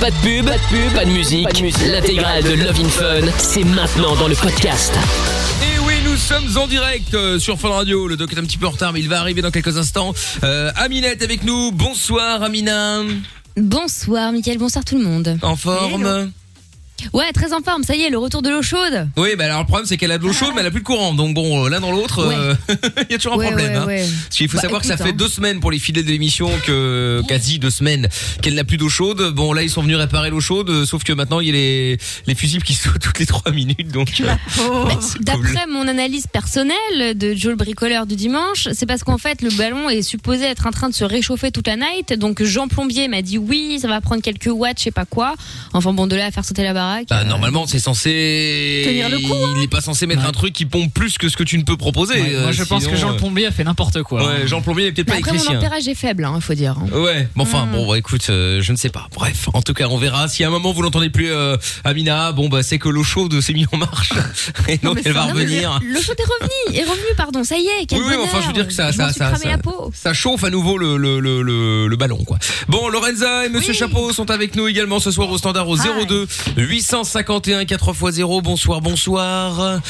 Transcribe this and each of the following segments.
Pas de pub, pas de pub, pas de musique. L'intégrale de Love in Fun, c'est maintenant dans le podcast. Et oui, nous sommes en direct euh, sur Fun Radio. Le doc est un petit peu en retard, mais il va arriver dans quelques instants. Euh, Amina est avec nous. Bonsoir, Amina. Bonsoir Mickaël, bonsoir tout le monde. En forme Ouais, très en forme, ça y est, le retour de l'eau chaude. Oui, bah alors le problème c'est qu'elle a de l'eau chaude, mais elle a plus de courant. Donc bon, euh, l'un dans l'autre, euh, il y a toujours un Ouais, problème. ouais, hein. ouais. Parce qu'il faut Bah, savoir que ça écoute, fait hein. deux semaines pour les fidèles de l'émission que quasi deux semaines qu'elle n'a plus d'eau chaude. Bon là ils sont venus réparer l'eau chaude, euh, sauf que maintenant il y a les les fusibles qui sautent toutes les trois minutes. Donc euh, c'est cool. D'après mon analyse personnelle de Joe le bricoleur du dimanche, c'est parce qu'en fait le ballon est supposé être en train de se réchauffer toute la night. Donc Jean Plombier m'a dit oui, ça va prendre quelques watts, je sais pas quoi. Enfin bon, de là à faire sauter la baraque. Bah, euh, normalement, c'est censé. Tenir le coup, hein. Il est pas censé mettre un truc qui pompe plus que ce que tu ne peux proposer. Ouais, moi, euh, je pense sinon, que Jean le euh, Plombier a fait n'importe quoi. hein. Ouais, Jean le Plombier n'est peut-être pas après mon électricien. ampérage est faible, hein, faut dire. hein. Ouais, mais enfin Mm. bon, bah, écoute, euh, je ne sais pas. Bref, en tout cas, on verra. Si à un moment vous n'entendez plus euh, Amina, bon bah c'est que l'eau chaude s'est mise en marche et donc elle va Non, mais revenir. Le chaud est revenu, est revenu, pardon, ça y est. Quel Oui, enfin, je veux dire que ça, ça, Je m'en suis ça, cramé ça, la peau. ça chauffe à nouveau le, le, le, le, le ballon, quoi. Bon, Lorenza et Monsieur Chapeau sont avec nous également ce soir au standard au 02 851 4x0. Bonsoir, bonsoir.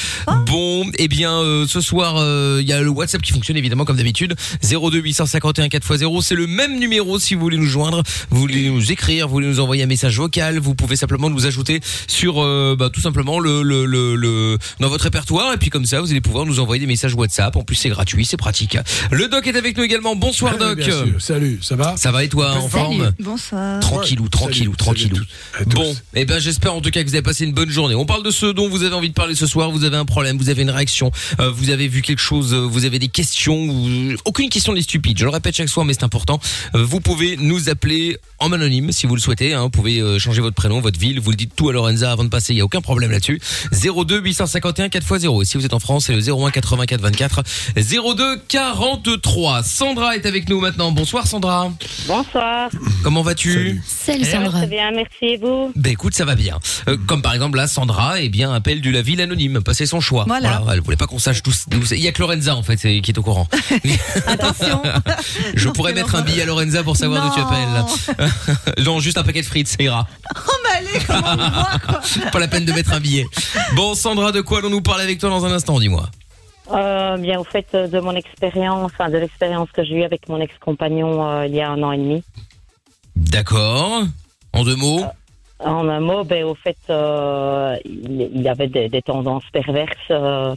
Bon, eh bien, euh, ce soir, euh, il y a le WhatsApp qui fonctionne évidemment comme d'habitude. 02 851 4x0. C'est le même numéro si vous voulez nous joindre. Vous voulez nous écrire, vous voulez nous envoyer un message vocal. Vous pouvez simplement nous ajouter sur, euh, bah, tout simplement le, le, le, le, dans votre répertoire. Et puis comme ça, vous allez pouvoir nous envoyer des messages WhatsApp. En plus, c'est gratuit, c'est pratique. Le doc est avec nous également. Bonsoir, Oui, doc. bien sûr. Salut, ça va? Ça va et toi, en forme? Bonsoir. Tranquillou, tranquillou, salut, tranquillou. salut. Bon, eh ben j'espère en tout cas que vous avez passé une bonne journée. On parle de ce dont vous avez envie de parler ce soir. Vous avez un problème, vous avez une réaction, euh, vous avez vu quelque chose, euh, vous avez des questions. vous- Aucune question n'est stupide. Je le répète chaque soir, mais c'est important. Euh, vous pouvez nous appeler en anonyme si vous le souhaitez. hein. Vous pouvez euh, changer votre prénom, votre ville. Vous le dites tout à Lorenza avant de passer. Il y a aucun problème là-dessus. 02 851 4x0. Et si vous êtes en France, c'est le 01 84 24 02 43. Sandra est avec nous maintenant. Bonsoir Sandra. Bonsoir. Comment vas-tu? Salut Ça va Sandra. Très bien, merci et vous? Ben écoute, ça va bien. Euh, comme par exemple là, Sandra, eh bien appelle du la ville anonyme, passer son choix. Voilà. elle voulait pas qu'on sache c'est. Il y a que Lorenza en fait qui est au courant. Attention. Je pourrais mettre un billet à Lorenza pour savoir d'où tu appelles. non, juste un paquet de frites, ça ira. Oh, mais allez, comment on voit, quoi. Pas la peine de mettre un billet. Bon, Sandra, de quoi allons-nous parler avec toi dans un instant, dis-moi? Euh, bien, au fait, euh, de mon expérience, enfin de l'expérience que j'ai eue avec mon ex-compagnon euh, il y a un an et demi. D'accord. En deux mots? En un mot, ben, au fait, euh, il, il avait des, tendances perverses euh,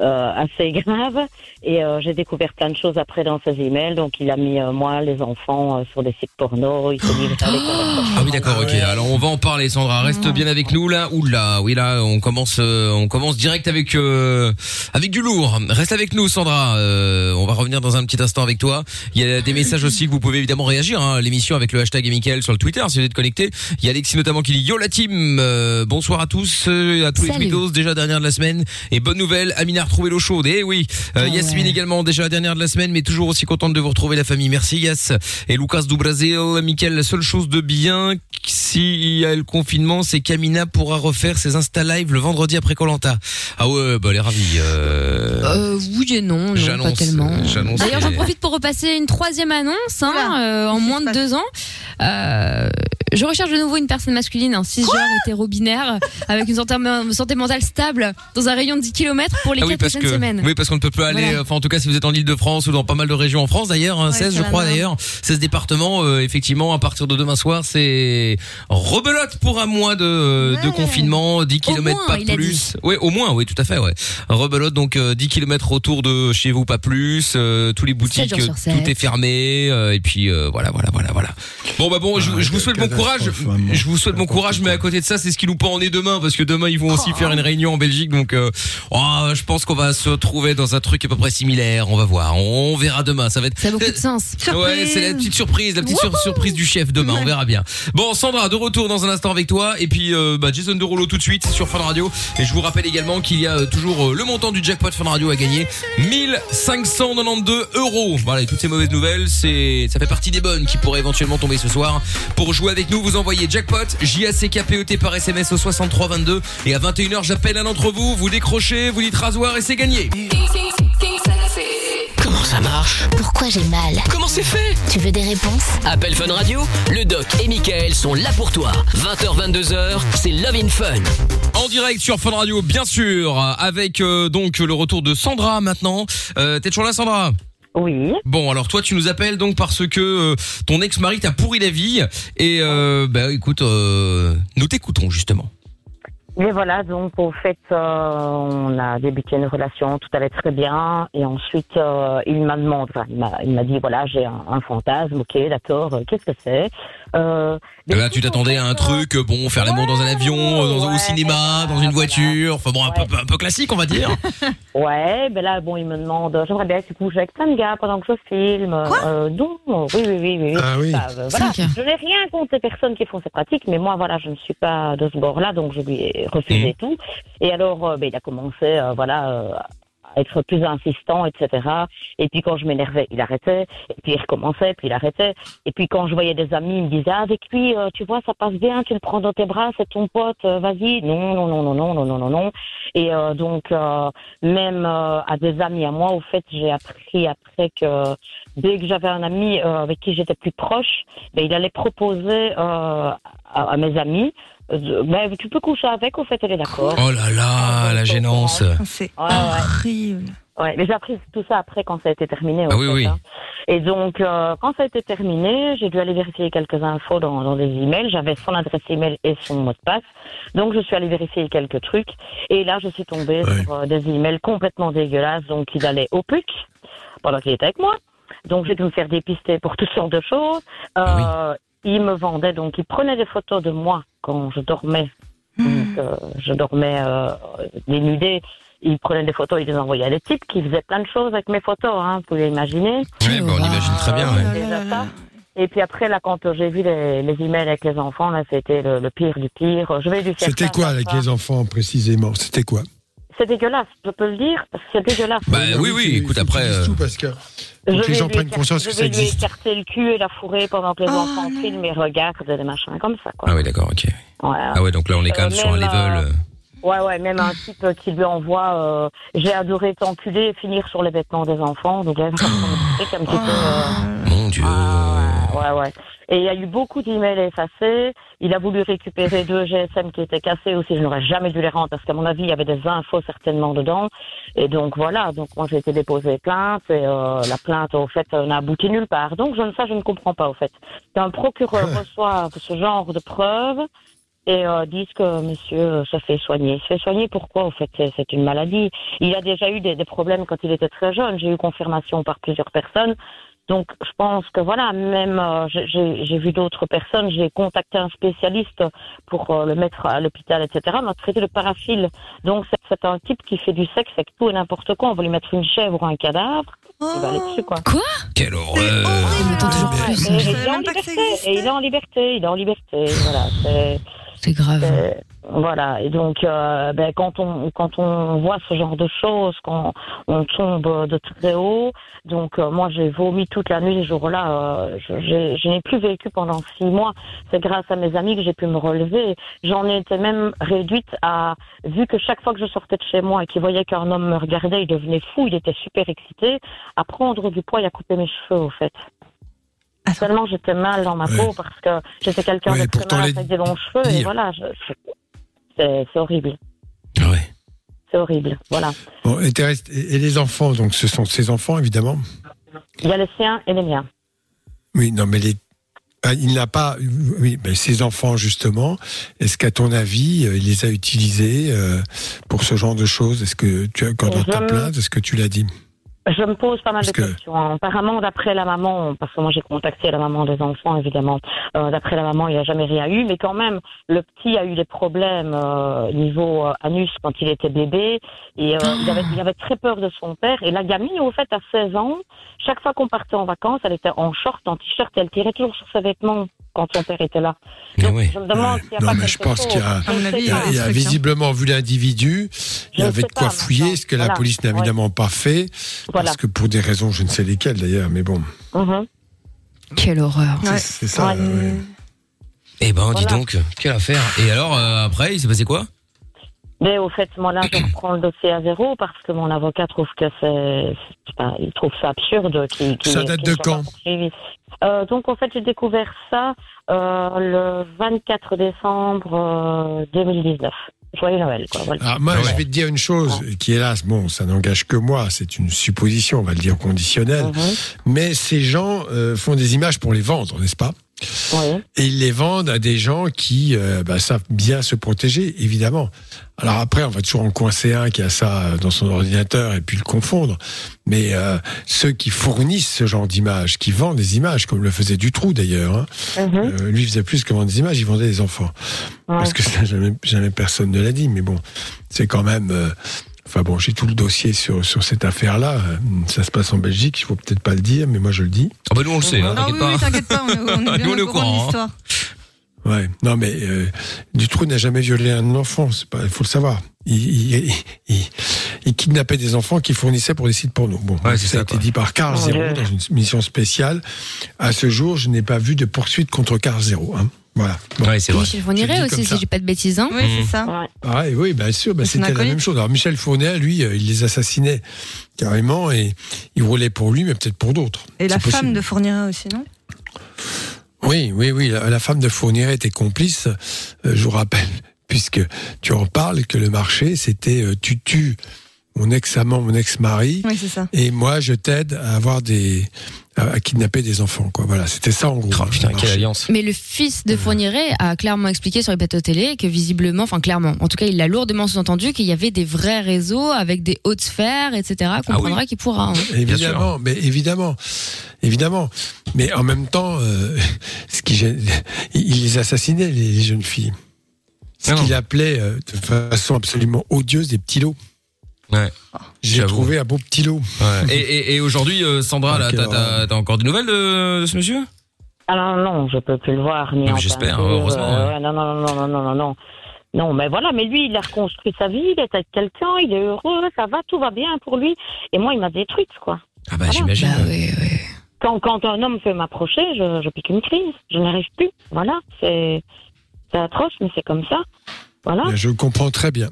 euh, assez graves. Et euh, j'ai découvert plein de choses après dans ses emails. Donc, il a mis, euh, moi, les enfants euh, sur des sites porno. Il s'est des conversations. Ah oui d'accord ok. Alors on va en parler Sandra. Reste bien avec nous là oula oui là on commence euh, on commence direct avec euh, avec du lourd. Reste avec nous Sandra. Euh, on va revenir dans un petit instant avec toi. Il y a des messages aussi que vous pouvez évidemment réagir hein, à l'émission avec le hashtag et Mickaël sur le Twitter si vous êtes connecté. Il y a Alexis notamment qui dit yo la team. Euh, bonsoir à tous euh, à tous les Salut. Twitos déjà dernière de la semaine. Et bonne nouvelle Amina a retrouvé l'eau chaude. Et oui. Euh, Ah Yasmine ouais. également déjà dernière de la semaine mais toujours aussi contente de vous retrouver la famille. Merci Yass et Lucas du Brasil Mickaël la seule chose de bien s'il y a le confinement c'est qu'Amina pourra refaire ses Insta Live le vendredi après Colanta ah ouais bah elle est ravie euh... Euh, oui et non, non pas J'annonce, tellement. j'annonce D'ailleurs, les- j'en profite pour repasser une troisième annonce hein, euh, en moins de deux ans. Euh, je recherche de nouveau une personne masculine, un cisgenre hétéro-binaire, avec une santé, santé mentale stable, dans un rayon de 10 km pour les Ah oui quatre parce prochaines que semaines. oui parce qu'on ne peut pas aller Voilà. enfin en tout cas si vous êtes en Île-de-France ou dans pas mal de régions en France d'ailleurs hein, Ouais, 16 c'est je la crois norme. d'ailleurs 16 départements euh, effectivement à partir de demain soir c'est rebelote pour un mois de, de Ouais. confinement 10 km moins, pas il a plus. oui au moins oui tout à fait ouais. Rebelote donc euh, 10 km autour de chez vous pas plus. Euh, tous les boutiques jours sur euh, sept. tout est fermé euh, et puis euh, voilà voilà voilà voilà. Bon bah bon je, Ah, je vous souhaite bon courage. je vous souhaite bon courage mais à côté de ça c'est ce qui nous pend en est demain parce que demain ils vont aussi faire une réunion en Belgique donc euh, oh, je pense qu'on va se retrouver dans un truc à peu près similaire on va voir. On verra demain ça va être Ça a beaucoup de sens. Ouais, c'est la petite surprise, la petite sur- surprise du chef demain, on verra bien. Bon, Sandra, de retour dans un instant avec toi, et puis euh, bah, Jason tout de suite sur Fun Radio. Et je vous rappelle également qu'il y a euh, toujours euh, le montant du jackpot Fun Radio à gagner, 1592 euros. Voilà, toutes ces mauvaises nouvelles, c'est, ça fait partie des bonnes qui pourraient éventuellement tomber ce soir. Pour jouer avec nous, vous envoyez jackpot J A C K P E T par SMS au 6322 et à 21h, j'appelle un d'entre vous, vous décrochez, vous dites rasoir et c'est gagné. Comment ça marche Pourquoi j'ai mal Comment c'est fait Tu veux des réponses Appel Fun Radio, le doc et Michael sont là pour toi. 20h, 22h, c'est Love in Fun. En direct sur Fun Radio, bien sûr, avec euh, donc le retour de Sandra maintenant. Euh, T'es toujours là, Sandra? Oui. Bon, alors toi, tu nous appelles donc parce que euh, ton ex-mari t'a pourri la vie. Et euh, bah écoute, euh, nous t'écoutons justement. Mais voilà, donc au fait, euh, on a débuté une relation, tout allait très bien, et ensuite euh, il m'a demandé, enfin, il m'a, il m'a dit voilà, j'ai un, un fantasme, ok, d'accord, euh, qu'est-ce que c'est? Euh, là, tu t'attendais à un truc, euh, bon, faire l'amour dans un avion, dans, au ouais, cinéma, dans une voiture, enfin bon, un peu, un peu classique, on va dire. Ouais, ben là, bon, il me demande, j'aimerais bien que tu couches avec plein de gars pendant que je filme. euh, non, oui, oui, oui, oui. Ah oui. Bah, euh, voilà. Je n'ai rien contre les personnes qui font ces pratiques, mais moi, voilà, je ne suis pas de ce bord-là, donc je lui ai refusé Mhm. tout. Et alors, euh, ben, il a commencé, euh, voilà, euh, être plus insistant, etc. Et puis quand je m'énervais, il arrêtait. Et puis il recommençait, puis il arrêtait. Et puis quand je voyais des amis, il me disaient ah, avec lui, euh, tu vois, ça passe bien, tu le prends dans tes bras, c'est ton pote, euh, vas-y. Non, non, non, non, non, non, non, non, non. Et euh, donc euh, même à des amis à moi, au fait, j'ai appris après que dès que j'avais un ami avec qui j'étais plus proche, ben, il allait proposer à, à mes amis, ben, tu peux coucher avec, au fait, elle est d'accord. Oh là là, la gênance. C'est Ouais, ouais. horrible. Ouais, mais j'ai appris tout ça après quand ça a été terminé. Ah oui, fait, oui. hein. Et donc, euh, quand ça a été terminé, j'ai dû aller vérifier quelques infos dans, dans des emails. J'avais son adresse email et son mot de passe. Donc, je suis allée vérifier quelques trucs. Et là, je suis tombée sur euh, des emails complètement dégueulasses. Donc, il allait au PUC pendant qu'il était avec moi. Donc, j'ai dû me faire dépister pour toutes sortes de choses. Euh, Ah Il me vendait, donc, il prenait des photos de moi quand je dormais. Donc, euh, je dormais euh, dénudée. Il prenait des photos, il les envoyait à des types qui faisaient plein de choses avec mes photos, hein, vous pouvez imaginer. Ouais, bah, on imagine très bien. Euh, ouais. déjà ça. Et puis après, là, quand j'ai vu les, les emails avec les enfants, là, c'était le, le pire du pire. Je vais C'était quoi avec ça. les enfants précisément? C'était quoi? C'est dégueulasse, je peux le dire, parce que c'est dégueulasse. Bah oui, oui, écoute, après, euh, tout parce que Je faut que les vais gens lui prennent conscience que je ça vais lui existe. écarter le cul et la fourrer pendant que les Oh, enfants filment et regardent des machins comme ça, quoi. Ah oui, d'accord, ok. Ouais. Ah ouais, donc là, on est quand même Euh, sur un même, level. euh, Ouais, ouais, même un type qui lui envoie euh, J'ai adoré t'enculer et finir sur les vêtements des enfants. Donc là, ça me un petit peu. euh, euh, Mon Dieu. ah, ouais, ouais. Et il y a eu beaucoup d'emails effacés. Il a voulu récupérer deux GSM qui étaient cassés aussi. Je n'aurais jamais dû les rendre parce qu'à mon avis, il y avait des infos certainement dedans. Et donc voilà. Donc moi, j'ai été déposer plainte et euh, la plainte, au fait, euh, n'a abouti nulle part. Donc je ne ça, je ne comprends pas, au fait. Qu'un procureur reçoive ce genre de preuves et euh, disent que monsieur euh, se fait soigner. Se fait soigner pourquoi, au fait C'est- C'est une maladie. Il a déjà eu des, des problèmes quand il était très jeune. J'ai eu confirmation par plusieurs personnes. Donc, je pense que voilà, même euh, j'ai- j'ai j'ai vu d'autres personnes, j'ai contacté un spécialiste pour euh, le mettre à l'hôpital, etc. On a traité le paraphile. Donc, c'est- c'est un type qui fait du sexe avec tout et n'importe quoi. On va lui mettre une chèvre ou un cadavre, il va aller dessus, quoi. Quelle horreur. Toujours plus. Et, et il est en liberté, et il est en liberté, il est en liberté, voilà. C'est- grave. euh, voilà. Et donc, euh, ben, quand on quand on voit ce genre de choses, quand on tombe de très haut, donc euh, moi j'ai vomi toute la nuit ce jour-là. Euh, je n'ai plus vécu pendant six mois. C'est grâce à mes amis que j'ai pu me relever. J'en ai été même réduite à vu que chaque fois que je sortais de chez moi et qu'il voyait qu'un homme me regardait, il devenait fou, il était super excité, à prendre du poids et à couper mes cheveux au fait. Ah, Seulement j'étais mal dans ma Ouais. peau parce que j'étais quelqu'un Ouais, de très mal les avec des longs cheveux et voilà, je- c'est horrible, Ah ouais. c'est horrible, voilà. Bon, et, les enfants, donc ce sont ses enfants évidemment? Il y a les siens et les miens. Oui, non, mais les. Ah, il n'a pas. Oui, mais ses enfants justement. Est-ce qu'à ton avis, euh, il les a utilisés euh, pour ce genre de choses? Est-ce que tu as quand dans ta plainte, est-ce que tu l'as dit? Je me pose pas mal Parce de que- questions. hein. Apparemment, d'après la maman, parce que moi j'ai contacté la maman des enfants, évidemment, euh, d'après la maman, il n'y a jamais rien eu, mais quand même, le petit a eu des problèmes euh, niveau euh, anus quand il était bébé, et euh, il, avait, il avait très peur de son père, et la gamine, au fait, à 16 ans, chaque fois qu'on partait en vacances, elle était en short, en t-shirt, elle tirait toujours sur ses vêtements quand son père était là. Mais Donc, oui. je me demande s'il y a Non, pas mais je pense chose. qu'il y a- Il y a, pas. il y a instruction. visiblement vu l'individu, il y avait de quoi pas, fouiller, ce que la police n'a Ouais. évidemment pas fait, Voilà. parce que pour des raisons, je ne sais lesquelles d'ailleurs, mais bon, Mhm. Quelle horreur. Ouais. c'est ça. Ouais. ouais. Eh ben, dis donc, quelle affaire. Et alors, euh, après, il s'est passé quoi? Mais au fait, moi là, je reprends le dossier à zéro parce que mon avocat trouve que c'est, il trouve ça absurde. Ça date de quand. Euh, Donc en fait, j'ai découvert ça euh, le 24 décembre euh, 2019. Joyeux Noël, quoi. Voilà. Alors, moi, Ah ouais. je vais te dire une chose qui, hélas, bon, ça n'engage que moi, c'est une supposition, on va le dire conditionnelle, Mhm. mais ces gens euh, font des images pour les vendre, n'est-ce pas? Oui. Et ils les vendent à des gens qui euh, bah, savent bien se protéger, évidemment. Alors après, on va toujours en coincer un qui a ça euh, dans son ordinateur et puis le confondre. Mais euh, ceux qui fournissent ce genre d'images, qui vendent des images, comme le faisait Dutroux d'ailleurs, hein, Mhm. euh, lui faisait plus que vendre des images, il vendait des enfants. Ouais. Parce que ça, jamais, jamais personne ne l'a dit. Mais bon, c'est quand même... euh, Enfin bon, j'ai tout le dossier sur, sur cette affaire-là. Ça se passe en Belgique, il faut peut-être pas le dire, mais moi je le dis. Ah bah nous on le sait, hein, t'inquiète oui, pas. oui, t'inquiète pas, on est, on est bien Nous, on est au courant de hein. l'histoire. Ouais, non mais euh, Dutroux n'a jamais violé un enfant, c'est pas, il faut le savoir. Il, il, il, il kidnappait des enfants qu'il fournissait pour des sites porno. Bon, Ouais, ça, ça, a été dit par Carl Zero dans une mission spéciale. À ce jour, je n'ai pas vu de poursuite contre Carl Zero. Hein. Voilà. Bon. Ouais, c'est vrai. Michel Fourniret aussi, si dis pas de bêtises. Hein. Oui, c'est Mhm. ça. Ouais. Ah, oui, bien sûr, bah, c'était la même chose. Alors Michel Fournier, lui, euh, il les assassinait carrément et il roulait pour lui, mais peut-être pour d'autres. Et la femme de Fourniret aussi, non? Oui, oui, oui. La, femme de Fournier était complice. euh, je vous rappelle, puisque tu en parles, que le marché, c'était euh, tu tues mon ex-amant, mon ex-mari, Oui, c'est ça. et moi, je t'aide à avoir des. à, kidnapper des enfants, quoi. Voilà, c'était ça en gros. Oh, putain, quelle alliance. Mais le fils de Fourniret a clairement expliqué sur les plateaux télé que visiblement, enfin clairement, en tout cas, il a lourdement sous-entendu qu'il y avait des vrais réseaux avec des hautes sphères, etc. Comprendra qu'il pourra. hein. Évidemment, mais évidemment, évidemment. Mais en même temps, euh, ce qui gêne- il les assassinait les, les jeunes filles. Ce Ah qu'il appelait euh, de façon absolument odieuse des petits lots. Ouais. J'ai trouvé un beau petit lot. Ouais. Et, et, et aujourd'hui, euh, Sandra, là, quelle t'as- encore des nouvelles de, de ce monsieur? Alors non, je peux plus le voir ni j'espère, heureusement, euh, non, non, non, non, non, non, non. Non, mais voilà, mais lui, il a reconstruit sa vie, il est avec quelqu'un, il est heureux, ça va, tout va bien pour lui. Et moi, il m'a détruite, quoi. Ah bah Voilà. j'imagine. Bah oui, oui. Quand, quand un homme veut m'approcher, je, je pique une crise. Je n'arrive plus. Voilà, c'est c'est atroce, mais c'est comme ça. Voilà. Je comprends très bien.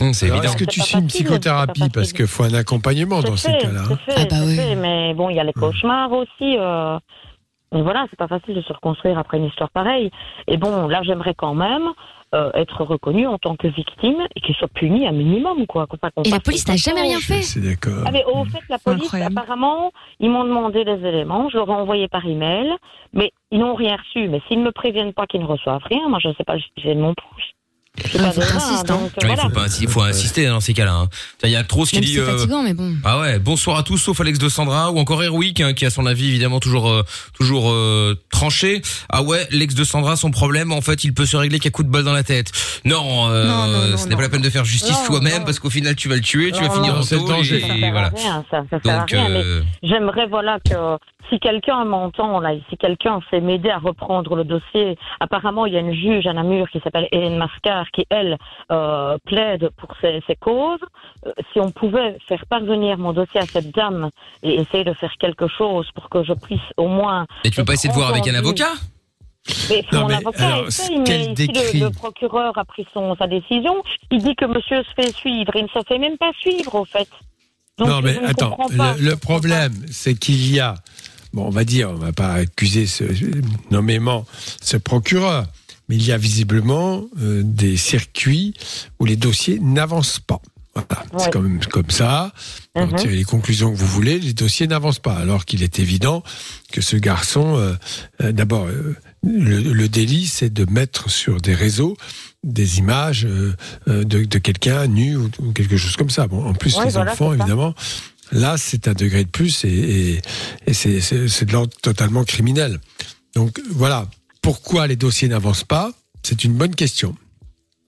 Hum, c'est évident. Est-ce que tu suis une psychothérapie Parce qu'il faut un accompagnement dans ces cas-là. Ah bah oui. fait, mais bon, il y a les cauchemars aussi. Euh, et voilà, c'est pas facile de se reconstruire après une histoire pareille. Et bon, là, j'aimerais quand même euh, être reconnue en tant que victime et qu'il soit puni un minimum, quoi. Et la police n'a jamais rien fait. C'est d'accord. Ah, mais au fait, la police, Incroyable. apparemment, ils m'ont demandé des éléments, je leur ai envoyé par email, mais ils n'ont rien reçu. Mais s'ils ne me préviennent pas qu'ils ne reçoivent rien, moi, je ne sais pas, j'ai de mon pouce. Ah, hein. il voilà. faut, pas, il faut insister dans ces cas-là. hein. Il y a trop ce qui Même dit. si euh, fatigant, mais bon. Ah ouais, bonsoir à tous, sauf Alex de Sandra ou encore Erwick hein, qui a son avis évidemment toujours euh, toujours euh, tranché. Ah ouais, l'ex de Sandra, son problème en fait, il peut se régler qu'à coup de balle dans la tête. Non, euh, Non, non, non, ce n'est non. pas la peine de faire justice Non, toi-même non. parce qu'au final tu vas le tuer, tu vas finir non, en taule danger. Ça et, sert à voilà. rien, ça, ça sert à Donc rien, mais J'aimerais voilà que si quelqu'un m'entend là, si quelqu'un sait m'aider à reprendre le dossier, apparemment il y a une juge à Namur qui s'appelle Hélène Qui elle euh, plaide pour ces, ces causes. Euh, si on pouvait faire parvenir mon dossier à cette dame et essayer de faire quelque chose pour que je puisse au moins. et tu peux pas essayer de voir avec un avocat? Mais Non, mon mais avocat alors, essaye, mais ici, le, le procureur a pris son sa décision. Il dit que Monsieur se fait suivre. Il ne se fait même pas suivre au fait. Donc, non, mais attends, le, problème, c'est qu'il y a, bon, on va dire, on va pas accuser ce, nommément ce procureur, mais il y a visiblement euh, des circuits où les dossiers n'avancent pas. Voilà, c'est quand même comme ça. Mhm. tirez les conclusions que vous voulez, les dossiers n'avancent pas. Alors qu'il est évident que ce garçon, euh, euh, d'abord, euh, le, le délit, c'est de mettre sur des réseaux des images de, de quelqu'un nu ou, ou quelque chose comme ça. Bon, en plus, les voilà, enfants, évidemment, là, c'est un degré de plus et, et, c'est de l'ordre totalement criminel. Donc voilà, pourquoi les dossiers n'avancent pas? C'est une bonne question.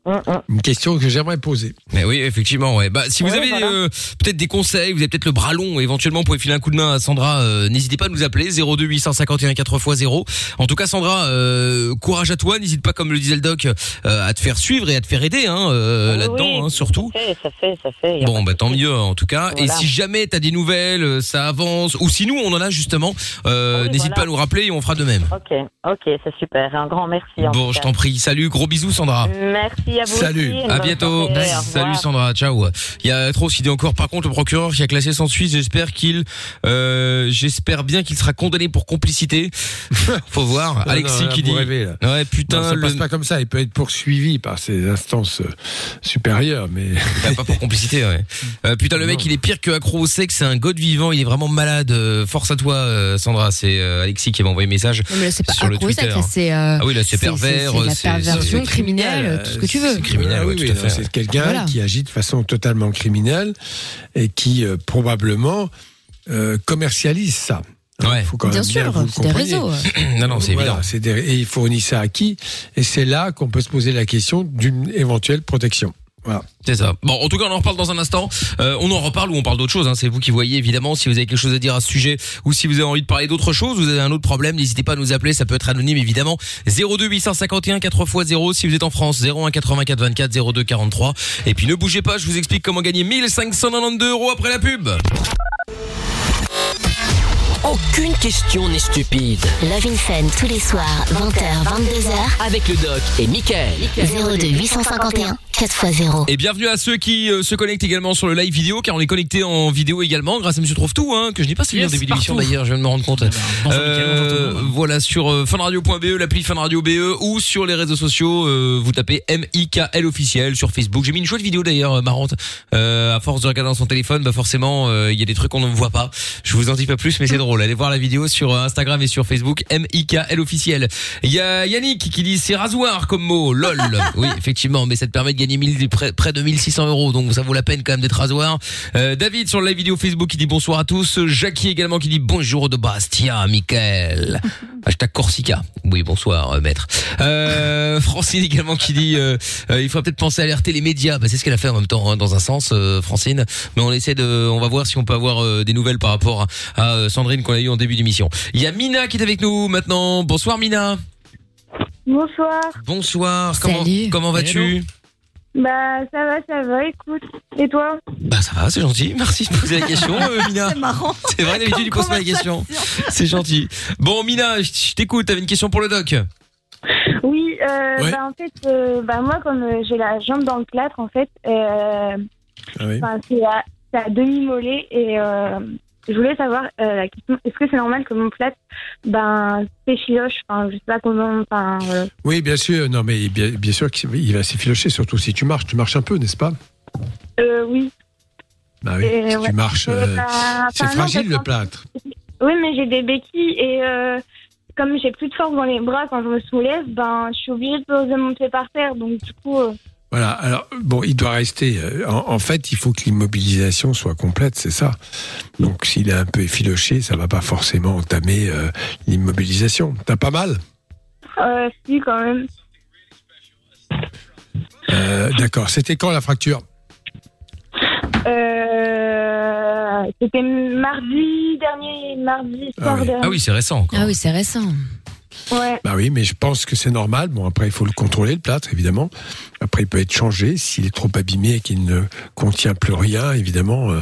Hum, hum. Une question que j'aimerais poser. Mais oui, effectivement, ouais. Bah, si vous Ouais, avez voilà. euh, peut-être des conseils, vous avez peut-être le bras long, éventuellement, vous pouvez filer un coup de main à Sandra. euh, N'hésitez pas à nous appeler 02 851 4x0. En tout cas, Sandra, euh, courage à toi. N'hésite pas, comme le disait le doc, euh, à te faire suivre et à te faire aider hein, euh, Oui, là-dedans, oui, hein, surtout. Ça fait, ça fait, ça fait. Bon, bah tant mieux en tout cas. Et si jamais t'as des nouvelles, euh, ça avance, ou si nous on en a justement, euh, Oui, n'hésite voilà. pas à nous rappeler et on fera de même. Ok, ok, c'est super. Un grand merci. en Bon, je t'en prie. Salut, gros bisous Sandra. Merci Merci à vous Salut. aussi, À bientôt. Salut. Sandra, ciao. Il y a trop dit encore. Par contre, le procureur qui a classé sans suite, j'espère qu'il, euh, j'espère bien qu'il sera condamné pour complicité. Faut voir. Non, Alexis non, qui dit. Ouais, Non, putain, ça le... passe pas comme ça. Il peut être poursuivi par ses instances euh, supérieures, mais pas pour complicité, ouais. Euh, putain, le mec, Non. il est pire que accro au sexe. C'est un god vivant. Il est vraiment malade. Euh, Force à toi, Sandra. C'est euh, Alexis qui m'a envoyé un message. Non, mais là, c'est pas Sur accro au sexe, Twitter. là, c'est. euh, Ah oui, là, c'est pervers. c'est la perversion criminelle, tout ce que tu veux. C'est criminel, Ah oui, oui. C'est quelqu'un Voilà. qui agit de façon totalement criminelle et qui euh, probablement euh, commercialise ça. Hein, Ouais. faut quand même Bien sûr, c'est des réseaux. Non, non, c'est Voilà, évident. des- et il fournit ça à qui? Et c'est là qu'on peut se poser la question d'une éventuelle protection. Voilà. C'est ça. Bon, en tout cas, on en reparle dans un instant. Euh, on en reparle ou on parle d'autre chose. Hein. C'est vous qui voyez, évidemment. Si vous avez quelque chose à dire à ce sujet ou si vous avez envie de parler d'autre chose, vous avez un autre problème, n'hésitez pas à nous appeler. Ça peut être anonyme, évidemment. 02 851 4x0 si vous êtes en France. 01 84 24 02 43. Et puis ne bougez pas, je vous explique comment gagner 1592 euros après la pub. Aucune question n'est stupide. Love in Fun tous les soirs, 20h, 22h, Avec le doc et Michael. 02 851 4x0. Et bienvenue à ceux qui euh, se connectent également sur le live vidéo, car on est connecté en vidéo également grâce à Monsieur Trouve Tout, hein, que je n'ai pas Yes, des vidéos partout. d'ailleurs, je viens de me rendre compte. Bonjour, Mickaël, bonjour tout le Euh, monde. voilà sur euh, funradio.be, l'appli funradio BE ou sur les réseaux sociaux, euh, vous tapez MIKL officiel sur Facebook. J'ai mis une chouette vidéo d'ailleurs euh, marrante. Euh, à force de regarder dans son téléphone, bah forcément euh, il y a des trucs qu'on ne voit pas. Je vous en dis pas plus, mais c'est drôle. Allez voir la vidéo sur euh, Instagram et sur Facebook MIKL officiel. Il y a Yannick qui dit c'est rasoir comme mot, lol. oui effectivement, mais ça te permet de gagner 1000, près, près de 1600 euros, donc ça vaut la peine quand même d'être rasoir. Euh, David sur la live vidéo Facebook qui dit bonsoir à tous. Jackie également qui dit bonjour de Bastia, Michael. Hashtag Corsica. Oui, bonsoir, euh, maître. Euh, Francine également qui dit, euh, euh, il faudrait peut-être penser à alerter les médias. Bah, c'est ce qu'elle a fait en même temps, hein, dans un sens, euh, Francine. Mais on essaie de, on va voir si on peut avoir euh, des nouvelles par rapport à, à, Sandrine qu'on a eu en début d'émission. Il y a Mina qui est avec nous maintenant. Bonsoir Mina. Bonsoir. Bonsoir. Comment, Salut. comment vas-tu Bah ça va, ça va, écoute. Et toi? Bah ça va, c'est gentil. Merci de poser la question, euh, Mina. C'est marrant. C'est vrai, d'habitude, tu poses pas la question. C'est gentil. Bon, Mina, je t'écoute. T'avais une question pour le doc? Oui, euh, Ouais. bah en fait, euh, bah moi comme euh, j'ai la jambe dans le plâtre, en fait, euh, Ah oui. c'est à, à demi-mollet et euh, je voulais savoir euh, la question, est-ce que c'est normal que mon plâtre, ben, s'effiloche, enfin, je sais pas comment, enfin, euh, Oui, bien sûr. Non, mais bien, bien sûr qu'il va s'effilocher, surtout si tu marches. Tu marches un peu, n'est-ce pas? Euh, oui. Bah oui. Et si ouais. tu marches, euh, bah, c'est enfin, fragile le plâtre. Oui, mais j'ai des béquilles et comme j'ai plus de force dans les bras quand je me soulève, ben, je suis obligée de poser mon pied par terre, donc du coup. Voilà. Alors bon, il doit rester. euh, En, en fait, il faut que l'immobilisation soit complète, c'est ça. Donc, s'il est un peu effiloché, ça va pas forcément entamer euh, l'immobilisation. T'as pas mal? Euh, si, quand même. Euh, D'accord. C'était quand la fracture? Euh, C'était mardi dernier, mardi soir oui. dernier. Ah oui, c'est récent. encore. Ah oui, c'est récent. Ouais. Bah oui, mais je pense que c'est normal. Bon, après, il faut le contrôler, le plâtre, évidemment. Après, il peut être changé s'il est trop abîmé et qu'il ne contient plus rien, évidemment. euh,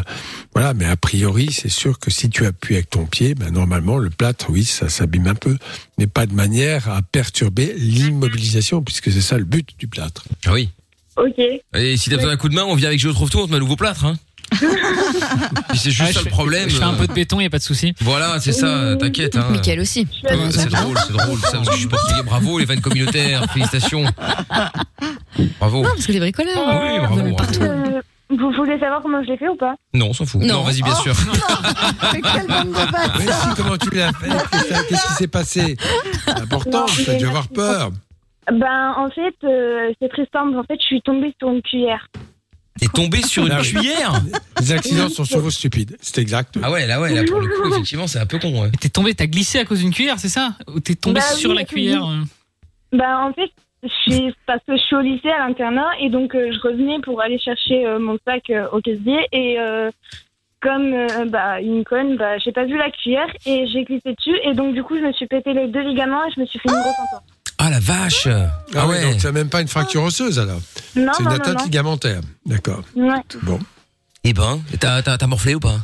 voilà, mais a priori, c'est sûr que si tu appuies avec ton pied, ben, normalement, le plâtre, oui, ça s'abîme un peu, mais pas de manière à perturber l'immobilisation, puisque c'est ça le but du plâtre. Ah oui. Ok. Et si t'as besoin d'un coup de main, on vient avec Je trouve tout, on te met un nouveau plâtre. Hein. Puis c'est juste ça je le fais- problème. Je fais un euh, peu de béton, y a pas de souci. Voilà, c'est ça, t'inquiète. Hein. Michael aussi. Euh, c'est drôle, c'est drôle, ça, parce que je suis portugais. Bravo, les vannes communautaires, félicitations. Bravo. Non, parce que les bricoleurs. Oui, bravo, bravo. partout. Euh, vous voulez savoir comment je l'ai fait ou pas? Non, on s'en fout. Non. vas-y, bien Oh. sûr. Mais quelle bande de bâtards. Mais si, comment tu l'as fait? Qu'est-ce que- Qu'est-ce qui s'est passé? C'est important, Non, tu as dû avoir peur. Ben, en fait, euh, c'est très simple. En fait, je suis tombée sur une cuillère. T'es tombé sur une Ah cuillère Les accidents sont souvent stupides, c'est exact. Ah ouais, là, ouais, là, pour le coup, effectivement, c'est un peu con, ouais. T'es tombé, t'as glissé à cause d'une cuillère, c'est ça Ou t'es tombé Bah sur oui, la cuillère euh Ben, en fait, je suis, parce que je suis au lycée à l'internat et donc euh, je revenais pour aller chercher euh, mon sac euh, au casier et euh, comme euh, bah, une conne, bah, j'ai pas vu la cuillère et j'ai glissé dessus et donc du coup je me suis pété les deux ligaments et je me suis fait une grosse entorse. Ah la vache Ah ouais donc tu n'as même pas une fracture osseuse alors. Non, C'est une non, non, atteinte non. ligamentaire. D'accord. Ouais. Bon. Eh ben, t'as t'as- t'as morflé ou pas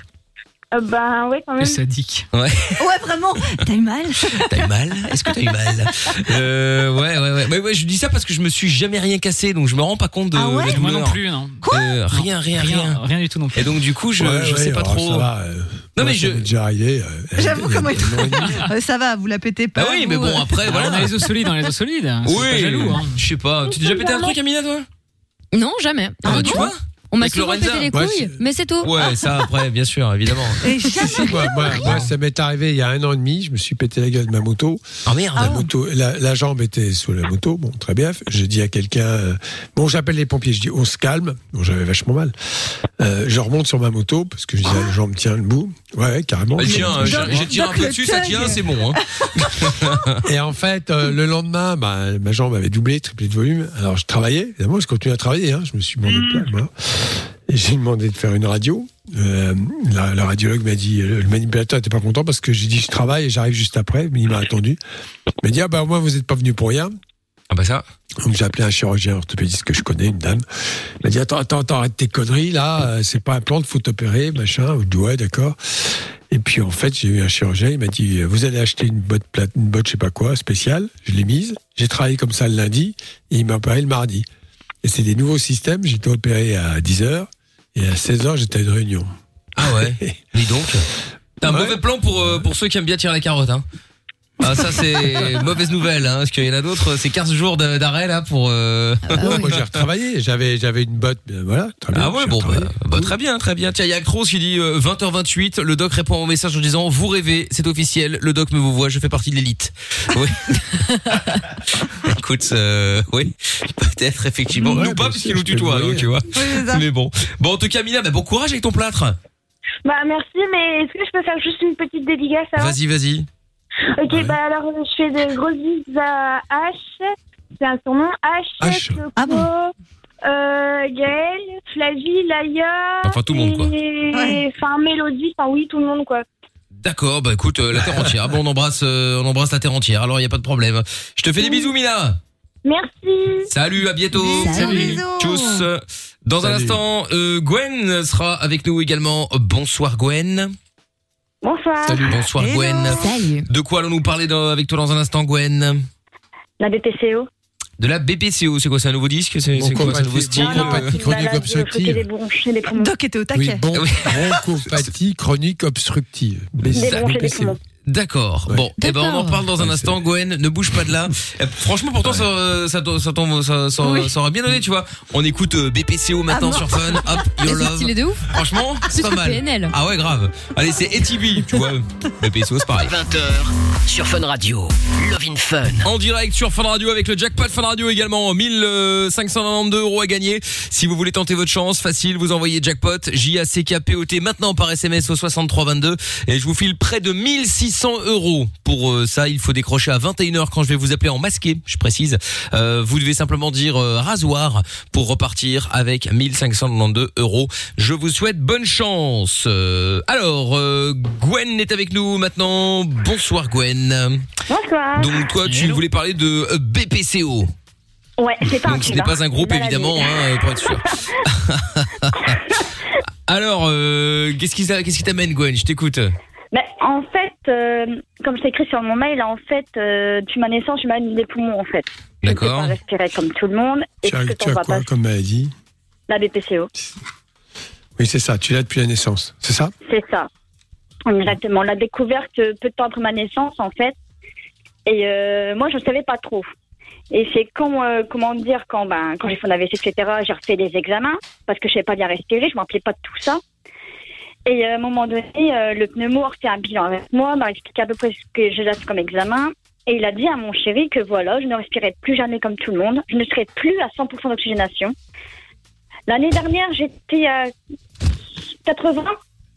Euh, ben ouais, quand même. sadique. Ouais. Ouais, vraiment. T'as eu mal T'as eu mal Est-ce que t'as eu mal euh, Ouais, ouais, ouais. Mais ouais, je dis ça parce que je me suis jamais rien cassé, donc je me rends pas compte de Ah ouais la douleur. Moi non plus, non. Euh, rien, rien, rien, Rien, rien du tout non plus. Et donc du coup, je, Ouais, je ouais, sais pas alors, trop. ça va, euh, Non, mais je- déjà arrivé. euh, J'avoue comment il demi. Euh, Ça va, vous la pétez pas. Ah oui, mais bon euh. après, Ah, on a voilà. les os solides, on a les os solides. Pas Oui, jaloux, hein. je sais pas. Tu t'es déjà pété un truc, Amina, toi? Non, jamais. Ah bah tu vois On m'a souvent Lorenza. pété les couilles, mais c'est tout. Ouais, ça après, bien sûr, évidemment. Et Si, si, moi, moi, moi, ça m'est arrivé il y a un an et demi. Je me suis pété la gueule de ma moto. Ah merde. La, moto la, la jambe était sous la moto. Bon, très bien. Je dis à quelqu'un, euh, bon, j'appelle les pompiers. Je dis, on se calme. Bon, j'avais vachement mal. Euh, je remonte sur ma moto parce que je dis, la jambe tient le bout. Ouais, carrément. Elle tient, hein, Doc- j'ai j'ai tiré un peu dessus, ça tient, c'est bon. Hein. Et en fait, euh, le lendemain, bah, ma jambe avait doublé, triplé de volume. Alors, je travaillais. Évidemment, je continue à travailler. Hein. Je me suis demandé de moi. J'ai demandé de faire une radio. Euh, la, la radiologue m'a dit, le manipulateur n'était pas content parce que j'ai dit, je travaille et j'arrive juste après. Mais il m'a attendu. Il m'a dit, ah bah, au moins, vous n'êtes pas venu pour rien. Ah bah ça. Donc j'ai appelé un chirurgien orthopédiste que je connais, une dame. Il m'a dit attends, attends, attends, arrête tes conneries là, euh, c'est pas un plan, faut t'opérer, machin. Je dis ouais, d'accord. Et puis en fait, j'ai eu un chirurgien, il m'a dit vous allez acheter une botte plate, une botte je sais pas quoi spéciale. Je l'ai mise. J'ai travaillé comme ça le lundi et il m'a opéré le mardi. Et c'est des nouveaux systèmes. J'étais opéré à 10 h et à 16 h j'étais à une réunion. Ah ouais. Dis donc. T'as un Ouais. mauvais plan pour euh, pour ceux qui aiment bien tirer la carotte, hein. Ah ça c'est mauvaise nouvelle, hein, parce qu'il y en a d'autres, c'est 15 jours de- d'arrêt là pour. euh, Non, moi j'ai retravaillé. J'avais j'avais une botte, ben, voilà. Très bien, Ah ouais j'ai bon bah, retravaillé. bah, très bien très bien tiens il y a Actros qui dit euh, 20h28 le doc répond au message en disant vous rêvez c'est officiel le doc me vous voit je fais partie de l'élite oui écoute euh, oui peut-être effectivement Ouais, nous pas bien puisqu'il sûr, nous je peux le tutoie donc, tu vois Oui, c'est ça. mais bon bon en tout cas Mina bah, bon courage avec ton plâtre Bah merci, mais est-ce que je peux faire juste une petite dédicace vas-y vas-y Ok, Ouais. bah alors je fais de grosses bises à H, c'est un surnom, H, H. Coco, Ah bon euh, Gaël, Flavie, Laïa. Enfin, tout le monde, quoi. et- Ouais. Enfin, Mélodie, enfin oui, tout le monde quoi. d'accord bah écoute euh, la terre entière bon on embrasse euh, on embrasse la terre entière alors il y a pas de problème je te fais des bisous Mina Merci. salut à bientôt Salut. Tchuss dans un Salut. instant euh, Gwen sera avec nous également bonsoir Gwen Bonsoir. Salut. bonsoir Hello. Gwen Salut. De quoi allons-nous parler dans- avec toi dans un instant, Gwen? La BPCO. De la BPCO, c'est quoi C'est un nouveau disque? C'est Bon, c'est quoi C'est un nouveau style? Bon, chronique obstructive. Doc était au Oui, taquet. bon, Oui. bronchopathie chronique obstructive. Des bronches et des BPCO. poumons. D'accord. Ouais. Bon, eh ben on en parle dans un Ouais, instant. Gwen, ne bouge pas de là. Euh, Franchement, pourtant ça, ça, ça, tombe- ça, ça, Oui. ça aurait bien donné, tu vois. On écoute euh, BPCO maintenant Ah, sur Fun. Hop, Your Love. stylé de ouf. Franchement, c'est pas mal. PNL. Ah ouais, grave. Allez, c'est ATB, tu vois. BPCO, c'est pareil. 20h sur Fun Radio. Love in Fun. En direct sur Fun Radio avec le jackpot Fun Radio également 1592 euros à gagner. Si vous voulez tenter votre chance, facile, vous envoyez jackpot J A C K P O T maintenant par SMS au 6322 et je vous file près de 1600 euros. Pour euh, ça, il faut décrocher à 21h quand je vais vous appeler en masqué, je précise. Euh, vous devez simplement dire euh, rasoir pour repartir avec 1592 euros. Je vous souhaite bonne chance. Alors, Gwen est avec nous maintenant. Bonsoir Gwen. Bonsoir. Donc toi, tu Hello. voulais parler de BPCO. Ouais, c'est pas un Donc ce n'est pas un groupe évidemment, hein, pour être sûr. Alors, euh, qu'est-ce qui t'a- qu'est-ce qui t'amène, Gwen? Je t'écoute. Ben, en fait, euh, comme c'est écrit sur mon mail, en fait, euh, tu m'as naissance, tu m'as des poumons, en fait. Je ne peux D'accord. pas respirer comme tout le monde. Et Tu as, que tu as quoi pas, comme maladie la BPCO. Oui, c'est ça. Tu l'as depuis la naissance. C'est ça? C'est ça. Exactement. La découverte euh, peu de temps après ma naissance, en fait. Et euh, moi, je ne savais pas trop. Et c'est quand, euh, comment dire, quand, ben, quand j'ai fait un AVC, etc., j'ai refait des examens parce que je ne savais pas bien respirer, je ne me rappelais pas de tout ça. Et euh, à un moment donné, euh, le pneumo a refait un bilan avec moi, m'a expliqué à peu près ce que j'ai fait comme examen. Et il a dit à mon chéri que voilà, je ne respirais plus jamais comme tout le monde, je ne serais plus à 100% d'oxygénation. L'année dernière, j'étais à 80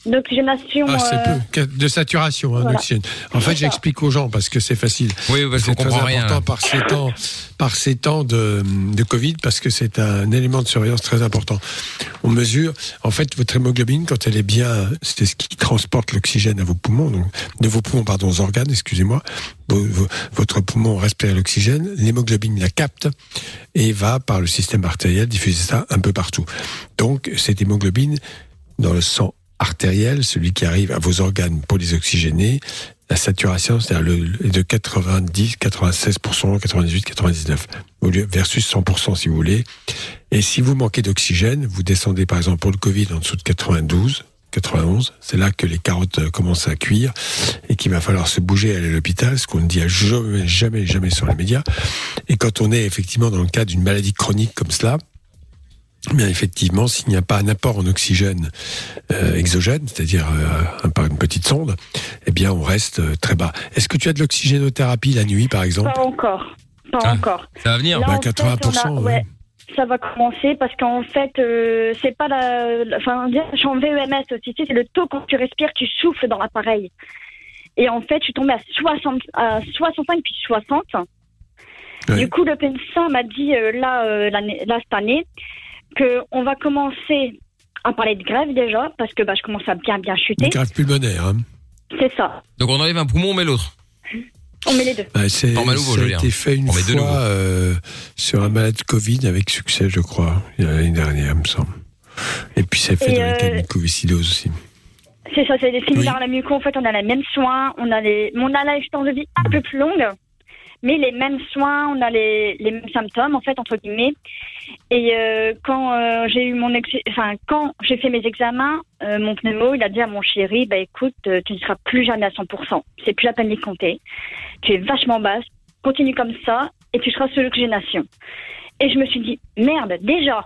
d'oxygénation. Ah, c'est euh, peu. De saturation hein, voilà. d'oxygène. En fait, j'explique aux gens parce que c'est facile. Oui, parce qu'on C'est très comprend rien. important par ces temps, par ces temps de, de Covid parce que c'est un élément de surveillance très important. On mesure, en fait, votre hémoglobine quand elle est bien, c'est ce qui transporte l'oxygène à vos poumons, donc de vos poumons, pardon, aux organes, excusez-moi. Votre poumon respire l'oxygène, l'hémoglobine la capte et va par le système artériel diffuser ça un peu partout. Donc cette hémoglobine dans le sang artériel, celui qui arrive à vos organes pour les oxygéner, la saturation, c'est-à-dire de 90, 96%, 98, 99, au lieu versus 100% si vous voulez. Et si vous manquez d'oxygène, vous descendez par exemple pour le Covid en dessous de 92, 91, c'est là que les carottes euh, commencent à cuire et qu'il va falloir se bouger aller à l'hôpital, ce qu'on ne dit jamais, jamais, jamais sur les médias. Et quand on est effectivement dans le cas d'une maladie chronique comme cela, bien effectivement, s'il n'y a pas un apport en oxygène euh, exogène, c'est-à-dire euh, un- par une petite sonde, eh bien on reste euh, très bas. Est-ce que tu as de l'oxygénothérapie la nuit, par exemple? Pas encore. Pas Ah. encore. Ça va venir. Là, Bah, en fait, 80%, on a- ouais. ouais, ça va commencer parce qu'en fait, euh, c'est pas la. Enfin, je suis en VEMS aussi, tu sais, c'est le taux quand tu respires, tu souffles dans l'appareil. Et en fait, je suis tombée à, 60, à 65 puis 60. Ouais. Du coup, le médecin m'a dit euh, là, euh, là, cette année, qu'on va commencer à parler de grève déjà, parce que bah, je commence à bien, bien chuter. Une grève pulmonaire. Hein. C'est ça. Donc on enlève un poumon, on met l'autre. On met les deux. Bah, c'est, Normal nouveau, a été fait une On fois euh, sur un malade Covid avec succès, je crois, il y a l'année dernière, il me semble. Et puis c'est fait Et, dans les cas euh, de mucoviscidose aussi. C'est ça, c'est des similaires Oui. à la muco. En fait, on a les mêmes soins, on a les, on a l'expérience de vie un peu plus longue, mais les mêmes soins, on a les, les mêmes symptômes, en fait, entre guillemets. Et euh, quand euh, j'ai eu mon, ex- enfin, quand j'ai fait mes examens, euh, mon pneumo, il a dit à mon chéri, bah écoute, euh, tu ne seras plus jamais à 100%. C'est plus la peine d'y compter. Tu es vachement basse. Continue comme ça, et tu seras sous l'oxygénation. Et je me suis dit, merde, déjà.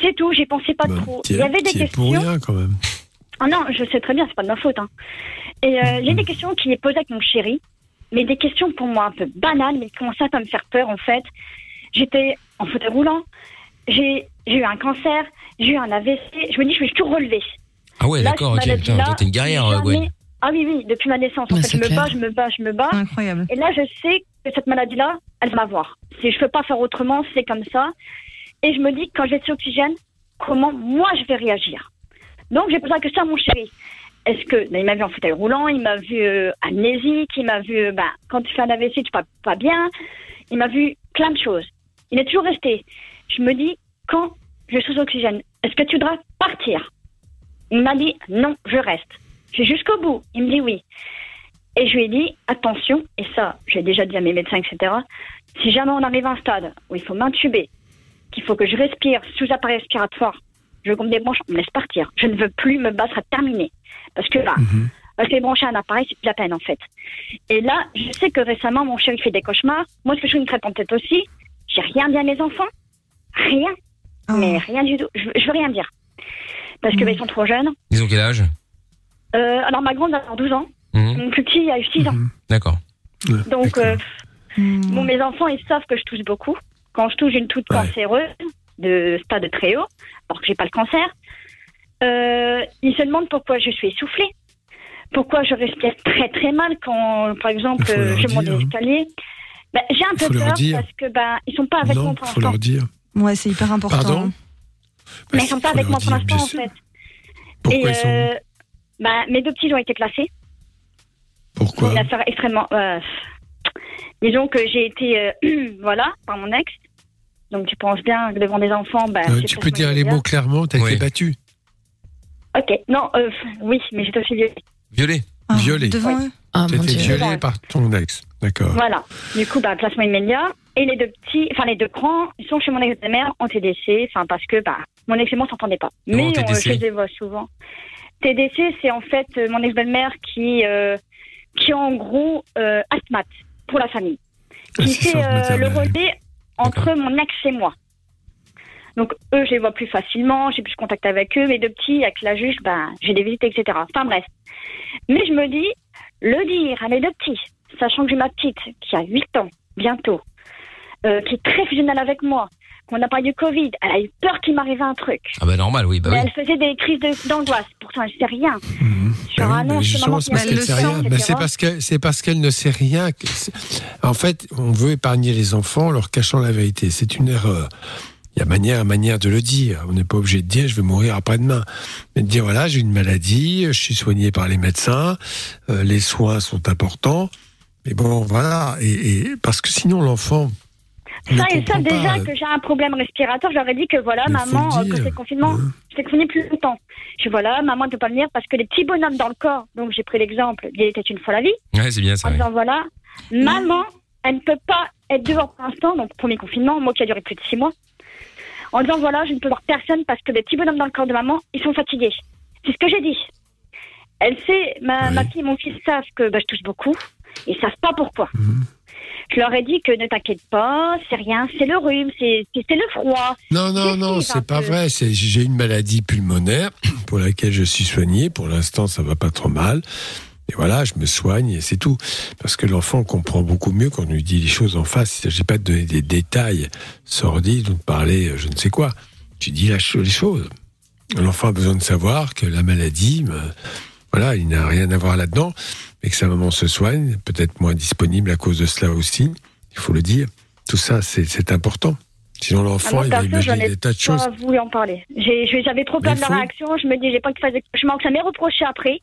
C'est tout, j'y pensais pas Bah, trop. Il y avait des questions. pour rien quand même. Ah non, je sais très bien, c'est pas de ma faute. Hein. Et il y a des questions qui est posées avec mon chéri, mais des questions pour moi un peu banales, mais qui commençaient à me faire peur en fait. J'étais en fauteuil roulant, j'ai eu un cancer, j'ai eu un AVC, je me dis je vais tout relever. Ah ouais, d'accord, ok. cette Putain, maladie-là, toi, t'es une guerrière, euh, Gwen. jamais- Ah oui, oui, depuis ma naissance. En fait, je me bats, je me bats, je me bats. Incroyable. Et là, je sais que cette maladie-là, elle va m'avoir. Si je peux pas faire autrement, c'est comme ça. Et je me dis, quand je vais être sur oxygène, comment moi je vais réagir? Donc, j'ai posé la question à mon chéri. Est-ce que, ben, il m'a vu en fauteuil roulant, il m'a vu euh, amnésique, il m'a vu, ben, quand tu fais un AVC, tu vas pas bien. Il m'a vu plein de choses. Il est toujours resté. Je me dis, quand je suis sous oxygène, est-ce que tu voudras partir? Il m'a dit, non, je reste. Suis jusqu'au bout. Il me dit oui. Et je lui ai dit, attention, et ça, j'ai déjà dit à mes médecins, etc., si jamais on arrive à un stade où il faut m'intuber, qu'il faut que je respire sous appareil respiratoire, je compte des branches, on me laisse partir. Je ne veux plus me battre à terminer. Parce que là, Mhm. rester branché à un appareil, c'est plus la peine, en fait. Et là, je sais que récemment, mon chéri fait des cauchemars. Moi, ce que je fais une crêpe en tête aussi, j'ai rien dit à mes enfants. Rien. Oh. Mais rien du tout. Je, je veux rien dire. Parce que Mhm. ben, ils sont trop jeunes. Ils ont quel âge? Euh, alors, ma grande a 12 ans. Mhm. Mon plus petit a eu 6 ans. Mhm. D'accord. Donc, euh. Bon, mes enfants, ils savent que je touche beaucoup. Quand je touche une toute Ouais. cancéreuse, de stade très haut, alors que j'ai pas le cancer, euh, ils se demandent pourquoi je suis essoufflée. Pourquoi je respire très très mal quand, par exemple, leur je monte dire, des hein. escaliers. Ben, j'ai un peu faut peur dire. parce que ben ils sont pas avec moi non, pour faut l'instant. leur dire. Ouais, c'est hyper important. Pardon? Mais ils sont pas Faut avec moi pour l'instant en fait. Pourquoi Et ils sont euh, ben, mes deux petits ont été classés. Pourquoi? Une affaire extrêmement. euh, disons que j'ai été, euh, voilà, par mon ex. Donc tu penses bien que devant des enfants, c'est Tu peux dire les mots clairement, t'as Oui. été battu. Ok, non, euh, oui, mais j'étais aussi violée. Violé. Ah, Violé. Devant Ouais. eux. Ah T'as mon été dieu. violé par ton ex. D'accord. Voilà. Du coup, bah, placement immédiat. Et les deux petits, enfin les deux grands, ils sont chez mon ex-mère en TDC, enfin parce que bah, mon ex et moi s'entendaient pas. Comment Mais on, TDC je les vois souvent. TDC, c'est en fait euh, mon ex-belle-mère qui, euh, qui est en gros euh, asthmate pour la famille. Qui Assistante fait euh, le relais entre mon ex et moi. Donc eux, je les vois plus facilement, j'ai plus de contact avec eux. Mes deux petits, avec la juge, ben, j'ai des visites, etc. Enfin bref. Mais je me dis, le dire à mes deux petits, sachant que j'ai ma petite qui a 8 ans, bientôt, euh, qui est très fusionnelle avec moi, qu'on a parlé du Covid, elle a eu peur qu'il m'arrive un truc. Ah bah normal, oui, bah mais oui. elle faisait des crises de- d'angoisse. Pourtant, elle sait rien. Mhm. Sur Bah oui, c'est justement, parce qu'elle sait rien. Mais c'est parce qu'elle, c'est parce qu'elle ne sait rien. En fait, on veut épargner les enfants en leur cachant la vérité. C'est une erreur. Il y a manière, manière de le dire. On n'est pas obligé de dire je vais mourir après-demain. Mais de dire voilà, j'ai une maladie, je suis soigné par les médecins, euh, les soins sont importants. Mais bon, voilà. Et, et- parce que sinon, l'enfant, Ça, ils savent déjà pas. que j'ai un problème respiratoire. J'aurais dit que voilà, Mais maman, euh, quand c'est le confinement, j'étais confinée plus longtemps. Je dis voilà, maman ne peut pas venir parce que les petits bonhommes dans le corps, donc j'ai pris l'exemple, il était une fois la vie, Ouais, c'est bien ça. en ouais. disant voilà, maman, elle ne peut pas être dehors pour l'instant, donc premier confinement, moi qui a duré plus de six mois, en disant voilà, je ne peux voir personne parce que les petits bonhommes dans le corps de maman, ils sont fatigués. C'est ce que j'ai dit. Elle sait, ma, ma fille et mon fils savent que bah, je touche beaucoup, ils savent pas pourquoi. Je leur ai dit que ne t'inquiète pas, c'est rien, c'est le rhume, c'est le froid. Non, non, non, c'est pas peu. vrai. J'ai une maladie pulmonaire pour laquelle je suis soigné. Pour l'instant, ça va pas trop mal. Et voilà, je me soigne et c'est tout. Parce que l'enfant comprend beaucoup mieux quand on lui dit les choses en face. Il ne s'agit pas de donner des détails sordides ou de parler euh, je ne sais quoi. Tu dis la les choses. L'enfant a besoin de savoir que la maladie, euh, voilà, il n'a rien à voir là-dedans, mais que sa maman se soigne, peut-être moins disponible à cause de cela aussi. Il faut le dire. Tout ça, c'est important. Sinon, Ah, l'enfant, moi, il va imaginer des tas de choses. pas voulu en parler. Je- J'avais trop peur de la réaction. Je me dis, j'ai pas fasse des cauchemars. Ça m'est reproché après.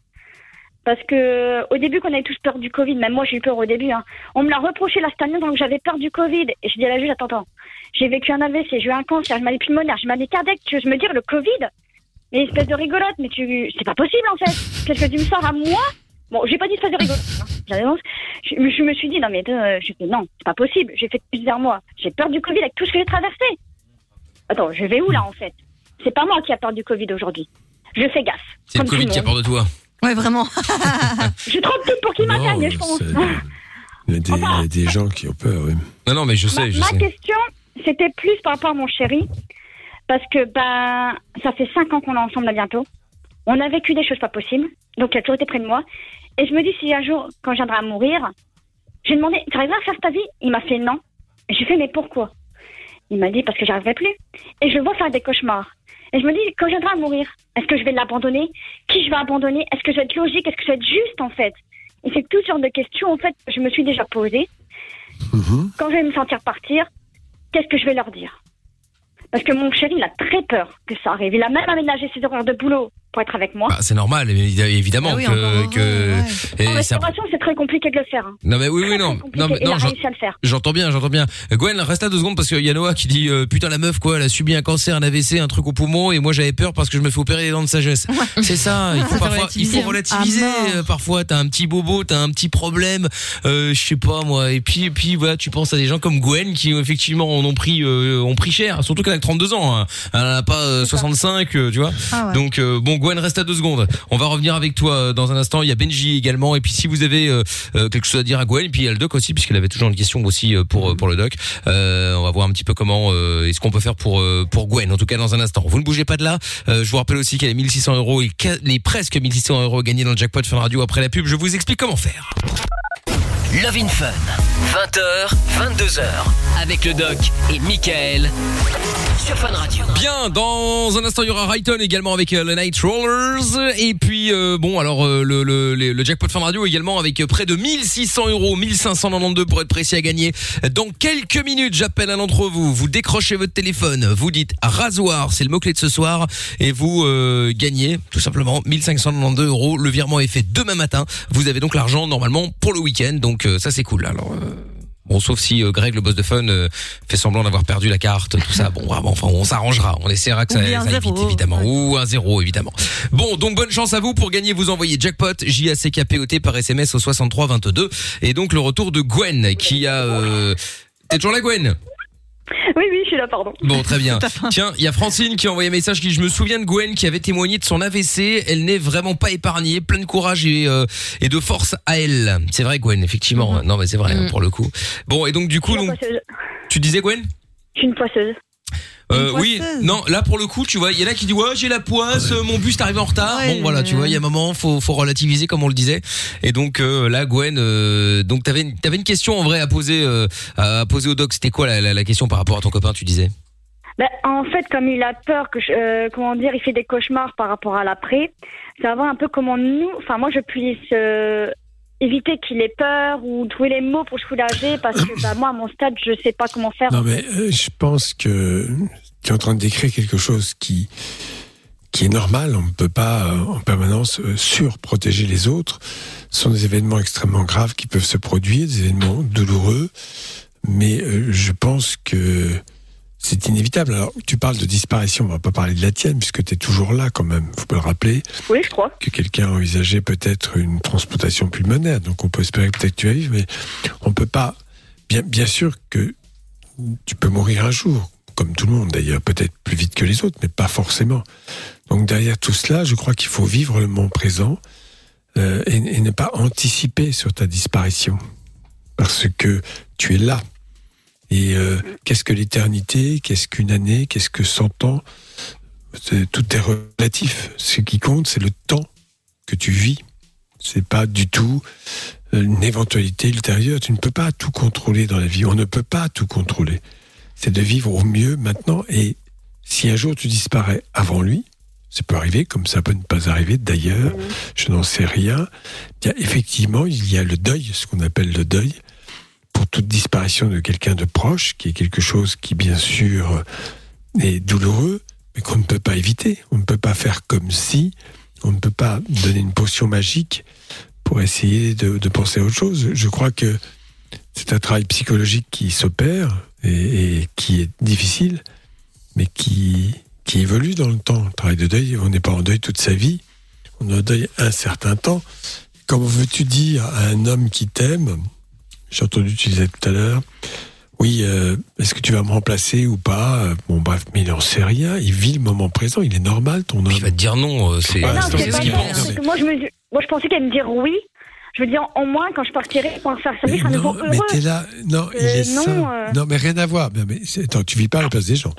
Parce que au début, qu'on avait tous peur du Covid, même moi j'ai eu peur au début. hein. On me l'a reproché la cette année, donc j'avais peur du Covid. Et je dis à la juge, attends, attends, j'ai vécu un AVC, j'ai eu un cancer, j'ai maladie pulmonaire, j'ai maladie cardiaque. Tu veux me dire le Covid? Mais espèce de rigolote, mais tu, c'est pas possible en fait. Qu'est-ce que tu me sors à moi Bon, j'ai pas dit espèce de rigolote. hein. Je, je me suis dit, non mais euh, non, c'est pas possible. J'ai fait plusieurs mois. J'ai peur du Covid avec tout ce que j'ai traversé. Attends, je vais où là en fait? C'est pas moi qui a peur du Covid aujourd'hui. Je fais gaffe. C'est le Covid qui a peur de toi. Ouais, vraiment. Je suis trop petite pour qu'il m'atteigne, je pense. Il y, a des, il y a des gens qui ont peur, oui. Non, non, mais je sais, Ma, je ma sais. question, c'était plus par rapport à mon chéri, parce que ben, ça fait cinq ans qu'on est ensemble là bientôt. On a vécu des choses pas possibles, donc il a toujours été près de moi. Et je me dis, si un jour, quand viendrai à mourir, j'ai demandé, tu arriveras à faire ta vie? Il m'a fait non. J'ai fait, mais pourquoi? Il m'a dit, parce que j'arriverai plus. Et je le vois faire des cauchemars. Et je me dis, quand je viendrai à mourir, est-ce que je vais l'abandonner? Qui je vais abandonner? Est-ce que je vais être logique? Est-ce que je vais être juste, en fait? Et c'est toutes sortes de questions, en fait, que je me suis déjà posées. Quand je vais me sentir partir, qu'est-ce que je vais leur dire? Parce que mon chéri, il a très peur que ça arrive. Il a même aménagé ses horaires de boulot pour être avec moi. Bah, c'est normal, évi- évidemment Ah oui, que. que- et en ça- restauration, c'est très compliqué de le faire. hein. Non mais oui oui non non mais non j'en- réussi à le faire. j'entends bien j'entends bien Gwen reste là deux secondes parce qu'il y a Noah qui dit euh, putain la meuf quoi elle a subi un cancer un AVC un truc au poumon et moi j'avais peur parce que je me fais opérer les dents de sagesse c'est ça il faut Ça parfois il relativiser, faut relativiser mort. euh, parfois t'as un petit bobo t'as un petit problème euh, je sais pas moi et puis et puis voilà tu penses à des gens comme Gwen qui effectivement en ont pris euh, ont pris cher surtout qu'elle a que 32 ans hein. elle en a pas euh, 65 euh, tu vois Ah ouais. donc euh, bon Gwen reste à deux secondes. On va revenir avec toi euh, dans un instant. Il y a Benji également. Et puis si vous avez euh, euh, quelque chose à dire à Gwen et puis il y a le doc aussi puisqu'elle avait toujours une question aussi euh, pour pour le doc Euh, on va voir un petit peu comment euh, est-ce qu'on peut faire pour pour Gwen. En tout cas dans un instant. Vous ne bougez pas de là. Je vous rappelle aussi qu'elle est 1600 euros et les presque 1600 euros gagnés dans le jackpot Fun Radio après la pub. Je vous explique comment faire Love in Fun, 20h, 22h, avec le doc et Michael sur Fun Radio. Bien, dans un instant, il y aura Rayton également avec euh, le Night Rollers. Et puis, euh, bon, alors, euh, le, jackpot Fun Radio également avec près de 1600 euros, 1592 pour être précis à gagner. Dans quelques minutes, j'appelle un d'entre vous. Vous décrochez votre téléphone, vous dites rasoir, c'est le mot-clé de ce soir, et vous gagnez tout simplement 1592 euros. Le virement est fait demain matin. Vous avez donc l'argent normalement pour le week-end, donc euh, ça c'est cool. Alors. euh, Bon, sauf si euh, Greg, le boss de Fun, euh, fait semblant d'avoir perdu la carte, tout ça. Bon, vraiment, enfin, on s'arrangera. On essaiera que ça, ça aille zéro. vite, évidemment. Ou un zéro, évidemment. Bon, donc bonne chance à vous pour gagner. Vous envoyez jackpot J A C K P O T par SMS au 63 22 et donc le retour de Gwen qui a. Euh... T'es toujours là, Gwen? Oui, oui, je suis là, pardon. Bon, très bien. Tiens, il y a Francine qui a envoyé un message qui dit, je me souviens de Gwen qui avait témoigné de son AVC. Elle n'est vraiment pas épargnée. Plein de courage et, euh, et de force à elle. C'est vrai, Gwen, effectivement. Non, mais c'est vrai, Mhm. pour le coup. Bon, et donc, du coup, donc, tu disais, Gwen? Je suis une poisseuse. Euh, oui, non, là pour le coup, tu vois, il y en a qui disent ouais, j'ai la poisse, euh, mon bus est arrivé en retard. bon, voilà, tu vois, il y a un moment, faut, faut relativiser comme on le disait. Et donc euh, là, Gwen, euh, donc t'avais, une- t'avais une question en vrai à poser, euh, à poser au doc. C'était quoi la, la, la question par rapport à ton copain, tu disais? Ben, en fait, comme il a peur que, je- euh, comment dire, il fait des cauchemars par rapport à l'après, savoir un peu comment nous, enfin moi, je puisse euh, éviter qu'il ait peur ou trouver les mots pour soulager, parce que bah, moi, à mon stade, je sais pas comment faire. Non, mais euh, je pense que tu es en train de décrire quelque chose qui, qui est normal. On ne peut pas euh, en permanence euh, surprotéger les autres. Ce sont des événements extrêmement graves qui peuvent se produire, des événements douloureux. mais euh, je pense que c'est inévitable. Alors, tu parles de disparition, on va pas parler de la tienne, puisque tu es toujours là quand même, faut pas le rappeler. Oui, je crois. Que quelqu'un a envisagé peut-être une transplantation pulmonaire, donc on peut espérer que peut-être que tu vas vivre, mais on peut pas. Bien, bien sûr que tu peux mourir un jour, comme tout le monde d'ailleurs, peut-être plus vite que les autres, mais pas forcément. Donc derrière tout cela, je crois qu'il faut vivre le moment présent euh, et, et ne pas anticiper sur ta disparition, parce que tu es là. Et euh, qu'est-ce que l'éternité? Qu'est-ce qu'une année? Qu'est-ce que 100 ans? Tout est relatif. Ce qui compte, c'est le temps que tu vis. C'est pas du tout euh, une éventualité ultérieure. Tu ne peux pas tout contrôler dans la vie. On ne peut pas tout contrôler. C'est de vivre au mieux maintenant. Et si un jour tu disparais avant lui, ça peut arriver, comme ça peut ne pas arriver. D'ailleurs, je n'en sais rien. Bien, effectivement, il y a le deuil, ce qu'on appelle le deuil, pour toute disparition de quelqu'un de proche, qui est quelque chose qui, bien sûr, est douloureux, mais qu'on ne peut pas éviter. On ne peut pas faire comme si, on ne peut pas donner une potion magique pour essayer de, penser à autre chose. Je crois que c'est un travail psychologique qui s'opère et, et qui est difficile, mais qui, qui évolue dans le temps. Le travail de deuil, on n'est pas en deuil toute sa vie, on est en deuil un certain temps. Comment veux-tu dire à un homme qui t'aime, j'ai entendu tu disais tout à l'heure, oui, euh, est-ce que tu vas me remplacer ou pas? Bon, bref, mais il n'en sait rien. Il vit le moment présent. Il est normal, ton homme. Il va te dire non. euh, C'est Ouais, non, c'est ce qu'il ça, pense. moi, je me, moi, je pensais qu'elle me dire oui. Je veux dire, au moins, quand je partirai pour faire sa vie, je serai à nouveau Mais heureux. t'es là. Non, il Euh, est non, euh. Non, mais rien à voir. Mais, mais attends, tu vis pas à la place des gens.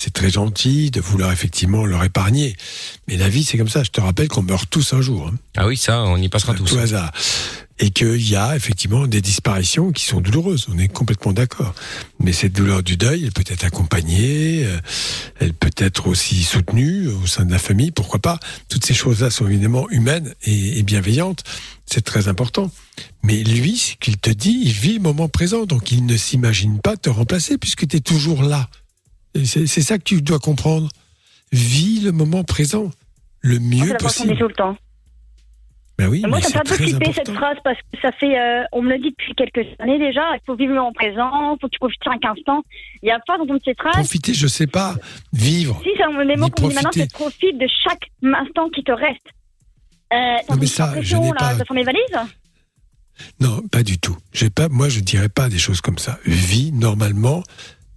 C'est très gentil de vouloir effectivement leur épargner. Mais la vie, c'est comme ça. Je te rappelle qu'on meurt tous un jour. hein. Ah oui, ça, on y passera À tous. tout hasard. Et qu'il y a effectivement des disparitions qui sont douloureuses. On est complètement d'accord. Mais cette douleur du deuil, elle peut être accompagnée, euh, elle peut être aussi soutenue au sein de la famille, pourquoi pas. Toutes ces choses-là sont évidemment humaines et, et bienveillantes. C'est très important. Mais lui, ce qu'il te dit, il vit le moment présent. Donc il ne s'imagine pas te remplacer puisque tu es toujours là. C'est ça que tu dois comprendre. Vis le moment présent le mieux façon possible. tout le temps. Ben oui, moi, mais ça me fait un peu flipper important. cette phrase parce que ça fait, euh, on me le dit depuis quelques années déjà, il faut vivre le moment présent, il faut que tu profites chaque instant. Il n'y a pas dans cette phrase. Profiter, je sais pas, vivre. Si, c'est un des mots qu'on dit maintenant, c'est profite de chaque instant qui te reste. Euh, Non, mais ça, je n'ai là, pas- faire mes valises Non, pas du tout. J'ai pas, moi, je dirais pas des choses comme ça. Vis normalement,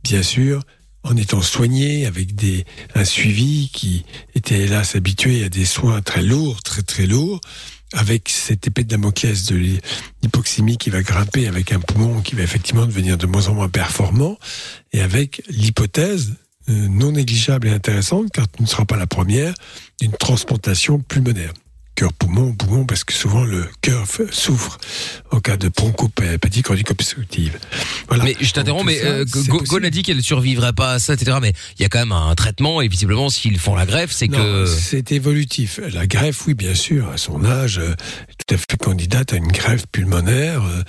bien sûr, en étant soigné avec des un suivi qui était hélas habitué à des soins très lourds, très très lourds, avec cette épée de Damoclès de l'hy- l'hypoxémie qui va grimper avec un poumon qui va effectivement devenir de moins en moins performant, et avec l'hypothèse euh, non négligeable et intéressante, car tu ne seras pas la première, d'une transplantation pulmonaire. Cœur, poumon, poumon, parce que souvent le cœur souffre en cas de bronchopathie chronique obstructive. Voilà. Mais je t'interromps, mais euh. Gon a dit qu'elle survivrait pas à ça, etc. Mais il y a quand même un traitement et visiblement s'ils font la greffe, c'est que c'est évolutif. La greffe, oui, bien sûr, à son âge, euh, tout à fait candidate à une greffe pulmonaire euh,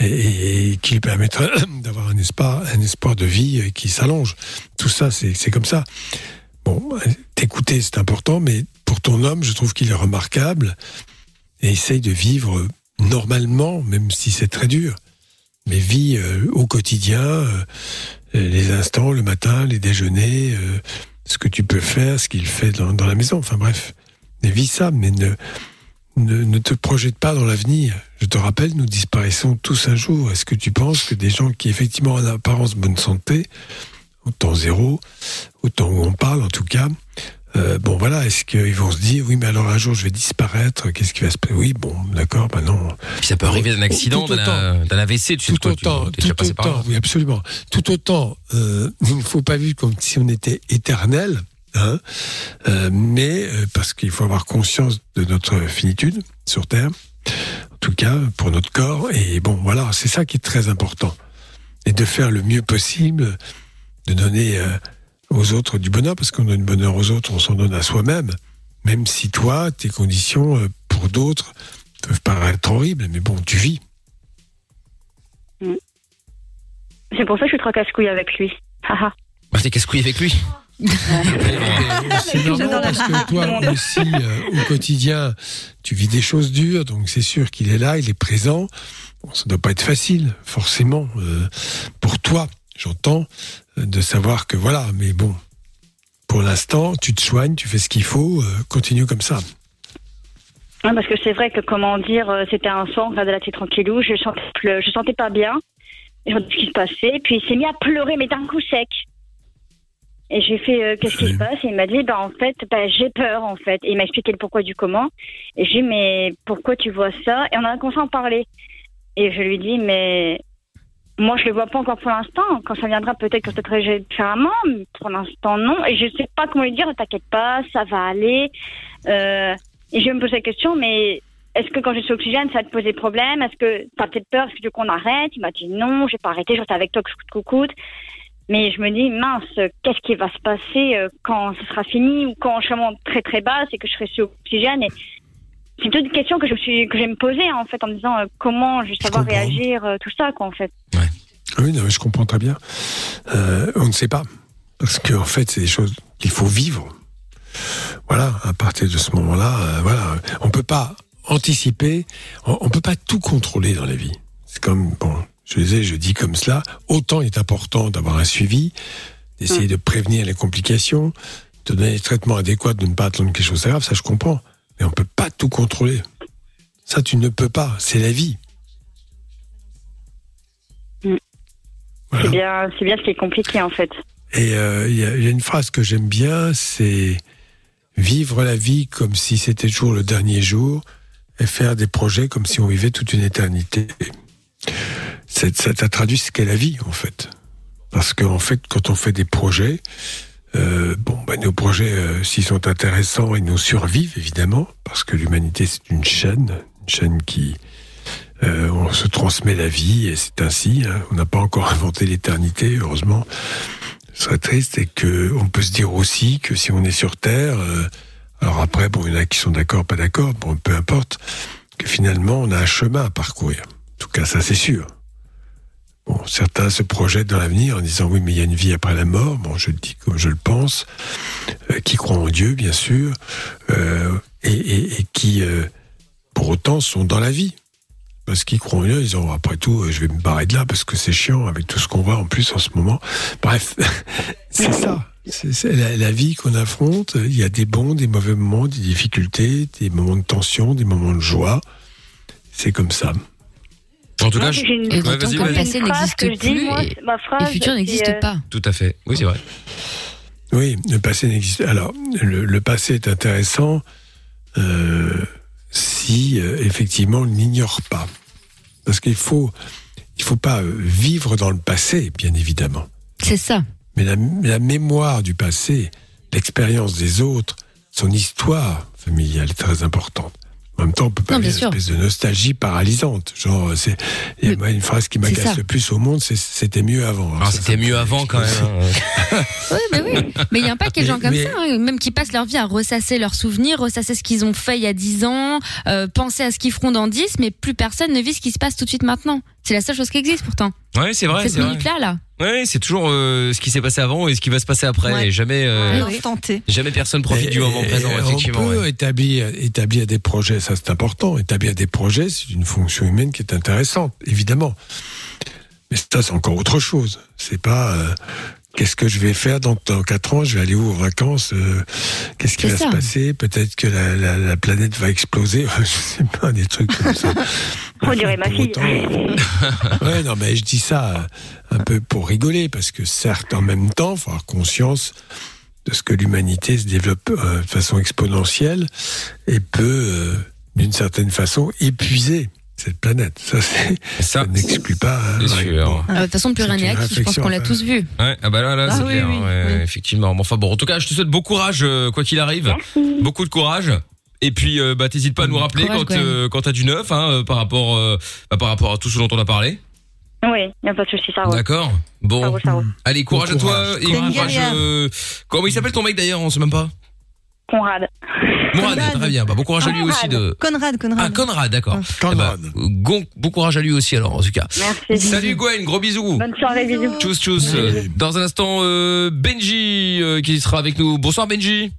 et, et qui lui permettra d'avoir un espoir, un espoir de vie euh, qui s'allonge. Tout ça, c'est comme ça. Bon, euh, t'écouter, c'est important, mais ton homme, je trouve qu'il est remarquable et essaye de vivre normalement, même si c'est très dur. Mais vit euh, au quotidien, euh, les instants, le matin, les déjeuners, euh, ce que tu peux faire, ce qu'il fait dans, la maison. Enfin bref, mais vis ça, mais ne, ne, ne te projette pas dans l'avenir. Je te rappelle, nous disparaissons tous un jour. Est-ce que tu penses que des gens qui effectivement en apparence bonne santé, au temps zéro, au temps où on parle en tout cas, euh, bon voilà, est-ce qu'ils vont se dire oui mais alors un jour je vais disparaître, qu'est-ce qui va se passer Oui bon d'accord, ben non. Puis ça peut arriver d'un accident, d'un AVC, tu sais de tout quoi, tu- autant, tout par autant, oui, absolument. Tout autant, euh, il ne faut pas vivre comme si on était éternel, hein, euh, mais parce qu'il faut avoir conscience de notre finitude sur Terre, en tout cas pour notre corps. Et bon, voilà, c'est ça qui est très important. Et de faire le mieux possible, de donner aux autres du bonheur, parce qu'on donne du bonheur aux autres, on s'en donne à soi-même. Même si toi, tes conditions euh, pour d'autres peuvent paraître horribles, mais bon, tu vis. C'est pour ça que je suis trop casse-couille avec lui. Bah, t'es casse-couille avec lui. C'est normal parce que toi aussi, euh, au quotidien, tu vis des choses dures, donc c'est sûr qu'il est là, il est présent. Bon, ça doit pas être facile, forcément, euh, pour toi, j'entends, de savoir que voilà, mais bon, pour l'instant, tu te soignes, tu fais ce qu'il faut, euh, continue comme ça. Parce que c'est vrai que, comment dire, euh, c'était un soir, on regardait la télé tranquillou, je sentais, je sentais pas bien, je ce qui se passait, puis il s'est mis à pleurer, mais d'un coup sec. Et j'ai fait, euh, qu'est-ce qui se passe? Et il m'a dit, bah, en fait, bah, j'ai peur, en fait. Et il m'a expliqué le pourquoi du comment. Et j'ai dit, mais pourquoi tu vois ça? Et on a commencé à en parler. Et je lui dis, mais moi, je le vois pas encore pour l'instant. Quand ça viendra, peut-être que je te réagir différemment, mais pour l'instant, non. Et je sais pas comment lui dire, ne t'inquiète pas, ça va aller. Euh, et je me pose la question, mais est-ce que quand je suis oxygène, ça va te poser problème? Est-ce que tu as peut-être peur? Est-ce que tu veux qu'on arrête? Il m'a dit non, je vais pas arrêter, je reste avec toi, que que coûte. Mais je me dis, mince, qu'est-ce qui va se passer euh, quand ce sera fini ou quand je serai vraiment très très basse et que je serai sous oxygène? Et c'est toute une question que je me suis que je vais me poser en fait en me disant euh, comment je vais savoir réagir euh, tout ça quoi en fait. Oui, non, je comprends très bien. Euh, on ne sait pas. Parce qu'en fait, c'est des choses qu'il faut vivre. Voilà, à partir de ce moment-là, euh, voilà, on peut pas anticiper, on, on peut pas tout contrôler dans la vie. C'est comme, bon, je disais, je dis comme cela, autant il est important d'avoir un suivi, d'essayer de prévenir les complications, de donner les traitements adéquats, de ne pas attendre quelque chose de grave, ça je comprends. Mais on peut pas tout contrôler. Ça, tu ne peux pas. C'est la vie. C'est bien c'est bien ce qui est compliqué en fait. Et euh, il y, a- une phrase que j'aime bien, c'est vivre la vie comme si c'était toujours le dernier jour et faire des projets comme si on vivait toute une éternité. Ça t'a traduit ce qu'est la vie, en fait. Parce qu'en fait, quand on fait des projets, euh, bon, bah, nos projets, euh, s'ils sont intéressants, ils nous survivent, évidemment, parce que l'humanité, c'est une chaîne, une chaîne qui... euh, on se transmet la vie, et c'est ainsi. hein. On n'a pas encore inventé l'éternité, heureusement ce serait triste et que on peut se dire aussi que si on est sur Terre, euh, alors après, bon, il y en a qui sont d'accord, pas d'accord, bon, peu importe, que finalement, on a un chemin à parcourir. En tout cas, ça, c'est sûr. Bon, certains se projettent dans l'avenir en disant oui, mais il y a une vie après la mort. Bon, je le dis comme je le pense, euh, qui croient en Dieu, bien sûr, euh, et, et- et qui, euh, pour autant, sont dans la vie. Parce qu'ils croient en Dieu, ils disent oh, après tout, euh, je vais me barrer de là parce que c'est chiant avec tout ce qu'on voit en plus en ce moment. Bref, c'est ça. C'est la, la vie qu'on affronte. Il y a des bons, des mauvais moments, des difficultés, des moments de tension, des moments de joie. C'est comme ça. En tout cas, je... une- Et Ouais, vas-y, vas-y. passé n'existe que je dis, plus moi, et, ma et phrase, le futur n'existe euh, pas. Tout à fait. Oui, c'est vrai. Oui, le passé n'existe. Alors, le, le passé est intéressant euh, si euh, effectivement on ne l'ignore pas, parce qu'il faut, il faut pas euh, vivre dans le passé, bien évidemment. C'est ça. Mais la, la mémoire du passé, l'expérience des autres, son histoire familiale est très importante. En même temps, on peut pas Non, vivre bien une sûr. espèce de nostalgie paralysante. Genre, c'est il y a Mais moi, une phrase qui m'agace le plus au monde, c'est c'était mieux avant. Alors Ah, c'était mieux avant quand même. hein. Oui, mais oui. Mais il y a un paquet de gens comme mais- ça, hein, même qui passent leur vie à ressasser leurs souvenirs, ressasser ce qu'ils ont fait il y a 10 ans, euh, penser à ce qu'ils feront dans 10, mais plus personne ne vit ce qui se passe tout de suite maintenant. C'est la seule chose qui existe pourtant. Ouais, c'est vrai, Cette minute-là, là. Ouais, c'est toujours euh, ce qui s'est passé avant et ce qui va se passer après. Ouais. Et jamais, euh, oui. Jamais personne profite Et- du moment présent, et effectivement. On peut ouais. établir, établir des projets, ça c'est important. Établir des projets, c'est une fonction humaine qui est intéressante, évidemment. Mais ça, c'est encore autre chose. C'est pas euh, qu'est-ce que je vais faire dans, dans 4 ans, je vais aller où en vacances, euh, qu'est-ce qui va ça. se passer, peut-être que la, la, la planète va exploser, je sais pas, des trucs comme ça. On dirait ma fille. autant- ouais, non, mais je dis ça euh, un peu pour rigoler, parce que certes, en même temps, il faut avoir conscience de ce que l'humanité se développe euh, de façon exponentielle et peut, euh, d'une certaine façon, épuiser cette planète. Ça, Ça, ça n'exclut pas. hein, ouais, bon. Euh, De toute façon, plus rien n'est acquis. Je pense qu'on l'a à tous vu. Ouais, ah bah là, là, Ah c'est oui, clair, oui, ouais, oui. effectivement. Mais enfin bon, en tout cas, je te souhaite bon courage, euh, quoi qu'il arrive. Beaucoup de courage. Et puis, euh, bah, t'hésites pas à nous rappeler Courage, quand, euh, quand t'as du neuf, hein, euh, par rapport, euh, bah, par rapport à tout ce dont on a parlé. Oui, il n'y a pas de souci, ça roule. D'accord. Ça Bon. roule, ça roule. Allez, courage Bon à toi courage. et courage. euh, Comment il s'appelle ton mec d'ailleurs On sait même pas. Conrad. Mourad, très bien. Bah, bon courage à lui aussi de. Conrad, Conrad. Ah, Conrad, d'accord. Eh ben, gon- bon courage à lui aussi, alors, en tout cas. Merci. Salut Gwen, gros bisous. Bonne soirée, bisous. Tchuss, tchuss. Euh, Dans un instant, euh, Benji euh, qui sera avec nous. Bonsoir Benji.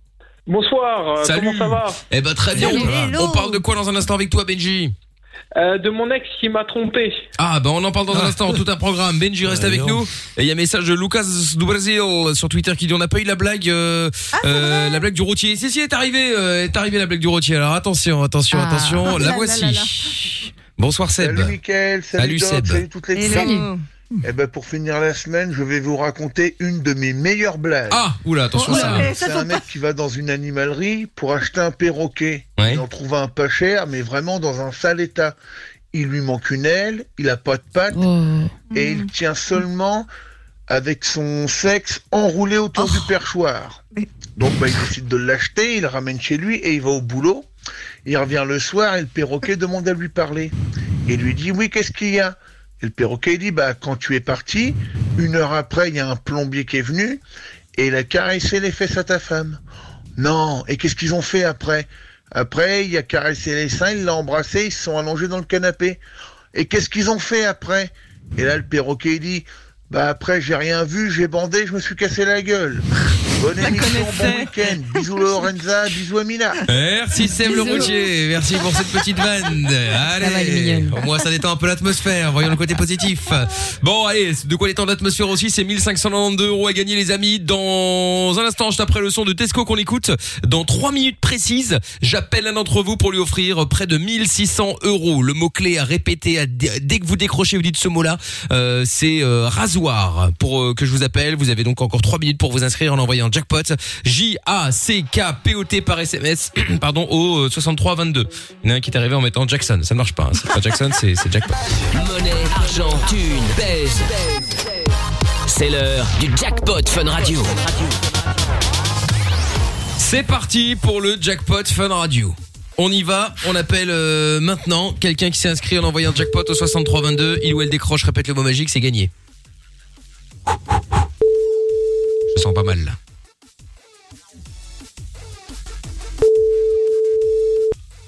Bonsoir, euh, Salut. comment ça va? Eh ben très bien. Salut, On, hello. on parle de quoi dans un instant avec toi Benji? Euh, De mon ex qui m'a trompé. Ah ben on en parle dans un instant, tout un programme. Benji reste Ouais, avec non. nous. Et il y a un message de Lucas du Brésil sur Twitter qui dit on n'a pas eu la blague, euh, euh, la blague du routier. Si si, est arrivée, euh, est arrivée la blague du routier. Alors attention, attention, Ah. attention. La là voici. là là. Bonsoir Seb. Salut Mickaël, salut, Salut, Doc, Seb. salut toutes les filles. Eh ben pour finir la semaine, je vais vous raconter une de mes meilleures blagues. Ah, oula, attention ça. C'est un mec qui va dans une animalerie pour acheter un perroquet. Ouais. Il en trouve un pas cher, mais vraiment dans un sale état. Il lui manque une aile, il a pas de pattes, et il tient seulement avec son sexe enroulé autour du perchoir. Donc bah, il décide de l'acheter, il le ramène chez lui et il va au boulot. Il revient le soir et le perroquet demande à lui parler. Et lui dit oui, qu'est-ce qu'il y a? Et le perroquet dit bah quand tu es parti, une heure après, il y a un plombier qui est venu et il a caressé les fesses à ta femme. Non, et qu'est-ce qu'ils ont fait après? Après, il a caressé les seins, il l'a embrassé, ils se sont allongés dans le canapé. Et qu'est-ce qu'ils ont fait après? Et là, le perroquet dit Bah après, j'ai rien vu, j'ai bandé, je me suis cassé la gueule. Bonne émission, bon week-end. Bisous Lorenza, bisous Amina. Merci Seb le routier, merci pour cette petite vanne. Allez, au moins ça détend un peu l'atmosphère, voyons le côté positif. Bon allez, de quoi détendre l'atmosphère aussi, c'est 1592 euros à gagner les amis. Dans un instant, juste après le son de Tesco qu'on écoute, dans 3 minutes précises, j'appelle un d'entre vous pour lui offrir près de 1600 euros. Le mot-clé à répéter à- dès que vous décrochez, vous dites ce mot-là, euh, c'est euh, rasoir pour euh, que je vous appelle. Vous avez donc encore 3 minutes pour vous inscrire en envoyant jackpot J-A-C-K-P-O-T par SMS pardon au euh, 63 22. Il y en a un qui est arrivé en mettant Jackson, ça ne marche pas. hein. C'est pas Jackson, c'est jackpot. Monnaie, argent, thune, baise. C'est l'heure du jackpot Fun Radio. C'est parti pour le jackpot Fun Radio. On y va, on appelle euh, maintenant quelqu'un qui s'est inscrit en envoyant jackpot au 63 22. Il ou elle décroche, répète le mot magique, c'est gagné. Je sens pas mal là.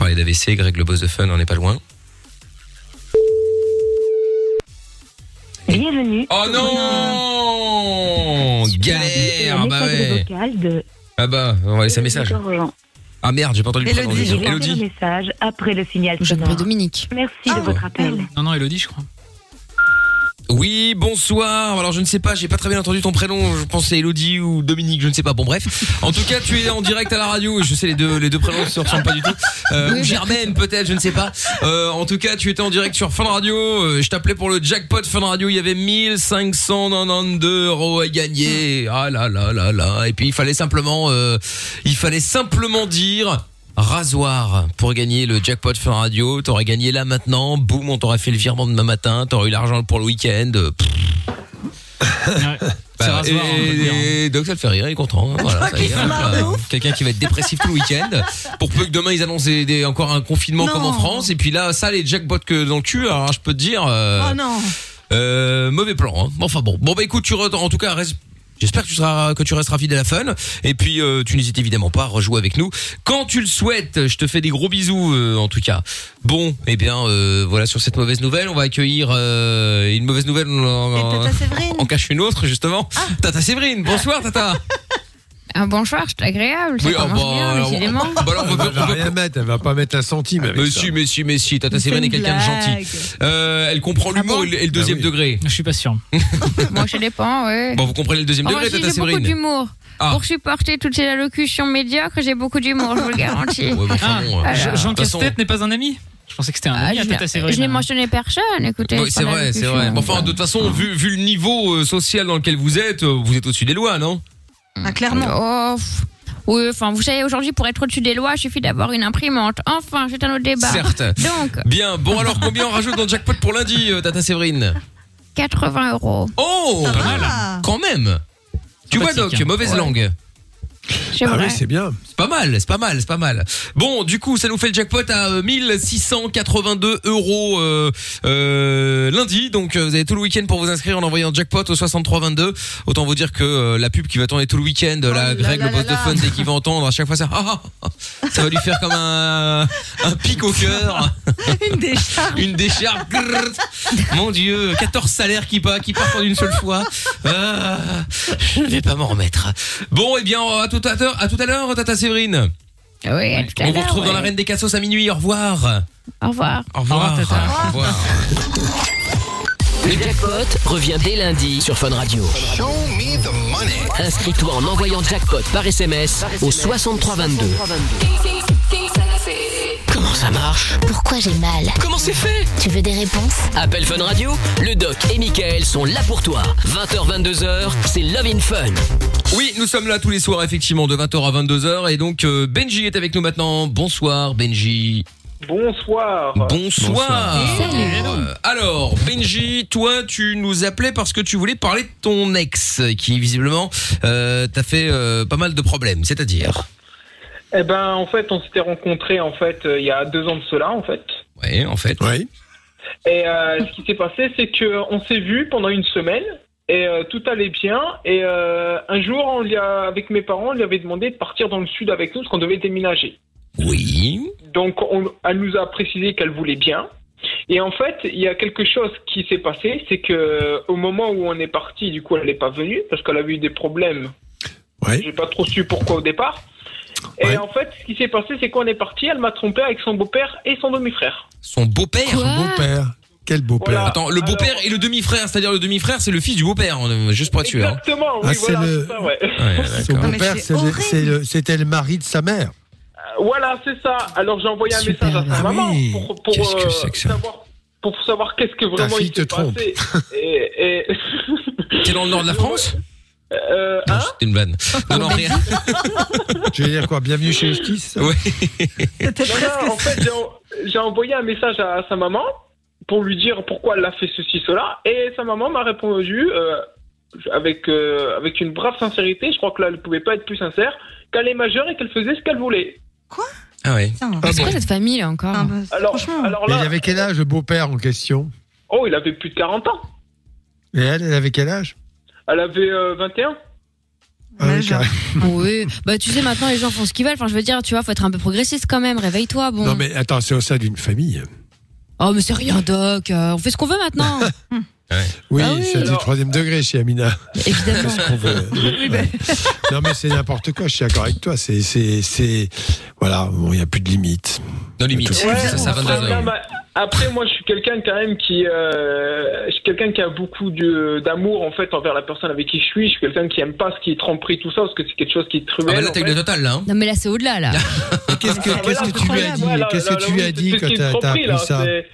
Parler d'AVC, Greg le boss de Fun, on n'est pas loin. Bienvenue. Oh non Galère Bah ouais de Ah bah, on va laisser un message. Ah merde, j'ai pas entendu le prénom. Elodie. message après le signal sonore. Dominique. Merci Ah, de votre appel. Non, non, Elodie, je crois. Oui, bonsoir. Alors je ne sais pas, j'ai pas très bien entendu ton prénom. Je pense que c'est Elodie ou Dominique, je ne sais pas. Bon bref. En tout cas, tu es en direct à la radio. Je sais les deux, les deux prénoms ne se ressemblent pas du tout. Euh, ou Germaine peut-être, je ne sais pas. Euh, en tout cas, tu étais en direct sur Fun Radio. Euh, je t'appelais pour le jackpot Fun Radio. Il y avait 1592 euros à gagner. Ah là là là là. Et puis il fallait simplement, euh, il fallait simplement dire. Rasoir pour gagner le jackpot Fun Radio. T'aurais gagné là maintenant. Boum, on t'aurait fait le virement demain matin. T'aurais eu l'argent pour le week-end. Bah, rasoir, et, et donc ça le fait rire, il est content. hein, Voilà, ça y est, hop là. Quelqu'un qui va être dépressif tout le week-end. Pour peu que demain ils annoncent des, des- encore un confinement Non. comme en France. Et puis là, ça les jackpots que dans le cul. Alors je peux te dire. euh, Oh non. euh, mauvais plan. Hein. Enfin bon. Bon bah écoute, tu re- en tout cas reste. J'espère que tu seras que tu resteras fidèle à Fun et puis euh, tu n'hésites évidemment pas à rejouer avec nous quand tu le souhaites. Je te fais des gros bisous euh, en tout cas. Bon, eh bien euh, voilà sur cette mauvaise nouvelle, on va accueillir euh, une mauvaise nouvelle. Séverine. en cache une autre justement. Tata Séverine, bonsoir Tata. Un bonsoir, c'est agréable. Ça Oui, oh, commence bah, bien, alors, décidément. bah, alors, on Elle va on peut- rien mettre, elle va pas mettre un centime avec Mais ça. si, mais si, mais si, Tata Séverine est une quelqu'un de blague. gentil. Euh, elle comprend l'humour et le- et le deuxième Bah degré. Je suis pas sûr. Moi, ça dépend, ouais. Bon, vous comprenez le deuxième Oh, Moi degré, aussi, Tata j'ai beaucoup Séverine d'humour. Ah. Pour supporter toutes ces allocutions médiocres, j'ai beaucoup d'humour, je vous le garantis. Ah, bon, euh, alors. Jean- Casse-Tête n'est pas un ami Je pensais que c'était un Ah, ami à je Tata n'ai- Séverine. je n'ai mentionné personne, écoutez. Oui, c'est vrai, c'est vrai. Mais enfin, de toute façon, vu, vu le niveau euh, social dans lequel vous êtes, euh, vous êtes au-dessus des lois, non? Ah, clairement. Oh, pff. oui, enfin, vous savez, aujourd'hui, pour être au-dessus des lois, il suffit d'avoir une imprimante. Enfin, c'est un autre débat. Certes. Donc, Bien, bon alors combien on rajoute dans le jackpot pour lundi, euh, Tata Séverine 80 euros. Oh Ça va. Quand même Tu vois Doc, Sympathique. mauvaise Ouais. langue. C'est Ah oui, c'est bien. C'est pas mal, c'est pas mal, c'est pas mal. Bon, du coup, ça nous fait le jackpot à euh, 1682 euros euh, euh, lundi. Donc, euh, vous avez tout le week-end pour vous inscrire en envoyant jackpot au 6322. Autant vous dire que euh, la pub qui va tourner tout le week-end, Oh la Greg, le boss de fun, dès qu'il va entendre, à chaque fois ça, ah, ça va lui faire comme un, un pic au cœur. Une décharge. Une décharge. Mon Dieu, 14 salaires qui part, qui partent en une seule fois. Ah, je ne vais pas m'en remettre. Bon, eh bien, à tout à l'heure, à tout à l'heure, Tata Séverine. Oui, à tout à On vous l'heure, retrouve dans ouais. la Reine des Cassos à minuit. Au revoir. Au revoir. Au revoir. Au revoir. Le jackpot revient dès lundi sur Fun Radio. Inscris-toi en envoyant jackpot par SMS au 6322. Comment ça marche Pourquoi j'ai mal Comment c'est fait Tu veux des réponses Appel Fun Radio, le doc et Michael sont là pour toi. 20h, 22h, c'est Love in Fun. Oui, nous sommes là tous les soirs, effectivement, de 20h à 22h. Et donc, euh, Benji est avec nous maintenant. Bonsoir, Benji. Bonsoir. Bonsoir. Euh, Alors, Benji, toi, tu nous appelais parce que tu voulais parler de ton ex, qui visiblement euh, t'a fait euh, pas mal de problèmes. C'est-à-dire Eh ben, en fait, on s'était rencontrés en fait euh, il y a deux ans de cela, en fait. Oui, en fait. Oui. Et euh, ce qui s'est passé, c'est que on s'est vu pendant une semaine et euh, tout allait bien. Et euh, un jour, on lui a, avec mes parents, on lui avait demandé de partir dans le sud avec nous parce qu'on devait déménager. Oui. Donc, on, elle nous a précisé qu'elle voulait bien. Et en fait, il y a quelque chose qui s'est passé, c'est que au moment où on est parti, du coup, elle n'est pas venue parce qu'elle avait eu des problèmes. Ouais. J'ai pas trop su pourquoi au départ. Et en fait, ce qui s'est passé, c'est qu'on est parti, elle m'a trompé avec son beau-père et son demi-frère. Son beau-père Son beau-père. Quel beau-père. Voilà. Attends, le beau-père et le demi-frère, c'est-à-dire le demi-frère, c'est le fils du beau-père, euh, juste pour être sûr. hein. Exactement, oui, Ah, c'est voilà, le- c'est ça, ouais. Son d'accord. beau-père, c'était le mari de sa mère. Voilà, c'est ça. Alors j'ai envoyé un message à sa Ah maman oui. pour, pour, Qu'est-ce que euh, c'est que ça savoir pour savoir qu'est-ce que vraiment fille il te s'est trompe. passé. Et, et... T'es dans le nord de la France euh, hein c'était une vanne. Non, non, rien. Je vais dire quoi Bienvenue chez Justice? Oui. Non, non, en fait, j'ai- envoyé un message à sa maman pour lui dire pourquoi elle a fait ceci, cela. Et sa maman m'a répondu euh, avec, euh, avec une brave sincérité, je crois que là, elle ne pouvait pas être plus sincère, qu'elle est majeure et qu'elle faisait ce qu'elle voulait. Ah ouais. C'est quoi cette famille là encore Alors, alors Mais là, il avait quel âge le beau-père en question? Oh, il avait plus de 40 ans. Et elle, elle avait quel âge? Elle avait euh, 21. Ah oui, carré- Oui, bah tu sais maintenant les gens font ce qu'ils veulent. Enfin je veux dire, tu vois, faut être un peu progressiste quand même. Réveille-toi, bon. Non mais attends, c'est au sein d'une famille. Oh mais c'est rien, Doc. euh, on fait ce qu'on veut maintenant. Oui, Ah oui. c'est du Alors- troisième degré chez Amina. Évidemment. Qu'est-ce qu'on veut Ouais. Non mais c'est n'importe quoi. Je suis d'accord avec toi. C'est, c'est, c'est, voilà. Bon, il y a plus de limite. Non limite. Ouais, Ça, ça dans un- bah, après, moi, je suis quelqu'un quand même qui, euh, je suis quelqu'un qui a beaucoup d'amour en fait envers la personne avec qui je suis. Je suis quelqu'un qui aime pas ce qui est tromperie tout ça parce que c'est quelque chose qui est Ah cruel. bah là, en t'as eu fait. le total, là. hein. Non mais là c'est au-delà là. Qu'est-ce que, Ah, qu'est-ce que tu lui as dit voilà, Qu'est-ce que là, tu lui oui, as dit c'est quand ce qui est t'as, t'as tromperie, appris là, ça c'est-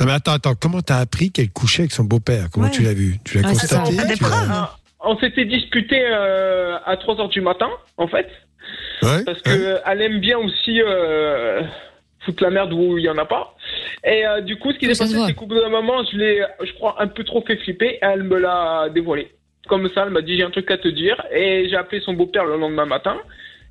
Non mais attends, attends. Comment t'as appris qu'elle couchait avec son beau-père? Comment Ouais. tu l'as vu? Tu l'as Ouais, c'est ça. constaté? T'as des Tu l'as- preuves Ah, On s'était disputé euh, à 3 heures du matin, en fait, Ouais. parce que elle aime bien aussi euh, foutre la merde où il y en a pas. Et euh, du coup, ce qui s'est passé, c'est qu'au bout d'un moment, je l'ai, je crois, un peu trop fait flipper. Et elle me l'a dévoilé. Comme ça, elle m'a dit j'ai un truc à te dire. Et j'ai appelé son beau-père le lendemain matin.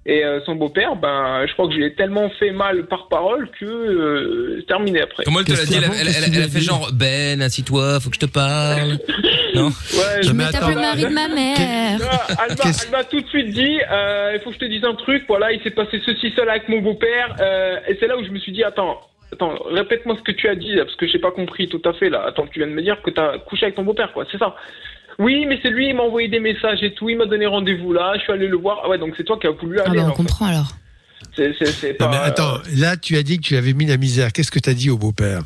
Et euh, son beau-père, ben, je crois que je lui ai tellement fait mal par parole que euh, c'est terminé après. Comment elle te l'a dit? Elle, elle, elle- elle a fait genre Ben, assis-toi, faut que je te parle. Non? Ouais, Je tape le mari de ma mère. Elle m'a- elle m'a tout de suite dit, euh, il faut que je te dise un truc, voilà, il s'est passé ceci, cela avec mon beau-père, euh, et c'est là où je me suis dit, attends, attends, répète-moi ce que tu as dit, là, parce que j'ai pas compris tout à fait, là. Attends, tu viens de me dire que t'as couché avec ton beau-père, quoi, c'est ça. Oui, mais c'est lui, il m'a envoyé des messages et tout, il m'a donné rendez-vous là, je suis allé le voir. Ah ouais, donc c'est toi qui as voulu Ah aller. bah on comprend alors. C'est, c'est, c'est pas. Non mais attends. Là, tu as dit que tu avais mis la misère. Qu'est-ce que t'as dit au beau-père?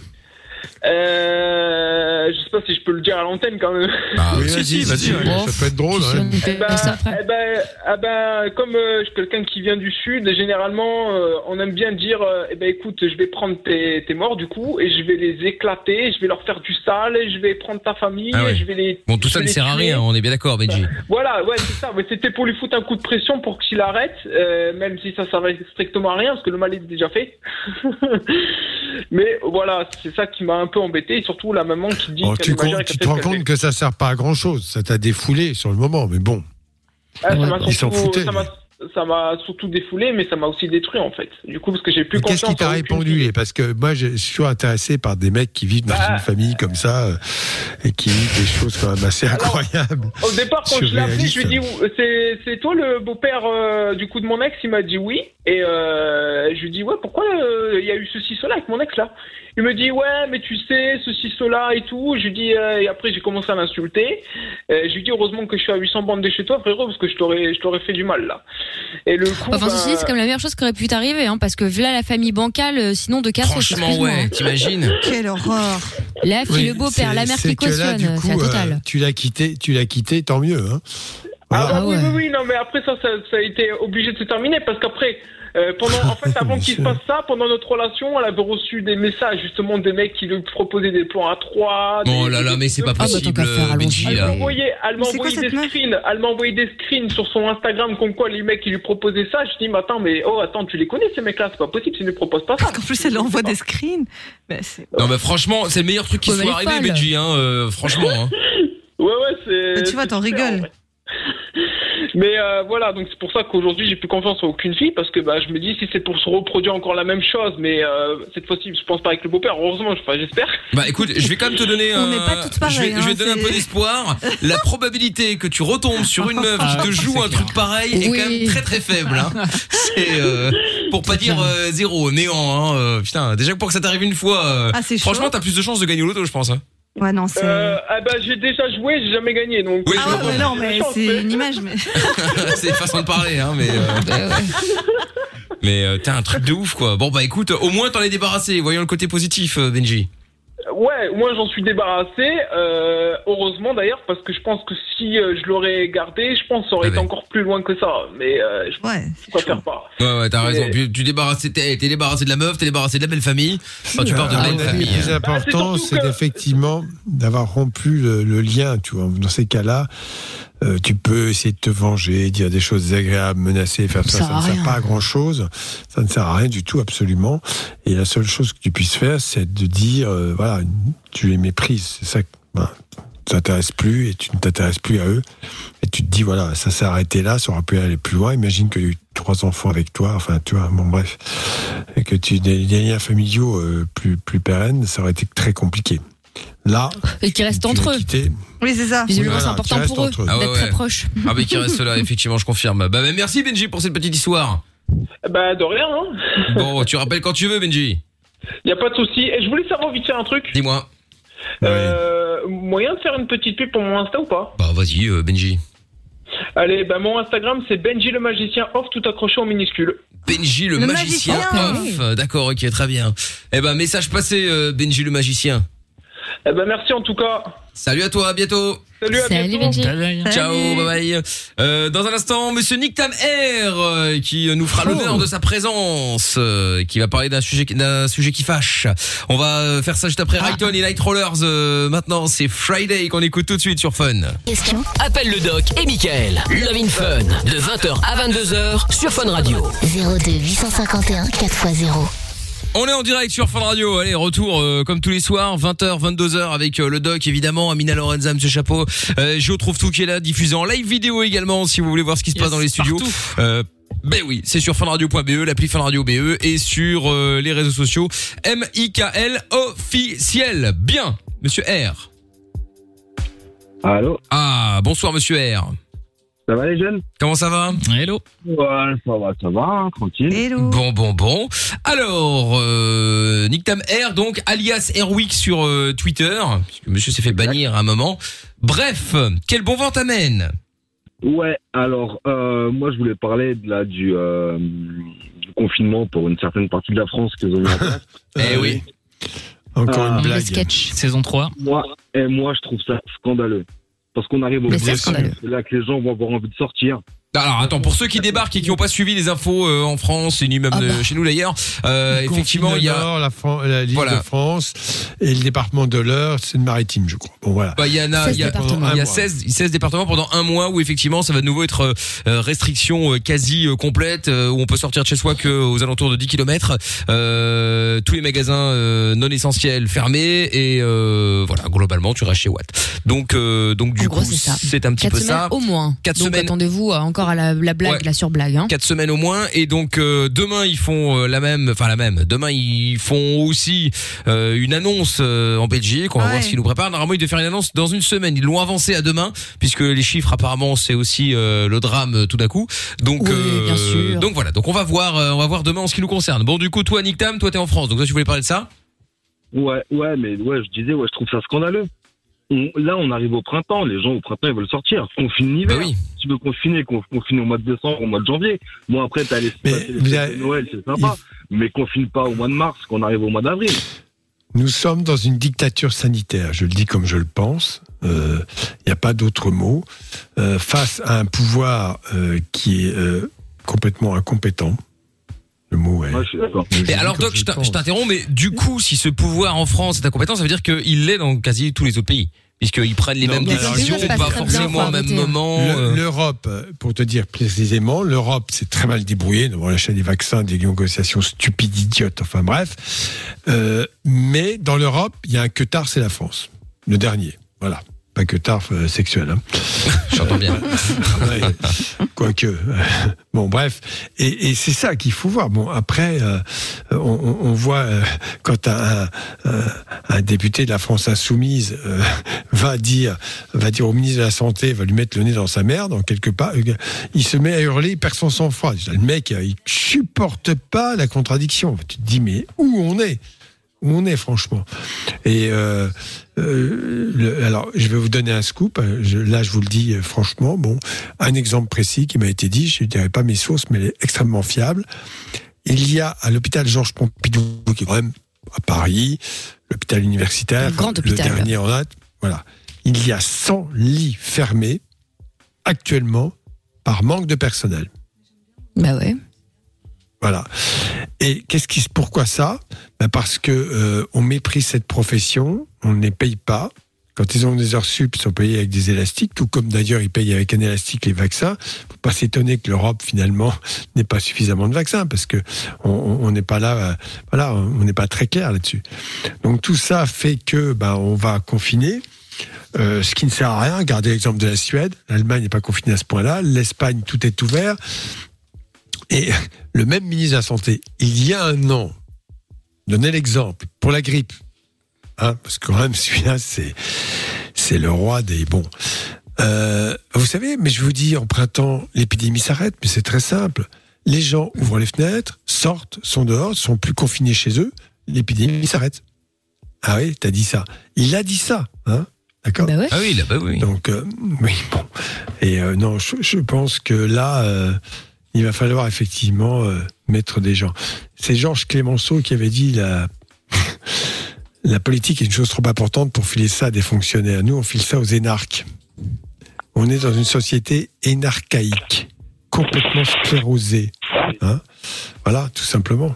Euh, je sais pas si je peux le dire à l'antenne quand même. Bah, Oui, si, vas-y, vas-y. ouais, Ça peut être drôle. Hein. Eh ben, eh ben, eh ben, comme euh, je suis quelqu'un qui vient du sud, généralement, euh, on aime bien dire, euh, eh ben, écoute, je vais prendre tes, tes morts du coup, et je vais les éclater, je vais leur faire du sale, et je vais prendre ta famille, Ah ouais. et je vais les. Bon, tout ça ne sert à rien, on est bien d'accord, Benji. Voilà, ouais, c'est ça. Mais c'était pour lui foutre un coup de pression pour qu'il arrête, euh, même si ça servait strictement à rien, parce que le mal est déjà fait. Mais voilà, c'est ça qui m'a un peu embêté, et surtout la maman qui dit qu'elle tu, te rends compte que ça sert pas à grand chose. Ça t'a défoulé sur le moment, mais bon. Ah, Ouais, ils s'en foutaient, ça m'a- surtout défoulé, mais ça m'a aussi détruit en fait. Du coup, parce que j'ai plus Qu'est-ce qui t'a répondu et Parce que moi, je suis toujours intéressé par des mecs qui vivent dans Bah. une famille comme ça euh, et qui vivent des choses quand même assez incroyables. Au départ, quand je l'ai appelé, je lui ai dit c'est toi le beau-père euh, du coup de mon ex? Il m'a dit oui. Et euh, je lui dit ouais, pourquoi euh, il y a eu ceci, cela avec mon ex là? Il me dit ouais, mais tu sais, ceci, cela et tout. Je lui dis euh, et après j'ai commencé à l'insulter. Je lui dis heureusement que je suis à 800 bandes de chez toi, frérot, parce que je t'aurais je t'aurais fait du mal là. Et le coup. Enfin, bah, ceci dit, c'est comme la meilleure chose qui aurait pu t'arriver, hein, parce que là, la famille bancale, sinon de casse Franchement, ouais, t'imagines Quelle horreur. La fille, Oui, le beau-père, la mère c'est qui cautionne, c'est la euh, totale. tu l'as quitté, tu l'as quitté, tant mieux. Hein. Ah, Voilà. bah oui, oui, oui, non, mais après ça, ça, ça a été obligé de se terminer parce qu'après, euh, pendant, en fait, avant qu'il se passe ça, pendant notre relation, elle avait reçu des messages justement des mecs qui lui proposaient des plans à trois. des- Oh là là, mais c'est pas Ah, bah, possible, Benji. Elle là. m'a envoyé, elle envoyé des screens, elle m'a envoyé des screens sur son Instagram comme quoi les mecs qui lui proposaient ça. Je dis, mais attends, mais oh attends, tu les connais ces mecs-là, c'est pas possible, tu ne proposes pas ça. En plus, elle envoie des screens. Non, mais franchement, c'est le meilleur truc qui soit arrivé. Benji, hein, euh, franchement. Hein. Ouais, ouais, c'est. Mais tu vois, t'en rigoles. Mais euh, voilà, donc c'est pour ça qu'aujourd'hui j'ai plus confiance en aucune fille parce que bah, je me dis si c'est pour se reproduire encore la même chose, mais euh, cette fois-ci je pense pas avec le beau-père, heureusement, enfin, j'espère. Bah écoute, je vais quand même te donner On pas toutes je vais, pareilles, je vais hein, te donner un peu d'espoir. La probabilité que tu retombes sur une meuf Ah, qui te c'est joue un clair. truc pareil est quand même très très faible. Hein. C'est euh, pour pas dire euh, zéro, néant. Hein. euh, putain, déjà que pour que ça t'arrive une fois, euh, Ah, franchement, t'as plus de chances de gagner au loto, je pense. Hein. Ouais, non, c'est. Euh, ah bah j'ai déjà joué, j'ai jamais gagné donc. Oui, Ah ouais, mais non, mais c'est une image, mais. c'est une façon de parler, hein, mais. euh, Mais euh, t'as un truc de ouf quoi. Bon bah écoute, au moins t'en es débarrassé. Voyons le côté positif, euh, Benji. Ouais, moi j'en suis débarrassé, euh, heureusement d'ailleurs, parce que je pense que si euh, je l'aurais gardé, je pense que ça aurait Ah été ouais. encore plus loin que ça. Mais euh, je Ouais. préfère pas. Ouais ouais, t'as raison. Puis tu débarrassé, t'es t'es débarrassé de la meuf, t'es débarrassé de la belle famille. Enfin, tu parles de À belle mon avis, famille. Le plus hein. important, Bah, c'est surtout c'est que- effectivement d'avoir rompu le, le lien. Tu vois, dans ces cas-là, euh, tu peux essayer de te venger, dire des choses désagréables, menacer, faire ça. Ça Ça, ne sert pas à grand-chose. Ça ne sert à rien du tout, absolument. Et la seule chose que tu puisses faire, c'est de dire, euh, voilà, tu les méprises. C'est ça. que- voilà, tu t'intéresses plus et tu ne t'intéresses plus à eux. Et tu te dis, voilà, ça s'est arrêté là, ça aurait pu aller plus loin. Imagine qu'il y a eu trois enfants avec toi, enfin, tu vois, bon, bref. Et que tu des, des liens familiaux euh, plus, plus pérennes, ça aurait été très compliqué. Là, Et qui restent entre eux. quitté. Oui, c'est ça. Visiblement, Voilà, c'est important restent pour eux entre eux. Ah ouais, d'être ouais. très proches. Ah mais qui reste là, effectivement, je confirme. Bah, bah, merci Benji pour cette petite histoire. Bah de rien, hein. Bon, tu rappelles quand tu veux, Benji. Y a pas de souci. Et je voulais savoir vite fait un truc. Dis-moi. Euh, moyen de faire une petite pub pour mon Insta ou pas? Bah vas-y, euh, Benji. Allez, bah mon Instagram c'est Benji le magicien off tout accroché en minuscule. Benji le, Le magicien, magicien. off. D'accord, ok, très bien. Eh ben, message passé, euh, Benji le magicien. Eh ben merci en tout cas. Salut à toi, à bientôt. Salut à Salut, bientôt. Benji. Salut. Ciao, bye bye. Euh, dans un instant, Monsieur Nick Tam Air, euh, qui nous fera l'honneur de sa présence, euh, qui va parler d'un sujet, d'un sujet qui fâche. On va euh, faire ça juste après Rayton et Night Rollers. euh, maintenant, c'est Friday qu'on écoute tout de suite sur Fun. Question Appelle le doc et Michael. Love in Fun. De 20h à 22h sur Fun Radio. 02 851 4x0. On est en direct sur Fun Radio. Allez, retour euh, comme tous les soirs, 20h, 22h avec euh, le doc évidemment, Amina Lorenza, Monsieur Chapeau, euh, Je trouve tout qui est là, diffusé en live vidéo également si vous voulez voir ce qui se Yes, passe dans les studios. Euh, ben oui, c'est sur funradio.be, l'appli Fun Radio BE et sur euh, les réseaux sociaux M-I-K-L officiel. Bien, Monsieur R. Allô? Ah, bonsoir Monsieur R. Ça va les jeunes? Comment ça va? Hello. Ouais, ça va, ça va, hein, tranquille. Hello. Bon, bon, bon. Alors, euh, Nick Tam R, donc, alias Airwick sur euh, Twitter, puisque monsieur s'est fait bannir à un moment. Bref, quel bon vent t'amène? Ouais, alors, euh, moi je voulais parler de, là, du, euh, du confinement pour une certaine partie de la France qu'ils ont mis en place. Eh oui. Encore une Le blague. sketch. Saison 3. Moi, et moi je trouve ça scandaleux. Parce qu'on arrive au bout, c'est là que les gens vont avoir envie de sortir. Alors attends, pour ceux qui débarquent et qui n'ont pas suivi les infos euh, en France et ni même Ah de bah. chez nous d'ailleurs, euh, effectivement il y a Nord, la, Fran- la Voilà. de France et le département de l'Eure, c'est le maritime, je crois. Bon voilà. Bah, il y en a, 16 il y a, départements. il y a Un mois. 16, 16 départements pendant un mois où effectivement ça va de nouveau être euh, restriction euh, quasi euh, complète euh, où on peut sortir de chez soi que aux alentours de 10 km. Euh, tous les magasins euh, non essentiels fermés et euh, voilà globalement tu restes chez Watt. Donc euh, donc du En coup c'est ça. c'est un petit Quatre peu semaines ça. au moins. Quatre Donc semaines. attendez-vous à encore encore à la, la blague, Ouais. la surblague. Hein. quatre semaines au moins et donc euh, demain ils font euh, la même enfin la même demain ils font aussi euh, une annonce euh, en Belgique on va Ouais. voir ce qu'ils nous préparent normalement ils devaient faire une annonce dans une semaine ils l'ont avancé à demain puisque les chiffres apparemment c'est aussi euh, le drame tout d'un coup donc Oui, euh, bien sûr. donc voilà donc on va voir euh, on va voir demain en ce qui nous concerne bon du coup toi Nick Tam toi t'es en France donc toi tu voulais parler de ça? Ouais, ouais, mais ouais, je disais, ouais, je trouve ça scandaleux. On- là, on arrive au printemps, les gens au printemps ils veulent sortir. Confine l'hiver. Bah oui. Si tu veux confiner, con- confine au mois de décembre, au mois de janvier. Bon, après, t'as les, les avez- Noël, c'est sympa. Mais confine pas au mois de mars, qu'on arrive au mois d'avril. Nous sommes dans une dictature sanitaire, je le dis comme je le pense, il n'y a pas d'autre mot, Euh, face à un pouvoir euh, qui est euh, complètement incompétent. Le mot est... Moi, je suis d'accord. alors Doc je t'in- t'interromps mais du coup si ce pouvoir en France est incompétent ça veut dire qu'il l'est dans quasi tous les autres pays puisqu'ils prennent les Non, mêmes mais alors, décisions ça se passe pas très bien, forcément faut au même arrêter. moment Le- euh. L'Europe, euh, pour te dire précisément, l'Europe s'est très mal débrouillée devant l'achat des vaccins, des négociations stupides, idiotes, enfin bref. Euh, mais dans l'Europe, il y a un que tard, c'est la France. Le dernier. Voilà. Pas que tard euh, sexuel. Hein. j'entends bien Ouais. Quoique. euh, Bon, bref. Et, et c'est ça qu'il faut voir. Bon, après, euh, on, voit euh, quand un, un, un député de la France insoumise va dire, va dire au ministre de la Santé, va lui mettre le nez dans sa merde, en quelque part, il se met à hurler, il perd son sang-froid. Le mec, il supporte pas la contradiction. Tu te dis, mais où on est? Où on est franchement. Et euh, euh, le- alors, je vais vous donner un scoop. Je- là, je vous le dis franchement. Bon, un exemple précis qui m'a été dit. Je ne dirai pas mes sources, mais elle est extrêmement fiable. Il y a à l'hôpital Georges Pompidou, qui est quand même à Paris, l'hôpital universitaire, hôpital. le dernier en date. Voilà, il y a 100 lits fermés actuellement par manque de personnel. Bah ouais. Voilà. Et qu'est-ce qui, pourquoi ça? Ben Parce que euh, on méprise cette profession, on ne les paye pas. Quand ils ont des heures sup, ils sont payés avec des élastiques, tout comme d'ailleurs ils payent avec un élastique les vaccins. Faut pas s'étonner que l'Europe finalement n'ait pas suffisamment de vaccins, parce que on- n'est pas là, euh, voilà, on n'est pas très clair là-dessus. Donc tout ça fait que ben on va confiner. Euh, ce qui ne sert à rien. Regardez l'exemple de la Suède. L'Allemagne n'est pas confinée à ce point-là. L'Espagne, tout est ouvert. Et le même ministre de la Santé, il y a un an, donnait l'exemple pour la grippe. Hein, parce que quand même, celui-là, c'est, c'est le roi des bons. Euh, vous savez, mais je vous dis, en printemps, l'épidémie s'arrête, mais c'est très simple. Les gens ouvrent les fenêtres, sortent, sont dehors, sont plus confinés chez eux, l'épidémie s'arrête. Ah oui, t'as dit ça. Il a dit ça, hein D'accord Bah ouais. ah oui là bah oui donc, euh, oui, bon. Et euh, non, je, je pense que là, euh, il va falloir effectivement euh, mettre des gens. C'est Georges Clémenceau qui avait dit la, la politique est une chose trop importante pour filer ça à des fonctionnaires. Nous, on file ça aux énarques. On est dans une société énarchaïque, complètement sclérosée. Hein voilà, tout simplement.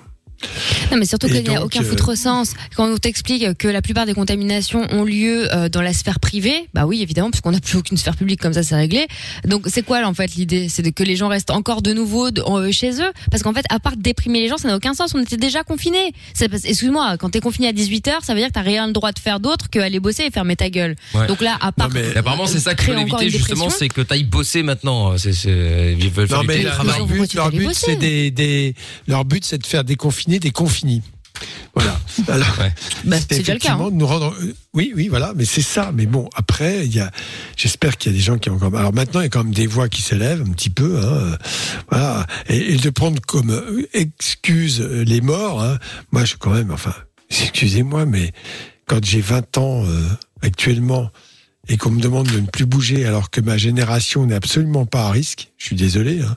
Non, mais surtout qu'il n'y a aucun euh, foutre sens. Quand on t'explique que la plupart des contaminations ont lieu euh, dans la sphère privée, bah oui, évidemment, parce qu'on n'a plus aucune sphère publique comme ça, c'est réglé. Donc, c'est quoi, là, en fait, l'idée? C'est que les gens restent encore de nouveau de- en- chez eux? Parce qu'en fait, à part déprimer les gens, ça n'a aucun sens. On était déjà confinés. Excuse-moi, quand t'es confiné à 18h, ça veut dire que t'as rien le droit de faire d'autre qu'aller bosser et fermer ta gueule. Ouais. Donc là, à part. Non, mais- apparemment, c'est ça qu'il créer faut encore éviter, une justement, dépression. c'est que t'ailles bosser maintenant. C'est, c'est, ils veulent faire Non, mais leur but, c'est des, des- leur but, c'est de faire des confinés, des confinis. Voilà. Alors, Ouais. Bah, c'est déjà le cas. hein. nous rendre. euh, Oui, oui, voilà, mais c'est ça. Mais bon, après, il y a. J'espère qu'il y a des gens qui ont encore. Alors maintenant, il y a quand même des voix qui s'élèvent un petit peu, hein, euh, voilà, et, et de prendre comme euh, excuse les morts. Hein, moi, je quand même. Enfin, excusez-moi, mais quand j'ai 20 ans euh, actuellement et qu'on me demande de ne plus bouger alors que ma génération n'est absolument pas à risque, je suis désolé. Hein,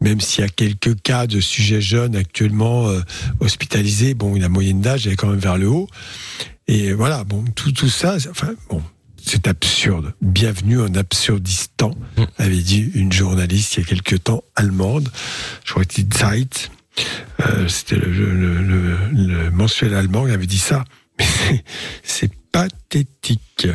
même s'il y a quelques cas de sujets jeunes actuellement euh, hospitalisés, bon, la moyenne d'âge est quand même vers le haut. Et voilà, bon, tout, tout ça, enfin, bon, c'est absurde. Bienvenue en absurdistan, avait dit une journaliste il y a quelques temps, allemande, je crois que c'était Zeit, euh, c'était le, le- le- le mensuel allemand qui avait dit ça. Mais c'est pathétique.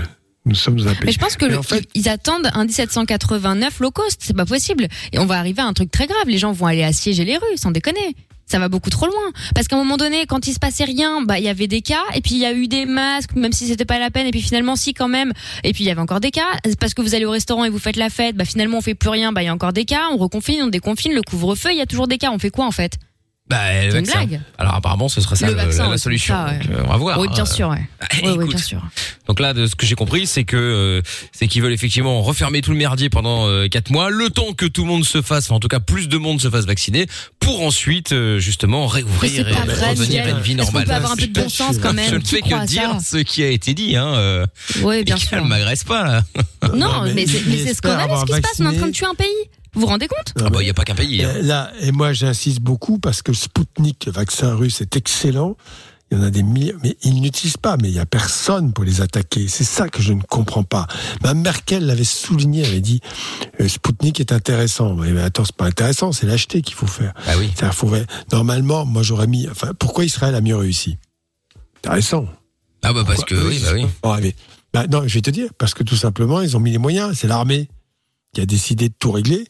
Nous sommes. Mais je pense que le- en fait, ils attendent un 1789 low cost, c'est pas possible. Et on va arriver à un truc très grave. Les gens vont aller assiéger les rues, sans déconner. Ça va beaucoup trop loin. Parce qu'à un moment donné, quand il se passait rien, bah il y avait des cas, et puis il y a eu des masques, même si c'était pas la peine, et puis finalement si quand même, et puis il y avait encore des cas. Parce que vous allez au restaurant et vous faites la fête, bah finalement on fait plus rien, bah il y a encore des cas. On reconfine, on déconfine, le couvre-feu, il y a toujours des cas. On fait quoi en fait? Bah, le une blague. Alors apparemment, ce serait ça Le le- vaccin, la, la solution. c'est ça, ouais. Donc, euh, on va voir. Oui, bien hein. sûr, ouais. Bah, écoute. bien sûr. Donc là, de ce que j'ai compris, c'est que euh, c'est qu'ils veulent effectivement refermer tout le merdier pendant euh, quatre mois, le temps que tout le monde se fasse, enfin, en tout cas plus de monde se fasse vacciner, pour ensuite euh, justement réouvrir c'est et pas vrai, revenir à une vie normale. peut avoir un peu de bon sens quand même? Je ne fais que dire ce qui a été dit. Hein, euh, Oui, bien sûr. m'agresse pas là. Non, mais, c'est- c'est scandaleux ce qui se passe. On est en train de tuer un pays. Vous vous rendez compte? Ah bah il y a pas qu'un pays. hein. Euh, Là, et moi j'insiste beaucoup parce que Spoutnik, le vaccin russe, est excellent. Il y en a des milliers, mais ils n'utilisent pas, mais il y a personne pour les attaquer. C'est ça que je ne comprends pas. Mme Merkel l'avait souligné, elle avait dit euh, Spoutnik est intéressant. Mais, mais attends, c'est pas intéressant, c'est l'acheter qu'il faut faire. Ah oui. Faut- Normalement, moi j'aurais mis. Enfin, pourquoi Israël a mieux réussi? Intéressant. Ah bah parce que oui, bah oui. Bah, non, je vais te dire, parce que tout simplement, ils ont mis les moyens. C'est l'armée qui a décidé de tout régler.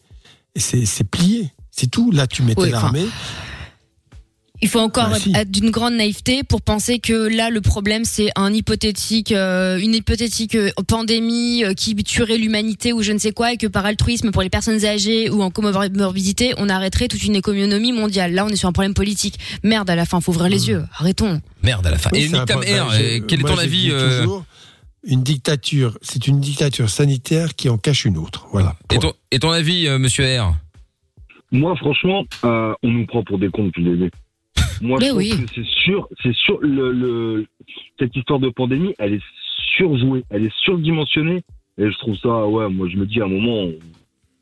C'est plié. C'est tout. Là, tu mettais Oui, l'armée. Il faut encore Bah, si. être d'une grande naïveté pour penser que là le problème c'est un hypothétique, euh, une hypothétique euh, pandémie euh, qui tuerait l'humanité ou je ne sais quoi et que par altruisme pour les personnes âgées ou en comorbidité on arrêterait toute une économie mondiale. Là on est sur un problème politique. Merde à la fin, faut ouvrir les yeux. Arrêtons. Merde à la fin. Oui, Et Nick Tam problème. Air, Bah, quel est ton avis euh, toujours, Une dictature, c'est une dictature sanitaire qui en cache une autre. Voilà. et, ton, et ton avis, euh, monsieur R? Moi, franchement, euh, on nous prend pour des cons depuis le. Moi, Mais je trouve oui. que c'est sûr, c'est sûr, le, le, cette histoire de pandémie, elle est surjouée, elle est surdimensionnée. Et je trouve ça, ouais, moi, je me dis à un moment,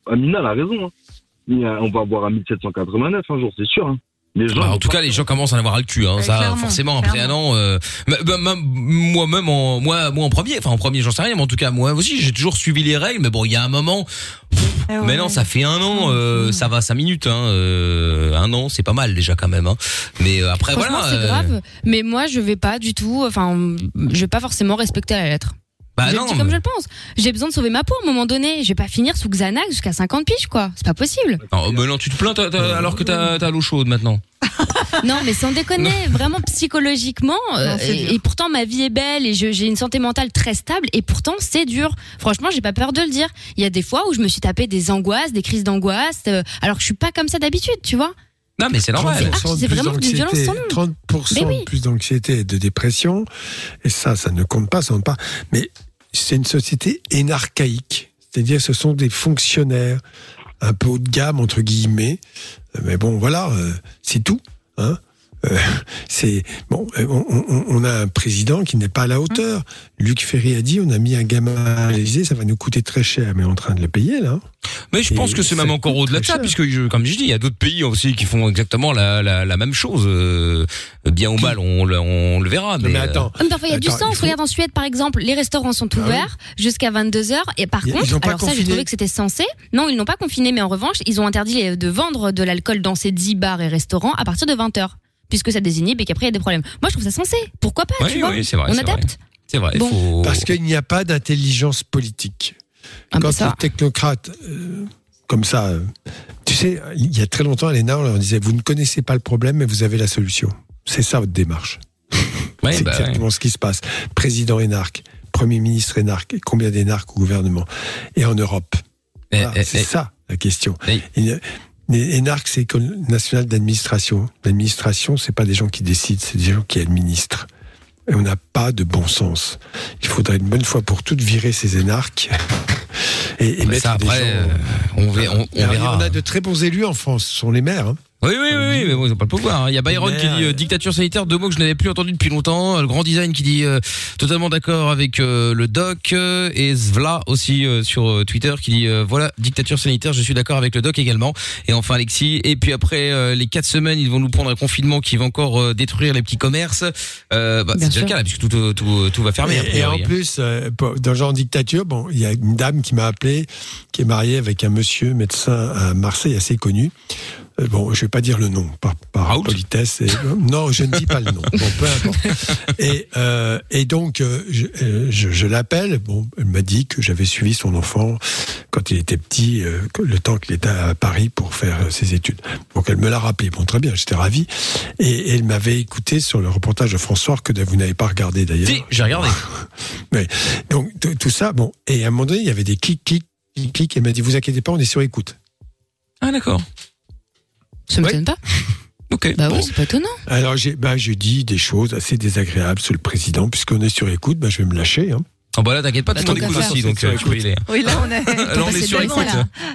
Amina elle a raison. Hein. A- On va avoir un 1789 un jour, c'est sûr. Hein. Les gens, Bah, en tout cas, les gens commencent à en avoir à le cul. Hein, Ouais, ça, forcément, après un an. Euh, bah, bah, moi-même, en, moi, moi en premier. Enfin, en premier, j'en sais rien. Mais en tout cas, moi aussi, j'ai toujours suivi les règles. Mais bon, il y a un moment. Eh ouais. Maintenant, ça fait un an. euh, ça va cinq minutes. Hein, euh, un an, c'est pas mal déjà quand même. Hein. Mais euh, après, voilà. c'est euh, grave. Mais moi je vais pas du tout. Enfin je vais pas forcément respecter la lettre. Bah je non. le dis comme je le pense. J'ai besoin de sauver ma peau à un moment donné. Je vais pas finir sous Xanax jusqu'à 50 piges quoi. C'est pas possible. Non, mais non, tu te plains alors que t'as t'as l'eau chaude maintenant. Non, mais sans déconner, vraiment psychologiquement. euh, Non, et, pourtant, ma vie est belle et j'ai une santé mentale très stable. Et pourtant, c'est dur. Franchement, j'ai pas peur de le dire. Il y a des fois où je me suis tapé des angoisses, des crises d'angoisse, euh, alors que je suis pas comme ça d'habitude, tu vois. Non, mais c'est normal. 30% de c'est plus vraiment d'une violence d'anxiété, sans nom. 30% Mais oui. de plus d'anxiété et de dépression. Et ça, ça ne compte pas, ça ne compte pas. Mais c'est une société énarchaïque. C'est-à-dire, ce sont des fonctionnaires un peu haut de gamme, entre guillemets. Euh, Mais bon, voilà, euh, c'est tout. Hein Euh, c'est bon. euh, On, on- on a un président qui n'est pas à la hauteur. Luc Ferry a dit on a mis un gamin à l'Élysée, ça va nous coûter très cher, mais on est en train de le payer là. Mais je pense que c'est même encore au-delà de ça, cher. puisque je- comme je dis, il y a d'autres pays aussi qui font exactement la, la, la même chose. euh, bien ou mal, on, le- on le verra. Mais, mais euh, attends, Mais parfois, il y a du Attends, sens. faut- Regarde en Suède, par exemple, les restaurants sont Ah oui. ouverts jusqu'à 22h. Et par Ils- contre, alors ça, j'ai confiné. trouvé que c'était censé. Non, ils n'ont pas confiné, mais en revanche, ils ont interdit de vendre de l'alcool dans ces 10 bars et restaurants à partir de 20h. Puisque ça désinhibe et qu'après, il y a des problèmes. Moi, je trouve ça censé. Pourquoi pas, Oui, tu vois oui, c'est vrai, On c'est vrai. adapte. c'est vrai. il Bon. faut- Parce qu'il n'y a pas d'intelligence politique. Ah, Quand ça. les technocrates, euh, comme ça, euh, tu sais, il y a très longtemps, à l'ENA, on leur disait, vous ne connaissez pas le problème, mais vous avez la solution. C'est ça votre démarche. Ouais, c'est bah, exactement ce qui se passe. Président énarque, Premier ministre énarque, et combien d'énarques au gouvernement? Et en Europe. eh, Voilà, eh, c'est eh, ça la question. Eh. Les énarques, c'est École nationale d'administration. L'administration, c'est pas des gens qui décident, c'est des gens qui administrent. Et on n'a pas de bon sens. Il faudrait une bonne fois pour toutes virer ces énarques et, et mais mettre ça, des gens. euh, on, verra- on, on verra. On a de très bons élus en France, ce sont les maires. hein. Oui, oui, oui, oui, mais bon, ils ont pas le pouvoir. hein. Il y a Byron qui dit euh, dictature sanitaire, deux mots que je n'avais plus entendu depuis longtemps. Le grand design qui dit euh, totalement d'accord avec euh, le doc euh, et Zvla aussi euh, sur euh, Twitter qui dit euh, voilà dictature sanitaire, je suis d'accord avec le doc également. Et enfin Alexis. Et puis après euh, les quatre semaines, ils vont nous prendre un confinement qui va encore euh, détruire les petits commerces. Euh, bah, c'est déjà le cas là, puisque tout, tout, tout, tout va fermer. Et, en hein. plus, euh, dans genre dictature, bon, il y a une dame qui m'a appelé, qui est mariée avec un monsieur médecin à Marseille assez connu. Euh, Bon, je vais pas dire le nom par, par politesse. Et, non, je ne dis pas le nom. Bon, peu importe. Et, euh, et donc, euh, je, euh, je, je l'appelle. Bon, elle m'a dit que j'avais suivi son enfant quand il était petit, euh, le temps qu'il était à Paris pour faire euh, ses études. Donc, elle me l'a rappelé. Bon, très bien, j'étais ravi. Et, et elle m'avait écouté sur le reportage de François que vous n'avez pas regardé d'ailleurs. Si, j'ai regardé. Mais, donc, tout ça, bon. Et à un moment donné, il y avait des clics, clics, clics, clics. Elle m'a dit, vous inquiétez pas, on est sur écoute. Ah, d'accord. Ça m'étonne pas. Ok. Bah oui, c'est pas étonnant. Alors j'ai bah, dit des choses assez désagréables sur le président, puisqu'on est sur écoute, bah, je vais me lâcher. Hein. Ah bah là, t'inquiète pas, tout le monde écoute aussi, donc euh, tu peux y aller. Oui, là, on est. Là, on est sur écoute.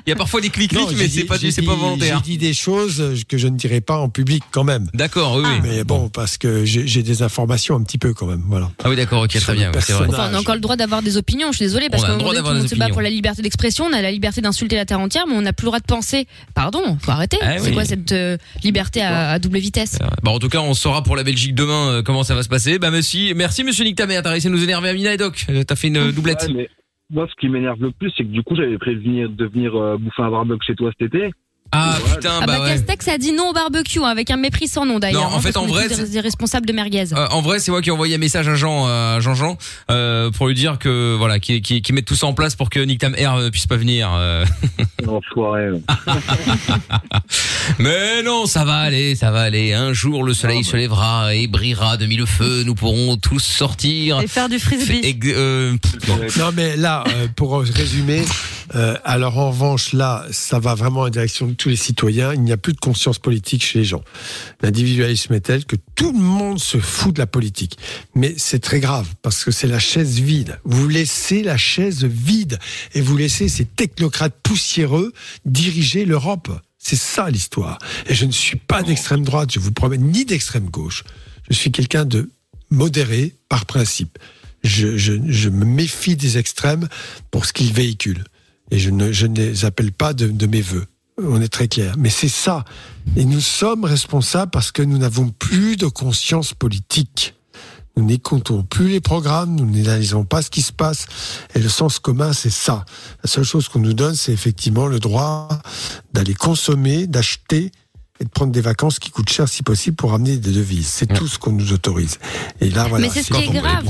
Il y a parfois des clics-clics, Non, mais c'est pas, c'est dit- pas volontaire. J'ai dit des choses euh, que je ne dirai pas en public quand même. D'accord, oui, oui. Mais bon, parce que j'ai des informations un petit peu quand même, voilà. Ah oui, d'accord, ok, très bien, ouais, c'est vrai. Enfin, on a encore le droit d'avoir des opinions, je suis désolée, parce On a qu'à le un moment droit donné, tout d'avoir le monde des se bat opinions. pour la liberté d'expression, on a la liberté d'insulter la terre entière, mais on n'a plus le droit de penser. Pardon, faut arrêter. Ah c'est quoi cette euh, liberté à, double vitesse? Bah en tout cas, on saura pour la Belgique demain euh, comment ça va se passer. Bah merci, merci Monsieur Nick Tamer, t'as réussi à nous énerver Amina et Doc. Euh, T'as fait une euh, doublette. Moi, ce qui m'énerve le plus, c'est que du coup, j'avais venir, de venir euh, bouffer un barbecue chez toi cet été. Ah Ouais, putain, Ah bah, bah ouais. Castex a dit non au barbecue, hein, avec un mépris sans nom d'ailleurs. Non, en hein, fait, en vrai, c'est- responsables de merguez. Euh, en vrai, c'est moi qui ai envoyé un message à Jean, à Jean Jean, euh, pour lui dire que voilà, qu'il qu'il- qu'il mette tout ça en place pour que Nick Tamer euh, puisse pas venir. euh. Enfoiré. Mais non, ça va aller, ça va aller. Un jour, le soleil se lèvera et brillera de mille feux. Nous pourrons tous sortir Et faire du frisbee. Et, euh, pff, bon. Non, mais là, euh, pour résumer, euh, alors en revanche, là, ça va vraiment en direction de tous les citoyens. Il n'y a plus de conscience politique chez les gens. L'individualisme est tel que tout le monde se fout de la politique. Mais c'est très grave parce que c'est la chaise vide. Vous laissez la chaise vide et vous laissez ces technocrates poussiéreux diriger l'Europe. C'est ça l'histoire. Et je ne suis pas d'extrême droite, je vous promets, ni d'extrême gauche. Je suis quelqu'un de modéré par principe. Je, me méfie des extrêmes pour ce qu'ils véhiculent. Et je ne, je ne les appelle pas de, de mes voeux. On est très clair. Mais c'est ça. Et nous sommes responsables parce que nous n'avons plus de conscience politique. Nous n'écoutons plus les programmes, nous n'analysons pas ce qui se passe. Et le sens commun, c'est ça. La seule chose qu'on nous donne, c'est effectivement le droit d'aller consommer, d'acheter et de prendre des vacances qui coûtent cher si possible pour amener des devises. C'est tout ce qu'on nous autorise. Et là, voilà. Mais c'est ce qui est grave.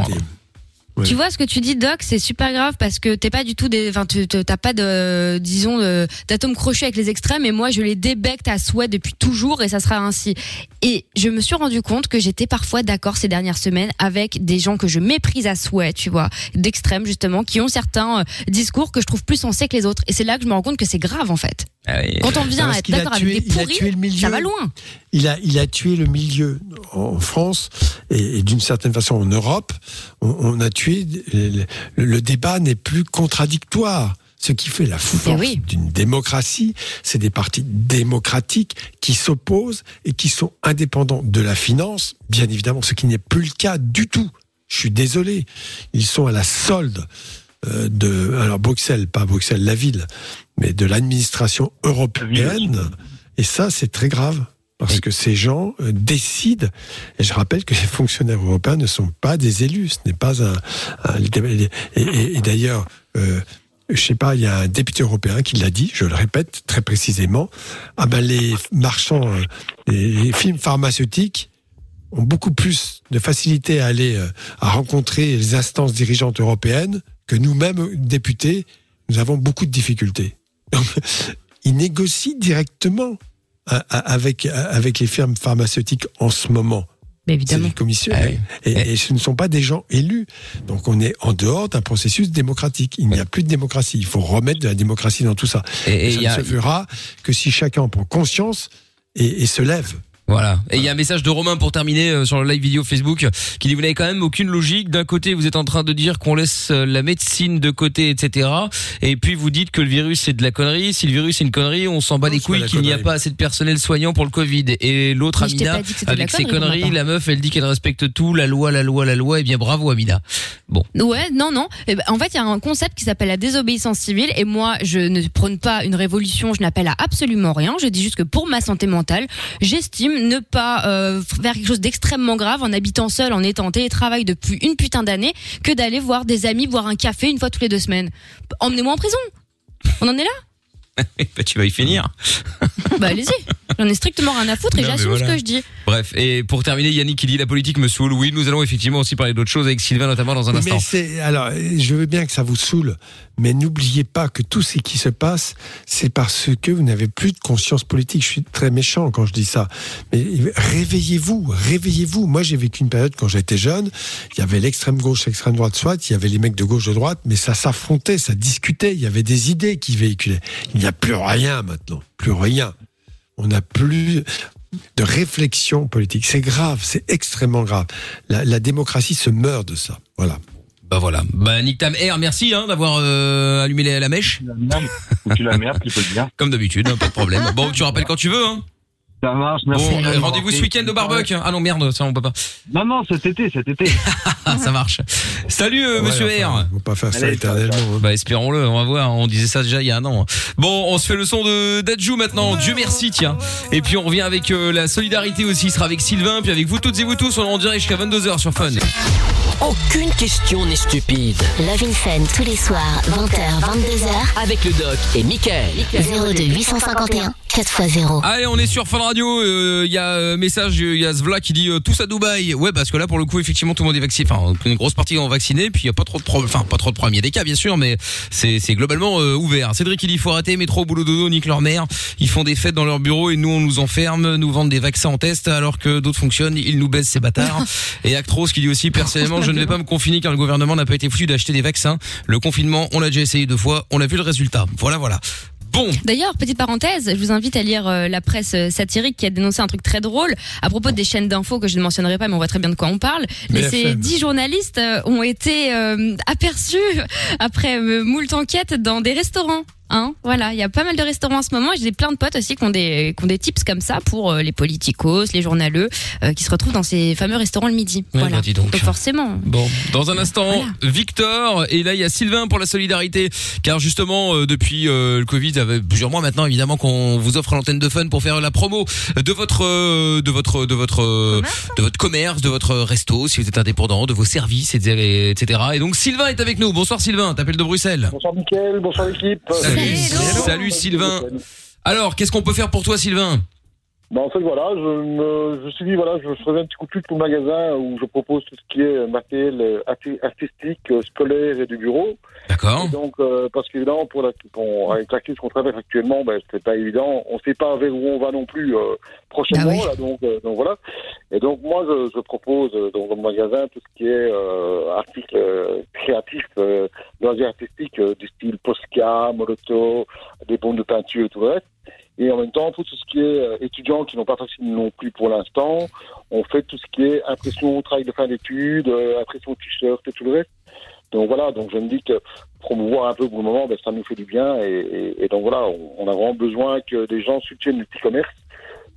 Tu vois ce que tu dis, Doc, c'est super grave parce que t'es pas du tout des, enfin, t'as pas de, disons, de- d'atome crochet avec les extrêmes et moi je les débecte à souhait depuis toujours et ça sera ainsi. Et je me suis rendu compte que j'étais parfois d'accord ces dernières semaines avec des gens que je méprise à souhait, tu vois, d'extrêmes justement, qui ont certains euh, discours que je trouve plus sensés que les autres. Et c'est là que je me rends compte que c'est grave en fait. Quand on vient à être d'accord tué- avec des il a pourris, tué le milieu. ça va loin. Il a, il a tué le milieu en France et, et d'une certaine façon en Europe. On, on a tué. Le, le- le débat n'est plus contradictoire. Ce qui fait la force d'une démocratie, c'est des partis démocratiques qui s'opposent et qui sont indépendants de la finance, bien évidemment, ce qui n'est plus le cas du tout. Je suis désolé. Ils sont à la solde euh, de, alors Bruxelles, pas Bruxelles, la ville, mais de l'administration européenne. Et ça, c'est très grave. Parce que ces gens euh, décident, et je rappelle que les fonctionnaires européens ne sont pas des élus, ce n'est pas un... un- et et- et d'ailleurs, euh, je sais pas, il y a un député européen qui l'a dit, je le répète très précisément, ah ben les marchands, euh, les, films pharmaceutiques ont beaucoup plus de facilité à aller euh, à rencontrer les instances dirigeantes européennes que nous-mêmes, députés, nous avons beaucoup de difficultés. Donc, ils négocient directement a- a- avec, a- avec les firmes pharmaceutiques en ce moment. évidemment. C'est les commissions. Et, et ce ne sont pas des gens élus. Donc on est en dehors d'un processus démocratique. Il n'y a plus de démocratie. Il faut remettre de la démocratie dans tout ça. Et- et ça il y a- ne se fera que si chacun en prend conscience et, et se lève. Voilà. Et il y a un message de Romain pour terminer euh, sur le live vidéo Facebook qui dit vous n'avez quand même aucune logique. D'un côté, vous êtes en train de dire qu'on laisse euh, la médecine de côté, etc. Et puis vous dites que le virus c'est de la connerie. Si le virus c'est une connerie, on s'en bat les c'est pas couilles la qu'il n'y a connerie. pas assez de personnel soignant pour le Covid. Et l'autre Mais je t'ai Amina pas dit que c'était de la avec ses connerie, conneries, la meuf elle dit qu'elle respecte tout, la loi, la loi, la loi. Et bien bravo Amina. Bon. Ouais, non, non. Eh ben, en fait, il y a un concept qui s'appelle la désobéissance civile. Et moi, je ne prône pas une révolution. Je n'appelle à absolument rien. Je dis juste que pour ma santé mentale, j'estime ne pas euh, faire quelque chose d'extrêmement grave en habitant seul, en étant en télétravail depuis une putain d'année, que d'aller voir des amis boire un café une fois toutes les deux semaines. Emmenez-moi en prison. On en est là bah, tu vas y finir. Bah allez-y. J'en ai strictement rien à foutre et j'assume voilà. ce que je dis. Bref, et pour terminer, Yannick qui dit la politique me saoule. Oui, nous allons effectivement aussi parler d'autres choses avec Sylvain notamment dans un instant. Mais c'est alors, je veux bien que ça vous saoule, mais n'oubliez pas que tout ce qui se passe, c'est parce que vous n'avez plus de conscience politique. Je suis très méchant quand je dis ça, mais réveillez-vous, réveillez-vous. Moi, j'ai vécu une période quand j'étais jeune. Il y avait l'extrême gauche, l'extrême droite, soit il y avait les mecs de gauche, de droite, mais ça s'affrontait, ça discutait. Il y avait des idées qui véhiculaient. Il n'y a plus rien maintenant, plus rien. On n'a plus de réflexion politique. C'est grave, c'est extrêmement grave. La, la démocratie se meurt de ça. Voilà. Bah voilà. Bah Nick Tam Air, merci hein, d'avoir euh, allumé la, la mèche. tu la merde, tu peux le dire. Comme d'habitude, hein, pas de problème. Bon, tu rappelles quand tu veux. Hein. Ça marche, merci. Bon, euh, rendez-vous ce week-end au barbecue. Ah non merde, ça on peut pas. Non non, cet été, cet été. Ah, ça marche. Salut euh, Ouais, Monsieur enfin, R. On va pas faire ça Allez, éternellement. Bah espérons-le, on va voir. On disait ça déjà il y a un an. Bon, on se fait le son de d'Adjou maintenant. Dieu merci, tiens. Et puis on revient avec euh, la solidarité aussi. Il sera avec Sylvain, puis avec vous toutes et vous tous. On est en direct jusqu'à 22h sur Fun. Aucune question n'est stupide. Love in Fun tous les soirs, 20h, 22h. Avec le doc et Michael. 02 851 4x0. Allez, on est sur Fun Radio. Il y a euh, message, il y a Zvla qui dit euh, tous à Dubaï. Ouais, parce que là, pour le coup, effectivement, tout le monde est vacciné. Enfin, une grosse partie ont vacciné. Puis il y a pas trop de problèmes. Enfin, pas trop de problèmes. Il y a des cas, bien sûr, mais c'est c'est globalement euh, ouvert. Cédric, il dit faut arrêter. Métro, boulot, dodo, nique leur mère. Ils font des fêtes dans leur bureau et nous, on nous enferme, nous vendent des vaccins en test alors que d'autres fonctionnent. Ils nous baissent ces bâtards. et Actros qui dit aussi personnellement, je ne vais pas me confiner car le gouvernement n'a pas été foutu d'acheter des vaccins. Le confinement, on l'a déjà essayé deux fois. On a vu le résultat. Voilà, voilà. Bon. D'ailleurs, petite parenthèse, je vous invite à lire euh, la presse euh, satirique qui a dénoncé un truc très drôle à propos des chaînes d'infos que je ne mentionnerai pas, mais on voit très bien de quoi on parle. Mais ces dix journalistes euh, ont été euh, aperçus après euh, moult enquêtes dans des restaurants. Hein, voilà, il y a pas mal de restaurants en ce moment. et J'ai plein de potes aussi qui ont des, qui ont des tips comme ça pour euh, les politicos, les journaleux, euh, qui se retrouvent dans ces fameux restaurants le midi. Ouais, voilà. bah, dis donc. forcément. Bon, dans un instant, Victor et là il y a Sylvain pour la solidarité, car justement euh, depuis euh, le Covid, ça fait plusieurs mois maintenant évidemment qu'on vous offre l'antenne de Fun pour faire la promo de votre euh, de votre de votre euh, de votre commerce, de votre resto si vous êtes indépendant, de vos services, etc. etc. Et donc Sylvain est avec nous. Bonsoir Sylvain, t'appelles de Bruxelles. Bonsoir Mickaël, bonsoir l'équipe. Salut, salut Sylvain. Alors qu'est-ce qu'on peut faire pour toi Sylvain? Bah, en fait, voilà, je me, je me suis dit, voilà, je faisais un petit coup de pub pour le magasin où je propose tout ce qui est matériel euh, arti- artistique, euh, scolaire et du bureau. D'accord. Donc, euh, parce qu'évidemment, pour la, bon, avec la crise qu'on traverse actuellement, ben, c'est pas évident. On sait pas vers où on va non plus euh, prochainement. Ah oui. là, donc, euh, donc voilà. Et donc, moi, je, je propose euh, dans le magasin tout ce qui est euh, articles euh, créatifs, euh, loisirs artistiques euh, du style Posca, Molotov, des bombes de peinture et tout le reste. Et en même temps, pour tout ce qui est euh, étudiants qui n'ont pas facile non plus pour l'instant, on fait tout ce qui est impression, travail de fin d'études, euh, impression t-shirt et tout le reste. Donc voilà, donc je me dis que promouvoir un peu pour le moment, ben, ça nous fait du bien. Et, et- et donc voilà, on, on a vraiment besoin que des gens soutiennent le petit commerce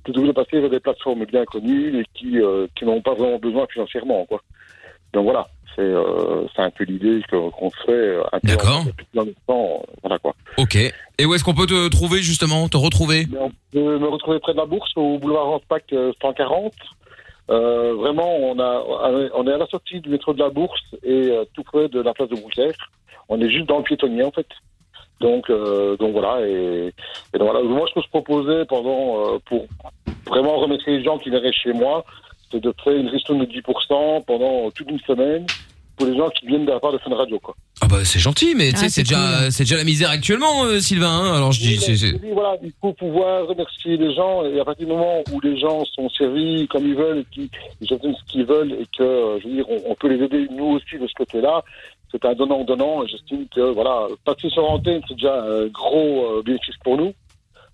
plutôt que de passer vers des plateformes bien connues et qui, euh, qui n'ont pas vraiment besoin financièrement. Quoi. Donc voilà, c'est euh, un peu l'idée qu'on se fait euh, D'accord. euh, Voilà quoi. Ok. Et où est-ce qu'on peut te trouver justement, te retrouver? On peut me retrouver près de la bourse au boulevard Ranspac euh, 140. Euh, vraiment, on, a, on est à la sortie du métro de la bourse et euh, tout près de la place de Bruxelles. On est juste dans le piétonnier en fait. Donc, euh, donc voilà. Et, et donc voilà. Moi, ce que je proposais pendant euh, pour vraiment remettre les gens qui viendraient chez moi, c'est de faire une ristourne de 10% pendant toute une semaine pour les gens qui viennent de la part de Fun Radio. Quoi. Ah bah c'est gentil, mais tu sais Ah, c'est c'est déjà c'est déjà la misère actuellement, euh, Sylvain. hein. Alors je dis c'est c'est- voilà, il faut pouvoir remercier les gens et à partir du moment où les gens sont servis comme ils veulent et qu'ils ils obtiennent ce qu'ils veulent et que, euh, je veux dire, on, on peut les aider nous aussi de ce côté-là, c'est un donnant-donnant et j'estime que, voilà, passer sur antenne, c'est déjà un gros euh, bénéfice pour nous.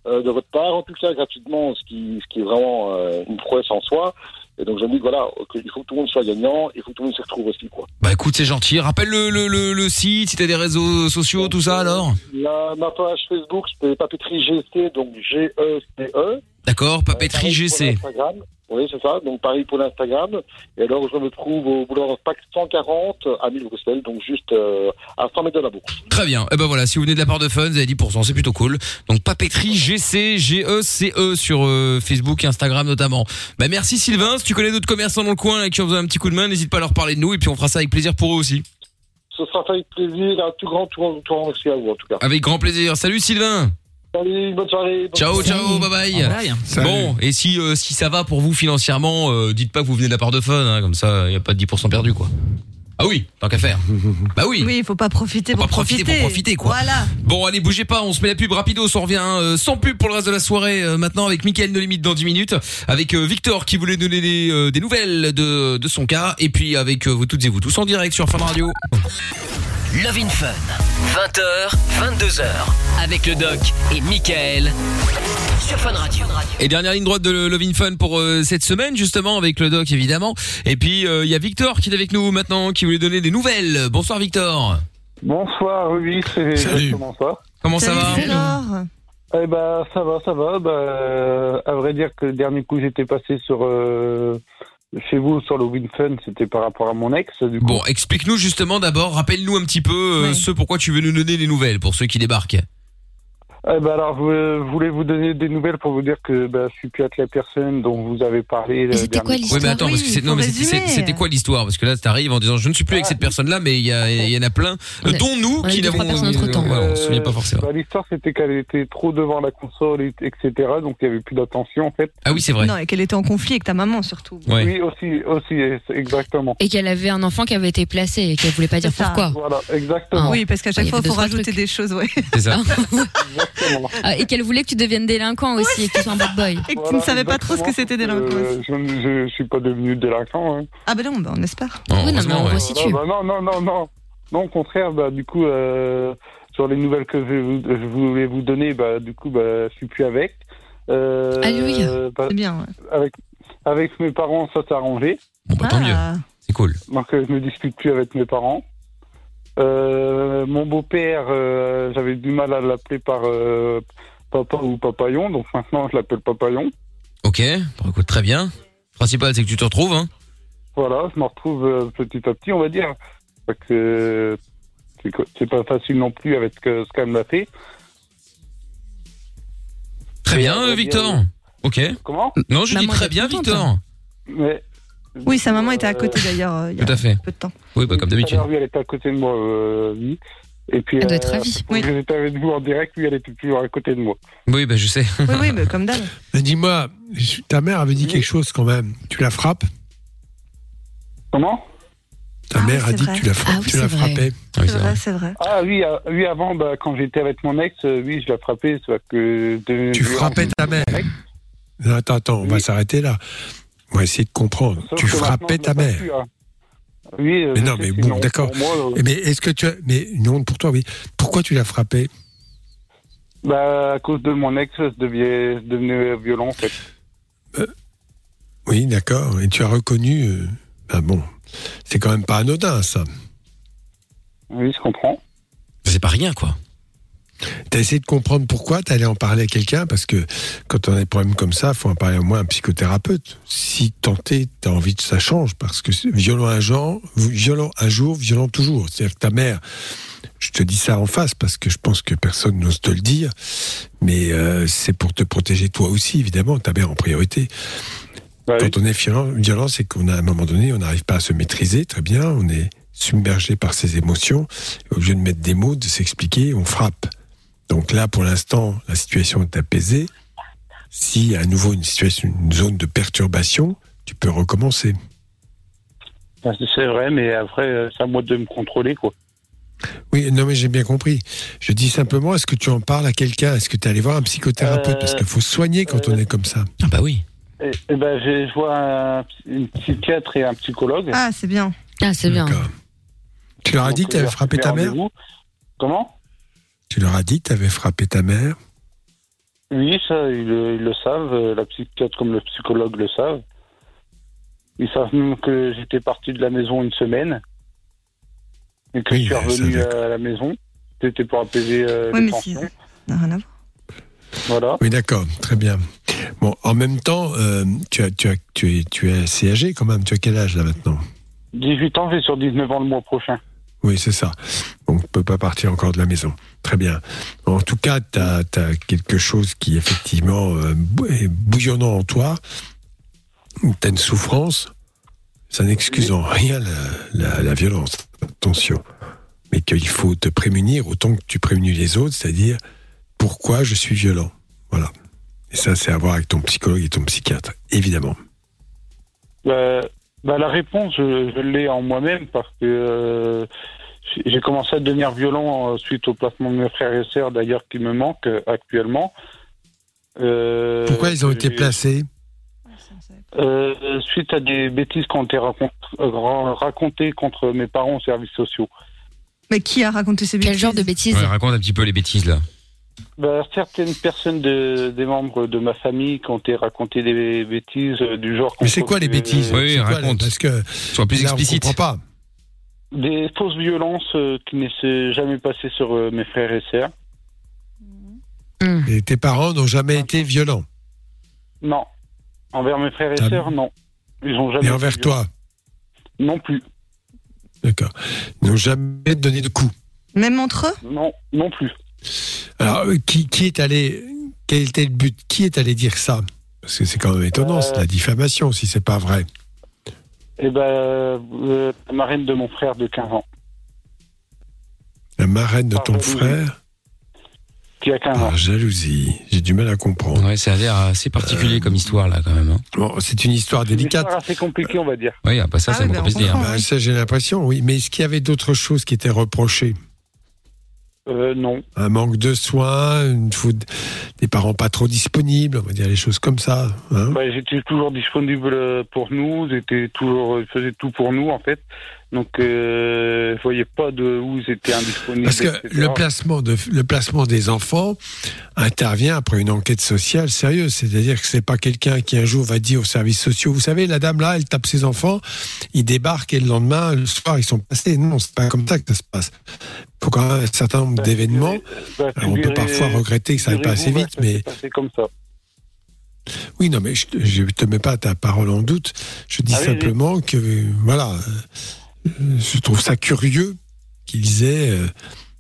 euh, de votre part, en tout cas gratuitement, ce qui, ce qui est vraiment euh, une prouesse en soi. Et donc je me dis voilà, qu'il faut que tout le monde soit gagnant, il faut que tout le monde s'y retrouve aussi. Quoi. Bah écoute, c'est gentil. Rappelle le, le, le, le site, si t'as des réseaux sociaux, tout ça alors. La, ma page Facebook, c'est Papeterie GC, donc G-E-C-E. D'accord, papeterie pour GC. l'Instagram. Oui, c'est ça. Donc, pareil pour l'Instagram. Et alors, je me trouve au boulevard Pack 140 à 1000 Bruxelles, donc juste euh, à 100 mètres de la bourse. Très bien. Et ben voilà, si vous venez de la part de Fun, vous avez 10%, c'est plutôt cool. Donc papeterie GC, G-E-C-E sur euh, Facebook et Instagram notamment. Bah merci Sylvain, si tu connais d'autres commerçants dans le coin là, qui ont besoin d'un petit coup de main, n'hésite pas à leur parler de nous et puis on fera ça avec plaisir pour eux aussi. Ce sera fait avec plaisir. Un tout grand, tout grand, tout grand merci à vous, en tout cas. Avec grand plaisir. Salut Sylvain. Salut, bonne soirée. Ciao, ciao, bye bye. Bon, et si euh, si ça va pour vous financièrement, euh, dites pas que vous venez de la part de Fun, hein, comme ça, il y a pas de 10% perdu, quoi. Ah oui, tant qu'à faire. Bah oui. Oui, il faut pas profiter pour pas profiter pour profiter, quoi. Voilà. Bon, allez, bougez pas, on se met la pub rapido, on revient euh, sans pub pour le reste de la soirée. euh, maintenant avec Mickaël No Limite dans 10 minutes, avec euh, Victor qui voulait donner des, euh, des nouvelles de, de son cas, et puis avec euh, vous toutes et vous tous en direct sur Fun Radio. Love in Fun. 20h, 22h. Avec le doc et Michael. Sur Fun Radio. Et dernière ligne droite de Love in Fun pour euh, cette semaine, justement, avec le doc évidemment. Et puis euh, il y a Victor qui est avec nous maintenant, qui voulait donner des nouvelles. Bonsoir Victor. Bonsoir, oui, c'est exactement ça. Comment ça va? Eh ben, ça va, ça va. Bah, euh, à vrai dire que le dernier coup, j'étais passé sur euh, chez vous sur le WinFun, c'était par rapport à mon ex. Du coup. Bon, explique-nous justement d'abord, rappelle-nous un petit peu euh, ce pourquoi tu veux nous donner des nouvelles pour ceux qui débarquent. Eh ben alors, je voulais vous donner des nouvelles pour vous dire que bah, je suis plus avec la personne dont vous avez parlé. le dernier coup. Oui, mais attends, parce que c'est non, mais c'était- c'était quoi l'histoire? Parce que là, t'arrives en disant je ne suis plus avec cette personne-là, mais il y, a- il y en a plein, euh, dont nous qui n'avons. Voilà, on se souvient pas forcément. Bah, L'histoire, c'était qu'elle était trop devant la console, et- etc. Donc, il n'y avait plus d'attention, en fait. Ah oui, c'est vrai. Non, et qu'elle était en conflit avec ta maman surtout. Oui, aussi, aussi, exactement. Et qu'elle avait un enfant qui avait été placé et qu'elle voulait pas dire pourquoi. Voilà, exactement. Oui, parce qu'à chaque fois, il faut rajouter des choses, ouais. C'est ça. Ah, et qu'elle voulait que tu deviennes délinquant aussi et que tu sois un bad boy. Et que tu ne savais pas trop ce que c'était délinquance. Euh, je ne je suis pas devenu délinquant. Hein. Ah ben non, bah, on espère. Oui, non, mais on Ah, bah, non, non, non, non. Non, au contraire, bah, du coup, euh, sur les nouvelles que je, je voulais vous donner, bah, du coup, bah, je suis plus avec. Euh, Alléluia. bah, C'est bien, ouais. Avec, avec mes parents, ça s'est arrangé. Bon, bah, tant mieux. Ah. C'est cool. Donc, euh, je ne discute plus avec mes parents. Euh, mon beau-père, euh, j'avais du mal à l'appeler par euh, papa ou papayon, donc maintenant je l'appelle papayon. Ok, bon, écoute, très bien. Le principal, c'est que tu te retrouves. Hein. Voilà, je me retrouve euh, petit à petit, on va dire. Parce que c'est pas facile non plus avec euh, ce qu'elle m'a fait. Très bien, Victor. Ok. Comment? Non, je dis Maman très bien, Victor. hein. Mais, Oui, sa maman était à côté d'ailleurs. euh, il y a Tout à fait. Peu de temps. Oui, bah, comme d'habitude. elle était à côté de moi, euh, oui. Et puis, Elle doit être ravie. quand j'étais avec vous en direct, lui, elle était toujours à côté de moi. Oui, bah, je sais. Oui, oui, mais comme d'hab. Mais dis-moi, ta mère avait dit quelque chose quand même. Tu la frappes Comment? Ta mère a dit vrai. que tu la, fra- Ah oui, tu la c'est vrai. frappais. C'est vrai, c'est vrai. Ah oui, euh, oui avant, bah, quand j'étais avec mon ex, euh, oui, je l'ai frappé. Que de- Tu frappais ta mère Non, Attends, attends, on va s'arrêter là. On va essayer de comprendre. Sauf tu frappais ta mère. plus, hein. Oui, euh, Mais non, mais bon, d'accord. euh. Mais est-ce que tu as. Mais une honte pour toi, oui. Pourquoi tu l'as frappé? Bah, à cause de mon ex, je devenais, je devenais violent, en fait. Oui, d'accord. Et tu as reconnu. euh, Ah bon, c'est quand même pas anodin, ça. Oui, je comprends. C'est pas rien, quoi. T'as essayé de comprendre pourquoi t'allais en parler à quelqu'un? Parce que quand on a des problèmes comme ça, faut en parler au moins à un psychothérapeute. Si tenté, t'as envie que ça change parce que c'est violent un jour, violent un jour, violent toujours. C'est-à-dire que ta mère, je te dis ça en face parce que je pense que personne n'ose te le dire, mais euh, c'est pour te protéger toi aussi, évidemment, ta mère en priorité. Quand on est violent, violent, c'est qu'on a à un moment donné, on n'arrive pas à se maîtriser très bien, on est submergé par ses émotions. Au lieu de mettre des mots, de s'expliquer, on frappe. Donc là, pour l'instant, la situation est apaisée. S'il y a à nouveau une situation, une zone de perturbation, tu peux recommencer. Bah, C'est vrai, mais après, euh, c'est à moi de me contrôler, quoi. Oui, non, mais j'ai bien compris. Je dis simplement, est-ce que tu en parles à quelqu'un? Est-ce que tu es allé voir un psychothérapeute? Euh, Parce qu'il faut soigner quand on est comme ça. Ah bah oui. Et, et ben, j'ai- je vois un, une psychiatre et un psychologue. Ah, c'est bien. Ah, c'est bien. Tu leur as dit que tu avais Donc, frappé ta mère? Comment? Tu leur as dit que tu avais frappé ta mère? Oui, ça, ils, le- ils le savent. euh, La psychiatre comme le psychologue le savent. Ils savent même que j'étais parti de la maison une semaine et que je suis ça, revenu à la maison. C'était pour apaiser euh, Oui, les mais tensions. c'est. n'a rien à voir. Voilà. Oui, d'accord, très bien. Bon, en même temps, euh, tu, as, tu, as, tu, es, tu es assez âgé quand même. Tu as quel âge là maintenant? 18 ans, j'ai sur 19 ans le mois prochain. Oui, c'est ça. Donc, on ne peut pas partir encore de la maison. Très bien. En tout cas, tu as, quelque chose qui, effectivement, euh, est bouillonnant en toi. Tu as une souffrance. Ça n'excuse en rien la, violence. Attention. Mais qu'il faut te prémunir autant que tu prémunis les autres, c'est-à-dire pourquoi je suis violent. Voilà. Et ça, c'est à voir avec ton psychologue et ton psychiatre, évidemment. Bah, bah, la réponse, je, je l'ai en moi-même parce que euh, j'ai- commencé à devenir violent euh, suite au placement de mes frères et sœurs, d'ailleurs, qui me manquent euh, actuellement. Euh, Pourquoi ils ont été placés euh, Suite à des bêtises qui ont été racont- ra- racontées contre mes parents aux services sociaux. Mais qui a raconté ces bêtises Quel genre de bêtises Ouais, raconte un petit peu les bêtises là. Bah, certaines personnes de, des membres de ma famille qui ont été racontées des bêtises du genre. Mais c'est quoi les bêtises? Oui, raconte. Parce que Sois plus là, on explicite. comprend pas. Des fausses violences euh, qui ne s'est jamais passées sur euh, mes frères et sœurs. Et tes parents n'ont jamais été violents? Non. Envers mes frères et Ah sœurs, non. Ils ont jamais. Et été envers violents. toi? Non plus. D'accord. Ils n'ont jamais donné de coups? Même entre eux? Non, non plus. Alors, euh, qui, qui est allé. Quel était le but? Qui est allé dire ça? Parce que c'est quand même étonnant, c'est de la diffamation si c'est pas vrai. Eh ben, euh, la marraine de mon frère de 15 ans. La marraine de Par ton jalousie. frère Qui a 15 ans. Par jalousie. J'ai du mal à comprendre. Ouais, ça a l'air assez particulier comme histoire là quand même. hein. Bon, c'est une histoire C'est une délicate. histoire assez compliquée, on va dire. Oui, ah, bah ça, Ah ça oui, me bah, on dire. Bah, ça, j'ai l'impression, oui. Mais est-ce qu'il y avait d'autres choses qui étaient reprochées? Euh, non. Un manque de soins, une faute des parents pas trop disponibles, on va dire les choses comme ça. hein Bah, j'étais toujours disponible pour nous, j'étais toujours, je faisais tout pour nous en fait. Donc, euh, je voyais pas de où ils étaient indisponibles. Parce que etc. le placement, de, le placement des enfants intervient après une enquête sociale sérieuse. C'est-à-dire que c'est pas quelqu'un qui un jour va dire aux services sociaux, vous savez, la dame là, elle tape ses enfants, ils débarquent et le lendemain, le soir, ils sont passés. Non, c'est pas comme ça que ça se passe. Il faut quand même un certain nombre d'événements. Bah, on peut parfois regretter que ça aille pas assez vite, bah, mais passé comme ça. oui, non, mais je, je te mets pas ta parole en doute. Je dis Ah oui, simplement que, voilà, je trouve ça curieux qu'ils aient euh,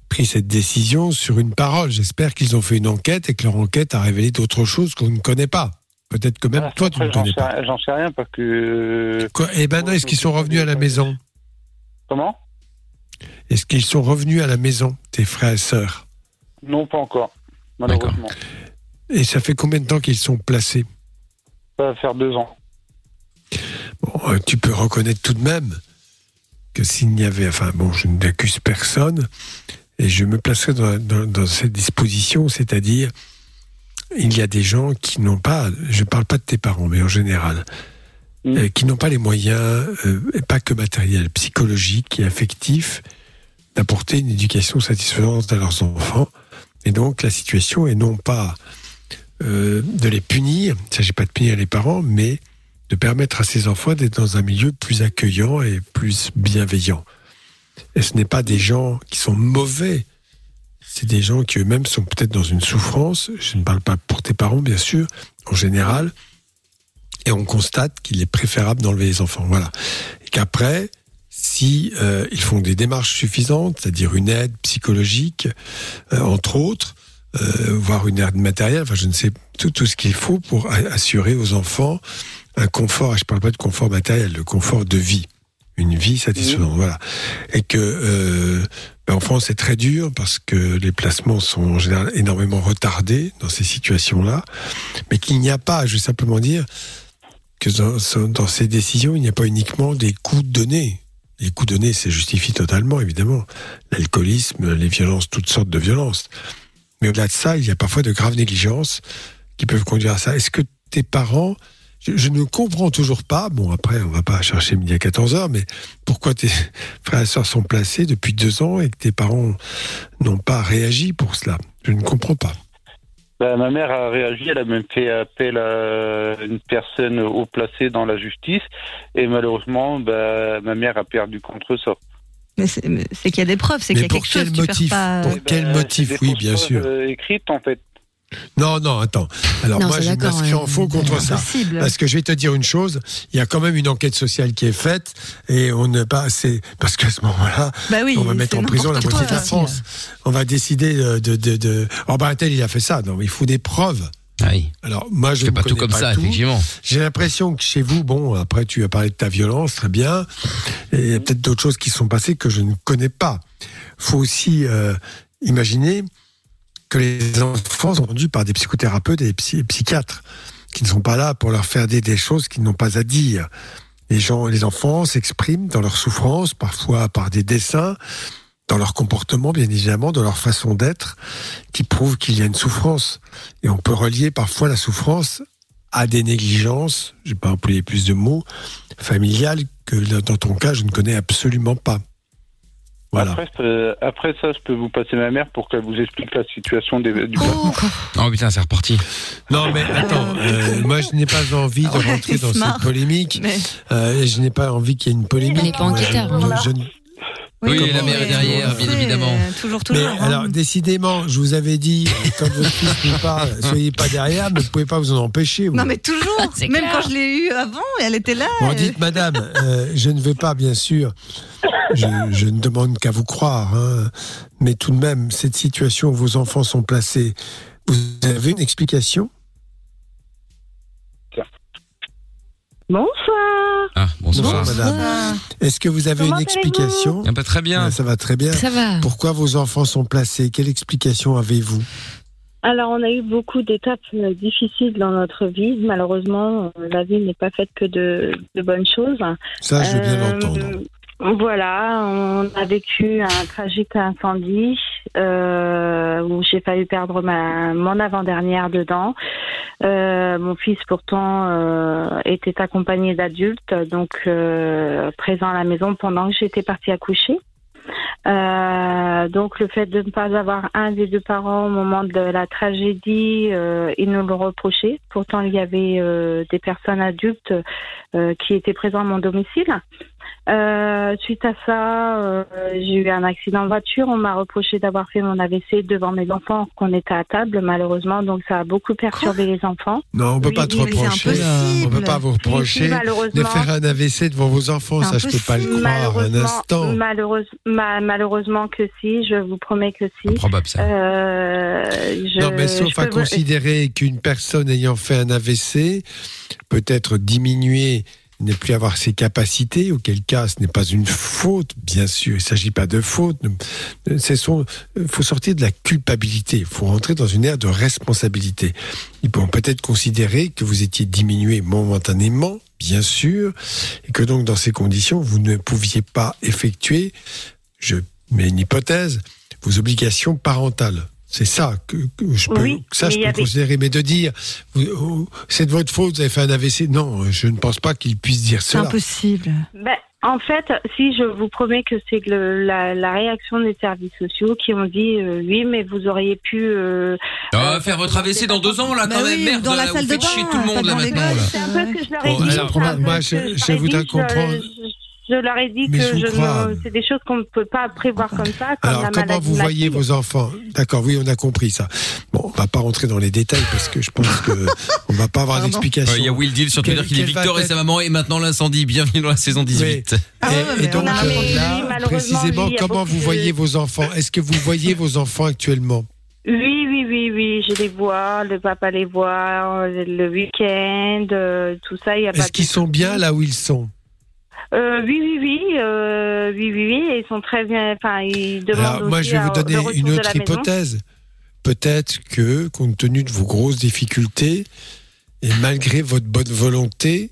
pris cette décision sur une parole. J'espère qu'ils ont fait une enquête et que leur enquête a révélé d'autres choses qu'on ne connaît pas. Peut-être que même Ah, toi, tu ne connais sais, pas. j'en sais rien parce que. Quoi et maintenant, est-ce qu'ils sont revenus à la maison? Comment? Est-ce qu'ils sont revenus à la maison, tes frères et sœurs? Non, pas encore, malheureusement. Et ça fait combien de temps qu'ils sont placés? Ça va faire deux ans. Bon, euh, tu peux reconnaître tout de même que s'il n'y avait, enfin bon, je n'accuse personne, et je me placerai dans, dans- dans cette disposition, c'est-à-dire, il y a des gens qui n'ont pas, je ne parle pas de tes parents, mais en général, euh, qui n'ont pas les moyens, euh, et pas que matériels, psychologiques et affectifs, d'apporter une éducation satisfaisante à leurs enfants. Et donc, la situation est non pas euh, de les punir, il ne s'agit pas de punir les parents, mais de permettre à ces enfants d'être dans un milieu plus accueillant et plus bienveillant. Et ce n'est pas des gens qui sont mauvais, c'est des gens qui eux-mêmes sont peut-être dans une souffrance. Je ne parle pas pour tes parents, bien sûr, en général. Et on constate qu'il est préférable d'enlever les enfants. Voilà. Et qu'après, si euh, ils font des démarches suffisantes, c'est-à-dire une aide psychologique, euh, entre autres, euh, voire une aide matérielle, enfin je ne sais tout, ce qu'il faut pour assurer aux enfants un confort, et je parle pas de confort matériel, le confort de vie, une vie satisfaisante, voilà. Et que euh, ben, en France c'est très dur parce que les placements sont en général énormément retardés dans ces situations-là, mais qu'il n'y a pas, je veux simplement dire que dans, dans ces décisions il n'y a pas uniquement des coups donnés. Les coups donnés, c'est justifie totalement, évidemment. L'alcoolisme, les violences, toutes sortes de violences. Mais au-delà de ça, il y a parfois de graves négligences qui peuvent conduire à ça. Est-ce que tes parents, je, je ne comprends toujours pas, bon après on va pas chercher midi à 14 heures, mais pourquoi tes frères et sœurs sont placés depuis deux ans et que tes parents n'ont pas réagi pour cela? Je ne comprends pas. Bah, ma mère a réagi, elle a même fait appel à une personne haut placée dans la justice et malheureusement, bah, ma mère a perdu contre ça. Mais c'est qu'il y a des preuves, c'est qu'il y Mais a pour quelque quel chose. tu motif? pas- Pour quel Bah, motif? Oui, bien sûr. euh, écrites en fait. Non, non, attends. Alors Non, moi, je m'inscris en faux contre ça. Impossible. Parce que je vais te dire une chose, il y a quand même une enquête sociale qui est faite et on ne pas c'est parce qu'à ce moment-là, Bah oui, on va mettre en prison la moitié de la. France. On va décider de de de, de... Oh bah il a fait ça, non, mais il faut des preuves. Oui. Alors moi je ne pas tout comme ça, tout. effectivement. J'ai l'impression que chez vous, bon, après tu as parlé de ta violence, très bien, il y a peut-être d'autres choses qui sont passées que je ne connais pas. Faut aussi euh, imaginer que les enfants sont rendus par des psychothérapeutes et des psy- psychiatres qui ne sont pas là pour leur faire des choses qu'ils n'ont pas à dire. Les gens, les enfants s'expriment dans leur souffrance, parfois par des dessins, dans leur comportement, bien évidemment, dans leur façon d'être, qui prouvent qu'il y a une souffrance. Et on peut relier parfois la souffrance à des négligences, je vais pas employer plus de mots, familiales, que dans ton cas, je ne connais absolument pas. Voilà. Après, euh, après ça, je peux vous passer ma mère pour qu'elle vous explique la situation des, du placement. Oh putain, c'est reparti. Non, mais attends, euh, moi je n'ai pas envie de Oh, rentrer dans smart. cette polémique. Mais- Euh, je n'ai pas envie qu'il y ait une polémique. Elle n'est pas enquêteur, Oui, comment- la mère est derrière, bien évidemment. euh, Toujours, Mais toujours. hein. alors, décidément, je vous avais dit, quand votre fils nous parle, soyez pas derrière, mais vous pouvez pas vous en empêcher. vous. Non, mais toujours. Même clair. quand je l'ai eu avant, elle était là. Bon, elle- dites, madame, euh, je ne veux pas, bien sûr, je, je ne demande qu'à vous croire, hein, mais tout de même, cette situation où vos enfants sont placés, vous avez une explication? Bonsoir. Ah, bonsoir. Bonsoir, madame. Est-ce que vous avez Comment une explication Ah, bah, très bien. Ouais, Ça va très bien. Ça va. Pourquoi vos enfants sont placés? Quelle explication avez-vous? Alors, on a eu beaucoup d'étapes euh, difficiles dans notre vie. Malheureusement, euh, la vie n'est pas faite que de, de bonnes choses. Ça, je veux bien Euh, l'entendre. Voilà, on a vécu un tragique incendie euh, où j'ai failli perdre ma, mon avant-dernière dedans. Euh, mon fils pourtant euh, était accompagné d'adultes, donc présent à la maison pendant que j'étais partie accoucher. Donc le fait de ne pas avoir un des deux parents au moment de la tragédie, ils nous le reprochaient. Pourtant, il y avait des personnes adultes qui étaient présentes à mon domicile. Euh, suite à ça, euh, j'ai eu un accident de voiture. On m'a reproché d'avoir fait mon AVC devant mes enfants qu'on était à table, malheureusement. Donc ça a beaucoup perturbé les enfants. Non, on peut Oui, pas te reprocher. impossible. On peut pas vous Si, si, reprocher malheureusement. de faire un AVC devant vos enfants. Ça, je peux pas le croire un instant. malheureuse- ma- malheureusement que si, je vous promets que si. Improbable, ça. Euh, je- non, mais sauf à vous- considérer qu'une personne ayant fait un AVC peut être diminuée, ne plus avoir ses capacités, auquel cas ce n'est pas une faute, bien sûr. Il ne s'agit pas de faute. Il faut sortir de la culpabilité. Il faut rentrer dans une ère de responsabilité. Ils pourront peut-être considérer que vous étiez diminué momentanément, bien sûr, et que donc dans ces conditions, vous ne pouviez pas effectuer, je mets une hypothèse, vos obligations parentales. C'est ça que, que je peux, Oui, ça je peux avait- considérer, mais de dire vous- oh, c'est de votre faute, vous avez fait un AVC, non, je ne pense pas qu'il puisse dire C'est cela. impossible. Ben, en fait, si je vous promets que c'est le- la, la réaction des services sociaux qui ont dit euh, oui, mais vous auriez pu. euh, Ah, faire votre AVC dans deux ans, là, Bah quand oui, même. Merde, dans la là, salle vous de bain, tout le monde, là, maintenant. C'est un peu ce que je leur ai Bon, dit. c'est moi- je- je voudrais dit, comprendre- Je, je leur ai dit Mais que je je ne- c'est des choses qu'on ne peut pas prévoir comme ça. Comme Alors, la comment vous voyez vos enfants D'accord, oui, on a compris ça. Bon, on va pas rentrer dans les détails parce que je pense que on va pas avoir d'explication. Il y a Will Deal sur Twitter qui va Victor et sa maman et maintenant l'incendie. Bienvenue dans la saison 18. Ah et, et donc, on a- euh, oui, là, précisément, comment vous de- voyez vos enfants Est-ce que vous voyez vos enfants actuellement Oui, oui, oui, oui, je les vois, le papa les voit, euh, le week-end, euh, tout ça, il y a Est-ce qu'ils sont bien là où ils sont Euh, oui, oui, oui, euh, oui, oui, oui, et ils sont très bien. Enfin, ils demandent Alors, moi, je vais vous donner une autre hypothèse. Peut-être que, compte tenu de vos grosses difficultés, et malgré votre bonne volonté,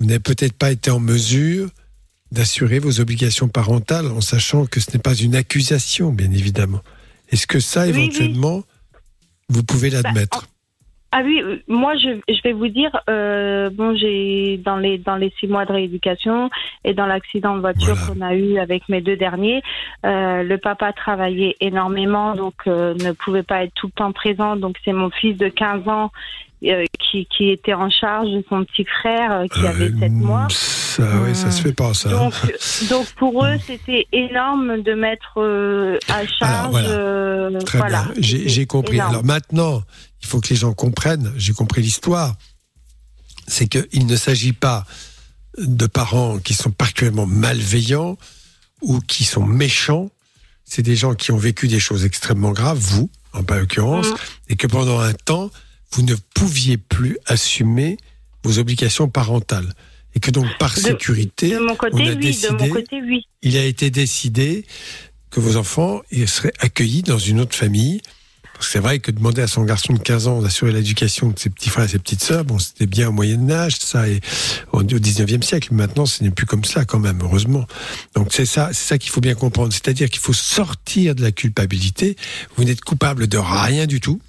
vous n'avez peut-être pas été en mesure d'assurer vos obligations parentales en sachant que ce n'est pas une accusation, bien évidemment. Est-ce que ça, Oui, oui. éventuellement, vous pouvez l'admettre? Ah oui, euh, moi je, je vais vous dire, euh, bon j'ai dans les dans les six mois de rééducation et dans l'accident de voiture qu'on a eu avec mes deux derniers, euh, le papa travaillait énormément donc euh, ne pouvait pas être tout le temps présent donc c'est mon fils de 15 ans qui qui était en charge de son petit frère qui avait 7 mois. Ça, oui, ça se fait pas, ça. Donc, donc pour eux, c'était énorme de mettre à charge. voilà. Très voilà. bien, j'ai compris. énorme. Alors maintenant, il faut que les gens comprennent, j'ai compris l'histoire, c'est qu'il ne s'agit pas de parents qui sont particulièrement malveillants ou qui sont méchants. C'est des gens qui ont vécu des choses extrêmement graves, vous, en pas l'occurrence, Mhm. et que pendant un temps, vous ne pouviez plus assumer vos obligations parentales. Et que donc, par De- sécurité, de mon côté, on a oui. De mon côté, oui. il a été décidé que vos enfants seraient accueillis dans une autre famille C'est vrai que demander à son garçon de 15 ans d'assurer l'éducation de ses petits frères et ses petites sœurs, bon, c'était bien au Moyen Âge, ça, et au au 19e siècle. Maintenant, ce n'est plus comme ça, quand même, heureusement. Donc c'est ça, c'est ça qu'il faut bien comprendre. C'est-à-dire qu'il faut sortir de la culpabilité. Vous n'êtes coupable de rien du tout.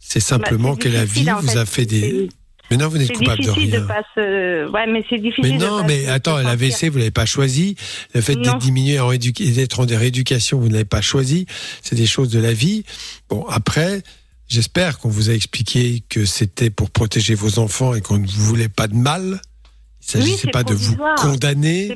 C'est simplement Bah, c'est que la vie vous fait. a fait des. Mais non, vous n'êtes coupable de difficile de, rien. pas se. Ouais, mais c'est difficile. Mais de non, pas mais attends, l'AVC, vous l'avez pas choisi. Le fait d'être diminué en édu- d'être en rééducation, vous ne l'avez pas choisi. C'est des choses de la vie. Bon, après, j'espère qu'on vous a expliqué que c'était pour protéger vos enfants et qu'on ne vous voulait pas de mal. Il ne s'agissait pas de vous condamner.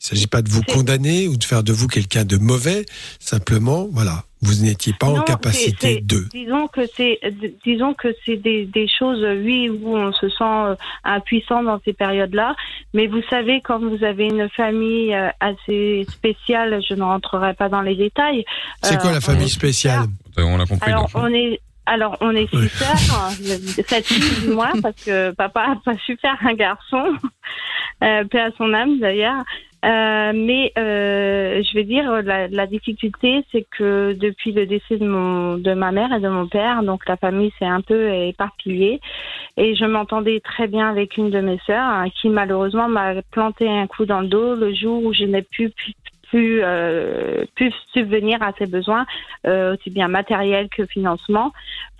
Il ne s'agit pas de vous condamner ou de faire de vous quelqu'un de mauvais. Simplement, voilà, vous n'étiez pas en capacité c'est- de. Disons que c'est, disons que c'est des, des choses, euh, oui, où on se sent euh, impuissant dans ces périodes-là. Mais vous savez, quand vous avez une famille euh, assez spéciale, je ne rentrerai pas dans les détails. C'est quoi euh, la on famille spéciale? On l'a compris. Alors, on est. Alors, on est six sœurs, euh, sept filles du moins, parce que papa a pas su faire un garçon, euh, paix à son âme d'ailleurs. Euh, mais euh, je vais dire la, la difficulté, c'est que depuis le décès de mon de ma mère et de mon père, donc la famille s'est un peu éparpillée. Et je m'entendais très bien avec une de mes sœurs hein, qui malheureusement m'a planté un coup dans le dos le jour où je n'ai plus pu euh, pu subvenir à ses besoins, euh, aussi bien matériels que financement,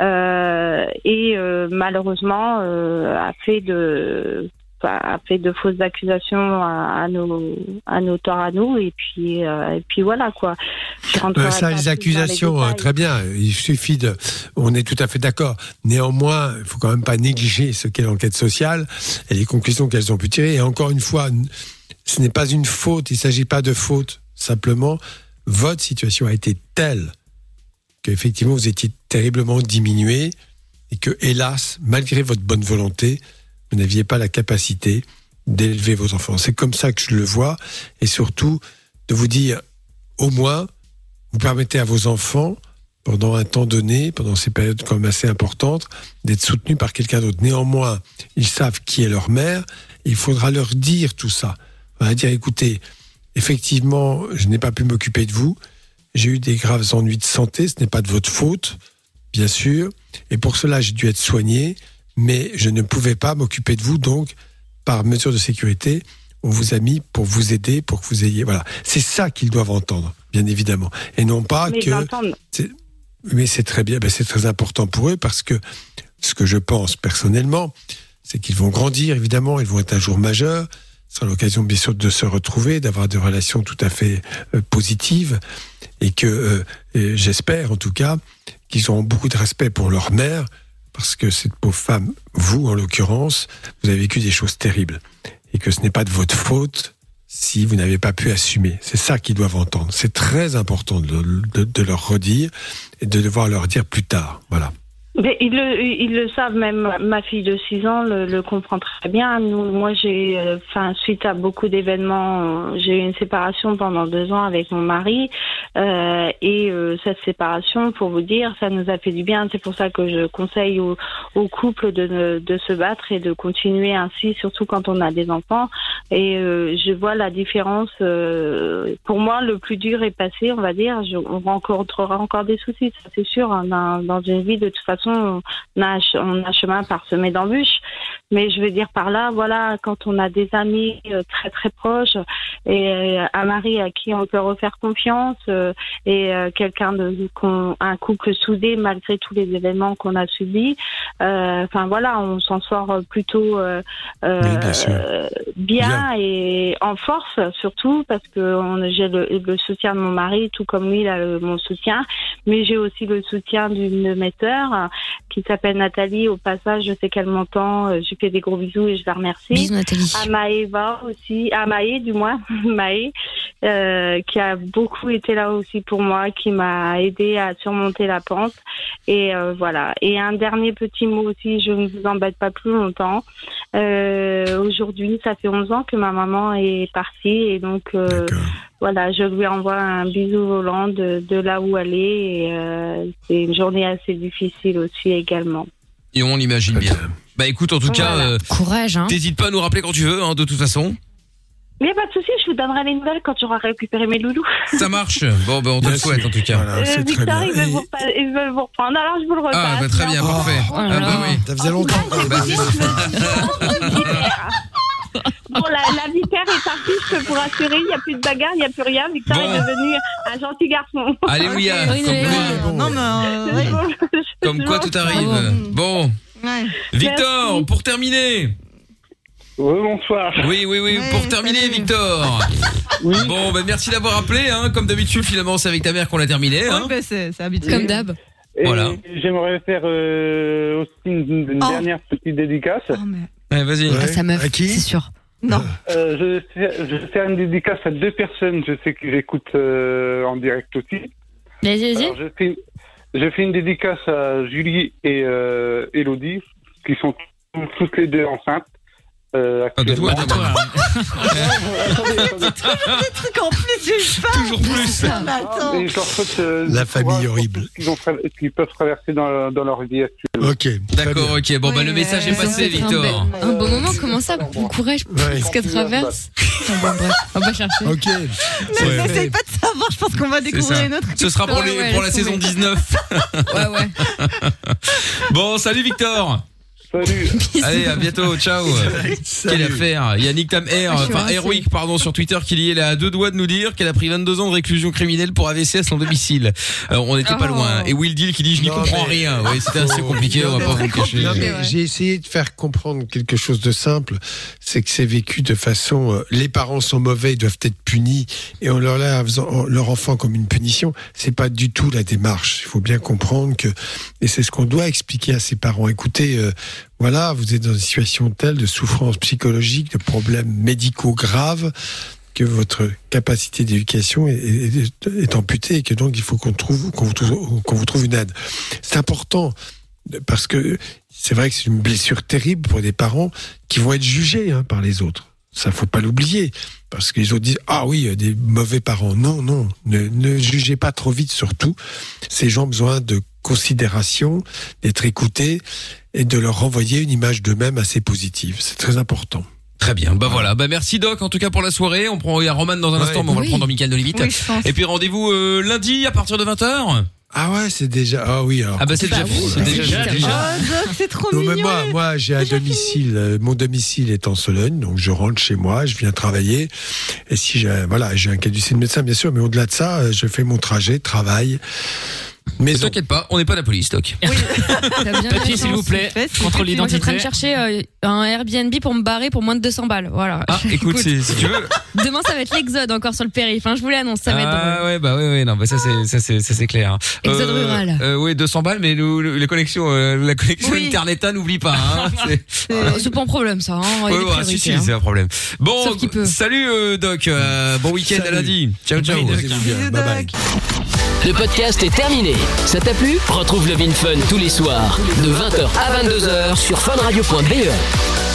euh, et euh, malheureusement euh, a fait de a fait de fausses accusations à, à nos à nos torts à nous et puis euh, et puis voilà quoi. Euh, ça, les accusations, euh, très bien. Il suffit de. On est tout à fait d'accord. Néanmoins, il faut quand même pas négliger ce qu'est l'enquête sociale et les conclusions qu'elles ont pu tirer. Et encore une fois, ce n'est pas une faute. Il ne s'agit pas de faute. Simplement, votre situation a été telle qu'effectivement, vous étiez terriblement diminué et que, hélas, malgré votre bonne volonté, vous n'aviez pas la capacité d'élever vos enfants. C'est comme ça que je le vois. Et surtout, de vous dire, au moins, vous permettez à vos enfants, pendant un temps donné, pendant ces périodes quand même assez importantes, d'être soutenus par quelqu'un d'autre. Néanmoins, ils savent qui est leur mère. Il faudra leur dire tout ça. On va dire, écoutez, effectivement, je n'ai pas pu m'occuper de vous. J'ai eu des graves ennuis de santé. Ce n'est pas de votre faute, bien sûr. Et pour cela, j'ai dû être soigné. Mais je ne pouvais pas m'occuper de vous. Donc, par mesure de sécurité, on vous a mis pour vous aider, pour que vous ayez. Voilà. C'est ça qu'ils doivent entendre, bien évidemment. Et non pas Mais que. Mais c'est très bien, ben c'est très important pour eux parce que ce que je pense personnellement, c'est qu'ils vont grandir, évidemment, ils vont être un jour majeurs. Ce sera l'occasion, bien sûr, de se retrouver, d'avoir des relations tout à fait euh, positives. Et que, euh, j'espère en tout cas, qu'ils auront beaucoup de respect pour leur mère, parce que cette pauvre femme, vous en l'occurrence, vous avez vécu des choses terribles. Et que ce n'est pas de votre faute si vous n'avez pas pu assumer. C'est ça qu'ils doivent entendre. C'est très important de, de- leur redire et de devoir leur dire plus tard. Voilà. Ils le, ils le savent, même ma fille de 6 ans le, le comprend très bien. Nous, moi, j'ai, euh, suite à beaucoup d'événements, euh, j'ai eu une séparation pendant deux ans avec mon mari. Euh, et euh, cette séparation, pour vous dire, ça nous a fait du bien. C'est pour ça que je conseille aux, couples de, de se battre et de continuer ainsi, surtout quand on a des enfants. Et je vois la différence. pour moi, le plus dur est passé, on va dire. Je, on rencontrera encore des soucis, ça c'est sûr. hein. Dans, dans une vie, de toute façon, on a, un ch- on a un chemin parsemé d'embûches. Mais je veux dire par là, voilà, quand on a des amis euh, très très proches et euh, un mari à qui on peut refaire confiance euh, et quelqu'un de un couple soudé malgré tous les événements qu'on a subis. euh, Enfin voilà, on s'en sort plutôt euh, euh, bien et en force surtout parce que j'ai le, le soutien de mon mari tout comme lui il a le- mon soutien mais j'ai aussi le soutien d'une de mes sœurs qui s'appelle Nathalie. Au passage je sais qu'elle m'entend. Euh, je lui fais des gros bisous et je la remercie. Bisous, Nathalie. à Maëva aussi. À Maë du moins. Maë euh, qui a beaucoup été là aussi pour moi qui m'a aidé à surmonter la pente. Et euh, voilà. Et un dernier petit mot aussi je ne vous embête pas plus longtemps. Euh, aujourd'hui ça fait 11 ans que ma maman est partie et donc euh, voilà je lui envoie un bisou volant de, de là où elle est et euh, c'est une journée assez difficile aussi également Et on l'imagine bien. Bah écoute, en tout cas, Voilà. euh, Courage, hein. t'hésites pas à nous rappeler quand tu veux, hein, de toute façon. Il n'y a pas de souci, je vous donnerai les nouvelles quand tu auras récupéré mes loulous. Ça marche. Bon, ben on te le souhaite en tout cas. Euh, Victor, ils veulent, vous ils veulent vous reprendre, alors je vous le repasse. Ah, bah très bien, parfait. Oh ah, bah oui. Ça faisait longtemps. Bon, la, la vipère est partie, je peux vous rassurer, il n'y a plus de bagarre, il n'y a plus rien. Victor Bon. est devenu un gentil garçon. Alléluia. Comme quoi- Non, mais. euh, ouais. Comme quoi tout arrive. Bon. Ouais. Victor, pour terminer. Oui, bonsoir. Oui, oui, oui, pour terminer, Victor. Bon, ben merci d'avoir appelé, hein. Comme d'habitude, finalement, c'est avec ta mère qu'on a terminé, hein. Ouais, bah, c'est c'est habituel. Comme d'hab. Et Voilà. J'aimerais faire euh, aussi une, une Oh. dernière petite dédicace. Ouais, vas-y. À sa meuf, c'est sûr. Non. Euh, je, vais faire, je vais faire une dédicace à deux personnes, je sais que j'écoute euh, en direct aussi. Vas-y, vas-y. Alors, je, fais, je fais une dédicace à Julie et euh, Elodie, qui sont toutes les deux enceintes. Euh, Ah, de toi, actuellement. de toi. Attendez, attendez. Des trucs en plus, j'ai pas. Toujours plus. Attends. Je leur souhaite, euh, La famille horrible. qu'ils ont tra- qu'ils peuvent traverser dans, dans leur vie actuelle. Ok. D'accord, ok. Bon, bah, le message est Ça passé, un, Victor. bel- un bon moment, comment ça Bon courage pour Ouais. ce qu'elle traverse. Ah, bon, bref, on va chercher. Ok. Mais Ouais. j'essaye pas de savoir, je pense qu'on va découvrir une autre. Ce sera pour, Ouais, les, ouais, pour la saison tomber. 19. Ouais, ouais. Bon, salut Victor. Salut. Allez, à bientôt, ciao. Quelle affaire. Yannick Tam Air, Ah, enfin. Airwick, pardon, sur Twitter, qui est à deux doigts de nous dire qu'elle a pris 22 ans de réclusion criminelle pour AVC à son domicile. Alors, on n'était pas Oh. loin. Et Will Deal qui dit je n'y comprends mais- rien. Oui, c'était assez compliqué, on va pas vous cacher. J'ai essayé de faire comprendre quelque chose de simple, c'est que c'est vécu de façon. euh, les parents sont mauvais, ils doivent être punis, et on leur lève leur enfant comme une punition. C'est pas du tout la démarche. Il faut bien comprendre que, et c'est ce qu'on doit expliquer à ses parents. Écoutez, euh, voilà, vous êtes dans une situation telle de souffrance psychologique, de problèmes médicaux graves que votre capacité d'éducation est, amputée et que donc il faut qu'on trouve, qu'on vous trouve une aide. C'est important parce que c'est vrai que c'est une blessure terrible pour des parents qui vont être jugés hein, par les autres. Ça, faut pas l'oublier. Parce que les autres disent, ah oui, des mauvais parents. Non, non, ne, ne jugez pas trop vite, surtout. Ces gens ont besoin de considération, d'être écoutés et de leur renvoyer une image d'eux-mêmes assez positive. C'est très important. Très bien. Bah voilà. Bah merci Doc en tout cas pour la soirée. On prend il y a Roman dans un Ouais. instant, mais on va Oui. le prendre dans Michael de Limite. Oui. Et puis rendez-vous euh, lundi à partir de 20h. Ah ouais, c'est déjà. Ah oui, alors. Ah bah c'est déjà Bah oui, C'est déjà, déjà déjà. Oh, Doc, c'est trop Non, mignon. mais moi, moi, j'ai un domicile. euh, Mon domicile est en Sologne, donc je rentre chez moi, je viens travailler. Et si j'ai, voilà, j'ai un caducée de médecin, bien sûr, mais au-delà de ça, euh, je fais mon trajet, travail. Mais Maison. t'inquiète pas, on n'est pas la police, de la Papier, s'il vous plaît. Contrôle. Moi, je suis en train de chercher euh, un Airbnb pour me barrer pour moins de 200 balles. Voilà. Ah, écoute, si, si tu veux. Demain, ça va être l'exode encore sur le périph'. Hein, je vous l'annonce, ça va être ah drôle. ouais, bah ouais, ouais, non, bah ça c'est, ça c'est, ça c'est clair. Exode rural. Euh, oui, 200 balles, mais nous, nous, les connexions, euh, la connexion Oui. Interneta, n'oublie pas. Hein, c'est, Euh, pas un problème, ça. Hein. Ouais, ouais, si, si, hein. c'est un problème. Bon, salut euh, Doc, euh, bon week-end à lundi. Ciao, ciao. Le podcast est terminé. Ça t'a plu? Retrouve Love in Fun tous les soirs de 20h à 22h sur funradio.be.